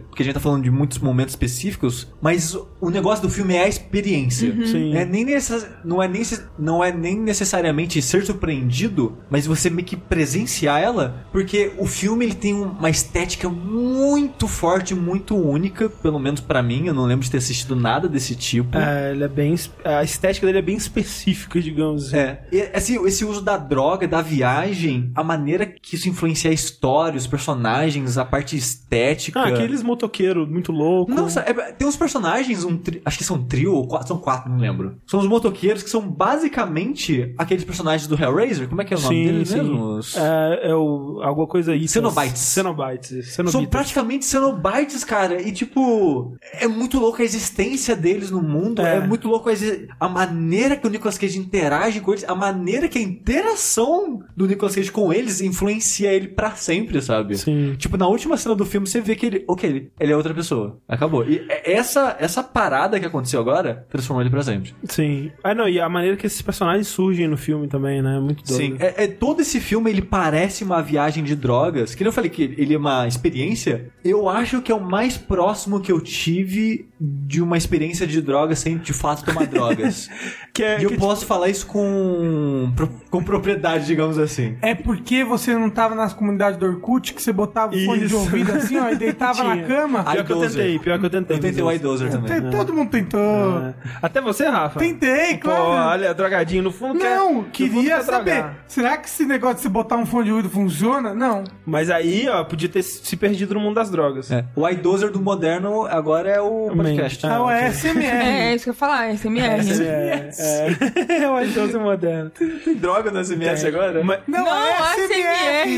porque a gente tá falando de muitos momentos específicos, mas o negócio do filme é a experiência. Sim. É nem necess... não, é nem... não é nem necessariamente ser surpreendido, mas você meio que presenciar ela, porque o filme ele tem uma estética muito forte, muito única, pelo menos pra mim, eu não lembro de ter assistido nada desse tipo. É, ele é bem. A estética dele é bem específica, digamos assim. É, e esse, esse uso da droga, da viagem, a maneira que isso influencia a história, os personagens, a parte estética. Ah, aqueles motoqueiros muito loucos. Nossa, é- tem uns personagens, um tri- acho que são trio ou quatro, são quatro, não lembro. São os motoqueiros que são basicamente aqueles personagens do Hellraiser. Como é que é o nome Sim, deles sim. mesmo? É, é o, alguma coisa aí. Cenobites. Cenobites. São Cenobites. praticamente Cenobites, cara. E, tipo, é muito louco a existência deles no mundo. É, É. muito louco dizer, a maneira que o Nicolas Cage interage com eles, a maneira que a interação do Nicolas Cage com eles influencia ele pra sempre, sabe? Sim. Tipo, na última cena do filme você vê que ele, ok, ele, ele é outra pessoa. Acabou. E essa, essa parada que aconteceu agora transformou ele pra sempre. Sim. Ah, não, e a maneira que esses personagens surgem no filme também, né? Muito doido. Sim, é, é- todo esse filme ele parece uma viagem de drogas. Que nem eu falei que ele é uma experiência. Eu acho que é o mais próximo que eu tive de uma experiência de drogas sem de fato tomar drogas. Que é, e eu que, posso falar isso com, com propriedade, digamos assim. É porque você não tava nas comunidades do Orkut que você botava o fone de ouvido assim, ó, e deitava na cama? Pior que eu iDozer. tentei, pior que eu tentei. Eu tentei o iDozer também. Te- Todo mundo tentou. É. Até você, Rafa. Tentei, Pô, claro. olha, drogadinho no fundo Não, queria quer saber. drogar. Será que esse negócio de você botar um fone de ouvido funciona? Não. Mas aí, ó, podia ter se perdido no mundo das drogas. É. O iDozer do moderno agora é o podcast. Ah, Ah, o ok. SMR. É, é isso que eu ia falar, SMR. É, é, é o idoso moderno. Tem droga no SMS agora? Não, Não, é ASMR.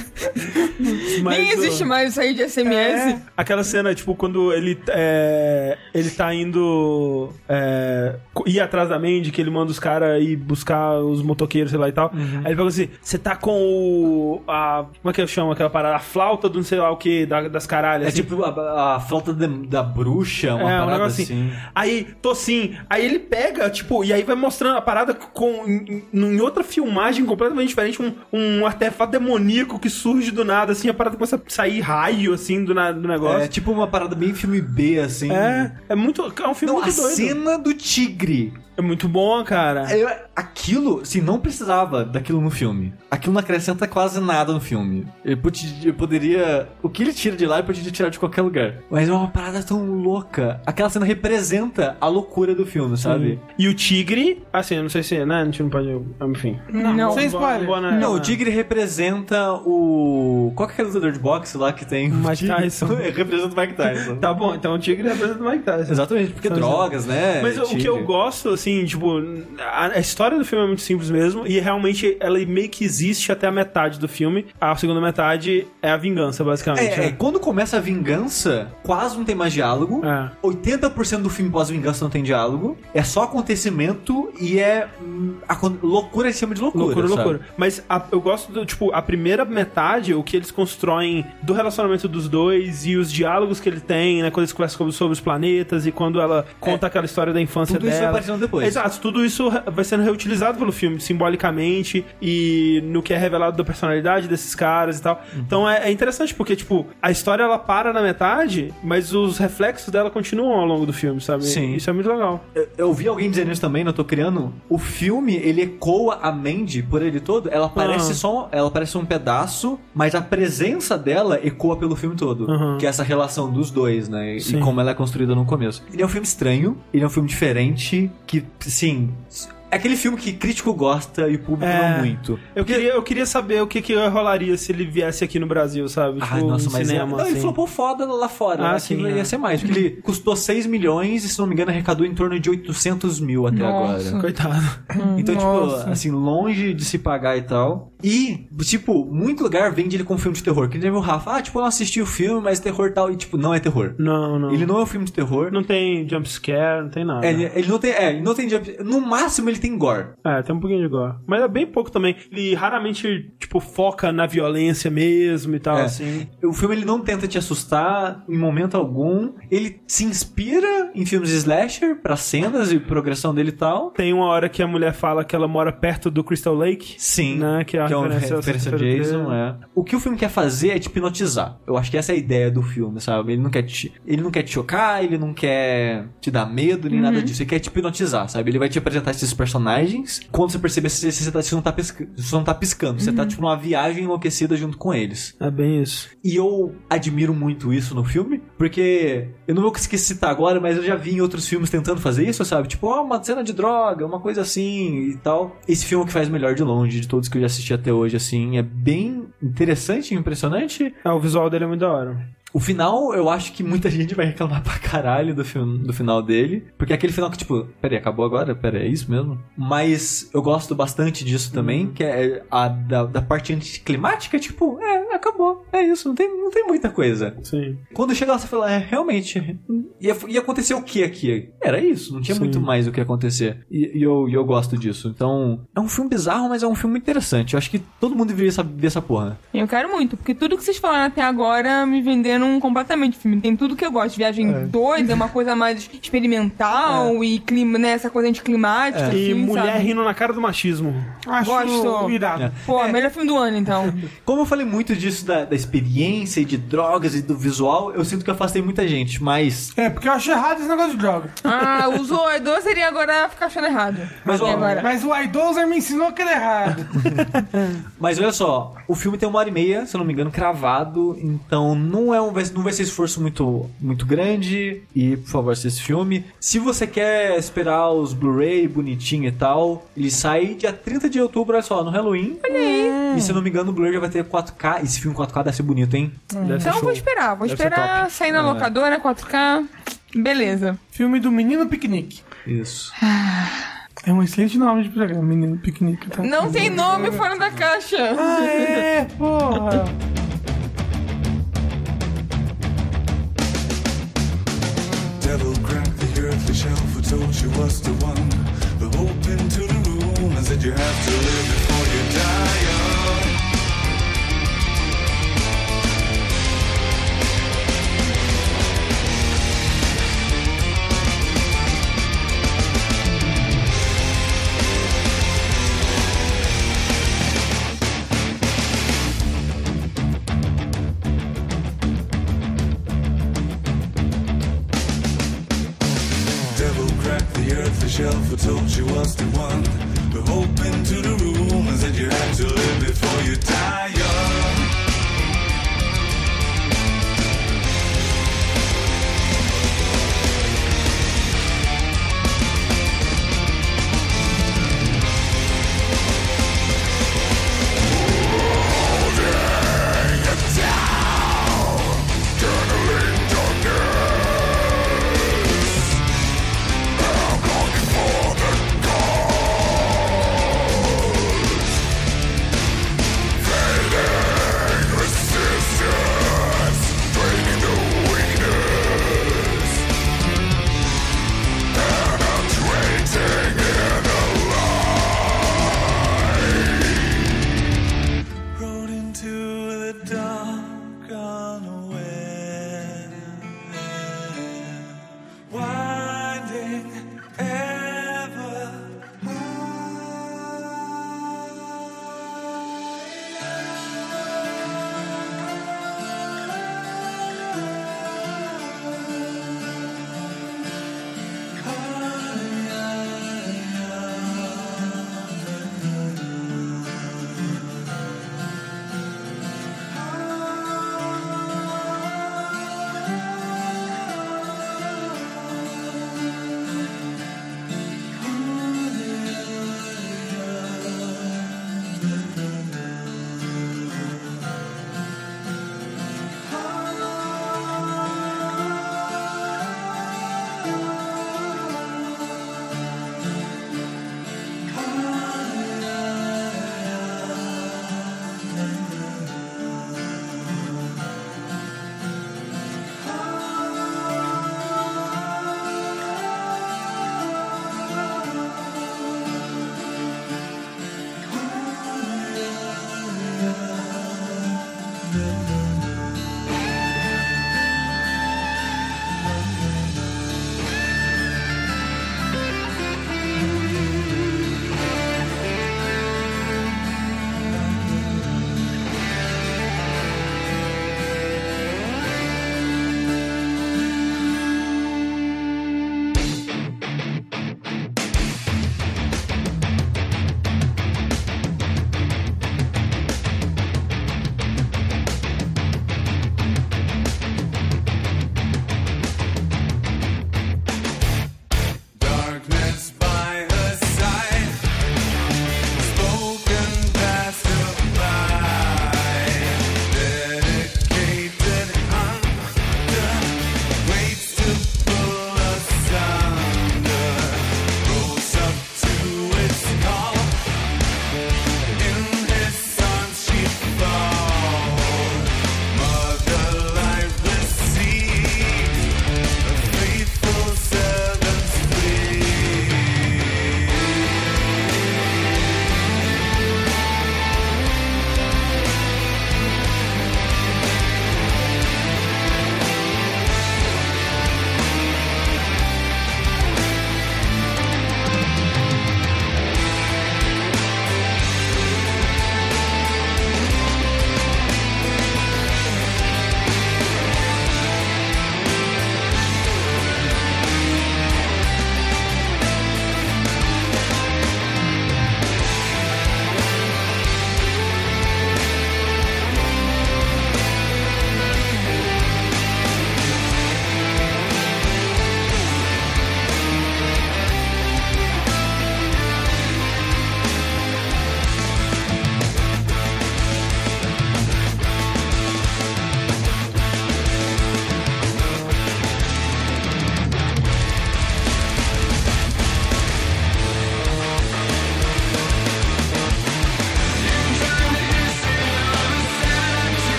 mas, Nem existe mais isso aí de SMS. Aquela cena, tipo, quando ele, é, ele tá indo é, ir atrás da Mandy, que ele manda os caras ir buscar os motoqueiros, sei lá e tal. Aí ele fala assim: você tá com o. A, como é que eu chamo aquela parada? A flauta do não sei lá o que, das caralhas. É assim. tipo a, a flauta da, da bruxa, uma É, um parada negócio assim. assim. Aí, tô sim. Aí ele pega, tipo, e aí vai mostrando a parada com, em, em outra filmagem completamente diferente, um, um artefato demoníaco que surge do nada, assim, a parada começa a sair raio, assim, do, na- do negócio. É tipo uma parada bem filme B, assim. É, é muito. É um filme Não, a muito doido. cena do tigre. É muito bom, cara. Eu- aquilo, assim, não precisava daquilo no filme. Aquilo não acrescenta quase nada no filme. Pode- eu poderia. O que ele tira de lá, ele poderia tirar de qualquer lugar. Mas é uma parada tão louca. Aquela cena representa a loucura do filme, sabe? E o tigre, assim, eu não sei se, né? A gente não pode. Enfim. Não. Sem Boa- spoiler. boa, né? Não, o tigre representa o. Qual que é aquele lutador de boxe lá que tem? Mike? Tyson. representa o Mike Tyson. Tá bom, então o tigre representa o Mike Tyson. Exatamente, porque São- drogas, né? Mas o que eu gosto, assim, tipo, a, a história do filme é muito simples mesmo, e realmente ela meio que existe até a metade do filme. A segunda metade é a vingança, basicamente. É, é, quando começa a vingança, quase não tem mais diálogo. É. 80% do filme pós-vingança não tem diálogo. É só acontecimento e é hum, loucura em cima de loucura. Loucura, sabe? loucura. Mas a- eu gosto do, tipo, a primeira metade, o que eles constroem do relacionamento dos dois e os diálogos que ele tem, né? Quando eles conversam sobre, os planetas e quando ela conta aquela história da infância É. Tudo dela. isso vai aparecendo depois. Exato, tudo isso vai sendo reutilizado pelo filme, simbolicamente, e no que é revelado da personalidade desses caras e tal. Uhum. Então é, é interessante, porque, tipo, a história ela para na metade, mas os reflexos dela continuam ao longo do filme, sabe? Sim. Isso é muito legal. Eu, eu vi alguém dizendo isso também, não tô criando. O filme, ele ecoa a Mandy por ele todo. Ela parece Ah. só. Ela parece um pedaço, mas a presença dela ecoa pelo filme todo. Aham. Que é essa relação dos dois, né? E Sim. como ela é construída no começo. Ele é um filme estranho, ele é um filme diferente, que, sim. É aquele filme que crítico gosta e o público É. não muito. Eu queria, eu queria saber o que, que rolaria se ele viesse aqui no Brasil, sabe? Tipo, Ai, nossa, no mas cinema, é... não, ele assim. flopou foda lá fora. Ah, Aqui sim, ia é. ser mais. Porque ele custou 6 milhões e, se não me engano, arrecadou em torno de 800 mil até Nossa. agora. Coitado. Então, Nossa. tipo, assim, longe de se pagar e tal. E, tipo, muito lugar vende ele como filme de terror. Que nem o Rafa, ah, tipo, eu não assisti o filme, mas terror e tal. E, tipo, não é terror. Não, não. Ele não é um filme de terror. Não tem jump scare, não tem nada. É, ele, ele não tem. É, ele não tem. jump- No máximo ele tem gore. É, tem um pouquinho de gore. Mas é bem pouco também. Ele raramente, tipo, foca na violência mesmo e tal, É. assim. O filme ele não tenta te assustar em momento algum. Ele se inspira em filmes de slasher pra cenas e progressão dele e tal. Tem uma hora que a mulher fala que ela mora perto do Crystal Lake. Sim. Né, que é a uma referência ao referência a Sexta-feira Jason, é. O que o filme quer fazer é te hipnotizar. Eu acho que essa é a ideia do filme, sabe? Ele não quer te, ele não quer te chocar, ele não quer te dar medo, nem nada disso. Ele quer te hipnotizar, sabe? Ele vai te apresentar esses personagens. Quando você perceber, você, você, tá- você não tá piscando, você não tá piscando. Você tá, tipo, numa viagem enlouquecida junto com eles. É bem isso. E eu admiro muito isso no filme, porque eu não vou conseguir citar agora, mas eu já vi em outros filmes tentando fazer isso, sabe? Tipo, ó, uma cena de droga, uma coisa assim e tal. Esse filme é o que faz melhor de longe, de todos que eu já assisti até hoje, assim, é bem interessante e impressionante. É, o visual dele é muito da hora. O final, eu acho que muita gente vai reclamar pra caralho do, filme, do final dele. Porque é aquele final que, tipo, peraí, acabou agora? Peraí, é isso mesmo? Mas eu gosto bastante disso também, que é a da, da parte anticlimática, tipo, é, acabou. É isso, não tem, não tem muita coisa. Sim. Quando chega lá, você fala, é, realmente, ia, ia acontecer o que aqui? Era isso, não tinha Sim. muito mais o que acontecer. E, e eu, e eu gosto disso. Então, é um filme bizarro, mas é um filme interessante. Eu acho que todo mundo deveria saber ver essa porra. Eu quero muito, porque tudo que vocês falaram até agora me venderam completamente o filme. Tem tudo que eu gosto. Viagem doida, uma coisa mais experimental e clima, né? Essa coisa anticlimática. E assim, mulher sabe? rindo na cara do machismo. Acho Gosto. irado. É. Pô, melhor filme do ano, então. Como eu falei muito disso da, da experiência e de drogas e do visual, eu sinto que afastei muita gente, mas. É, porque eu acho errado esse negócio de droga. Ah, o zoador seria agora ficar achando errado. Mas, E ó, agora? Mas o idoser me ensinou que era errado. Mas olha só, o filme tem uma hora e meia, se eu não me engano, cravado, então não é um, vai- não vai ser esforço muito, muito grande. E, por favor, assista esse filme. Se você quer esperar os Blu-ray bonitinho e tal, ele sai dia 30 de outubro, olha só, no Halloween. Olha aí. E se eu não me engano, o Blu-ray já vai ter 4K. Esse filme 4K deve ser bonito, hein? Deve ser Então vou esperar, vou Deve esperar sair na locadora, 4K. Beleza. Filme do Menino Piquenique. Isso. É um excelente nome de programa, Menino Piquenique. Tá? Não tem nome fora da caixa. Ah, é, porra. Devil cracked the earthly shelf and told she was the one. The hope into the room and said you have to live before you die shelf who told you was the one. The hope into the room is that you have to live before you die.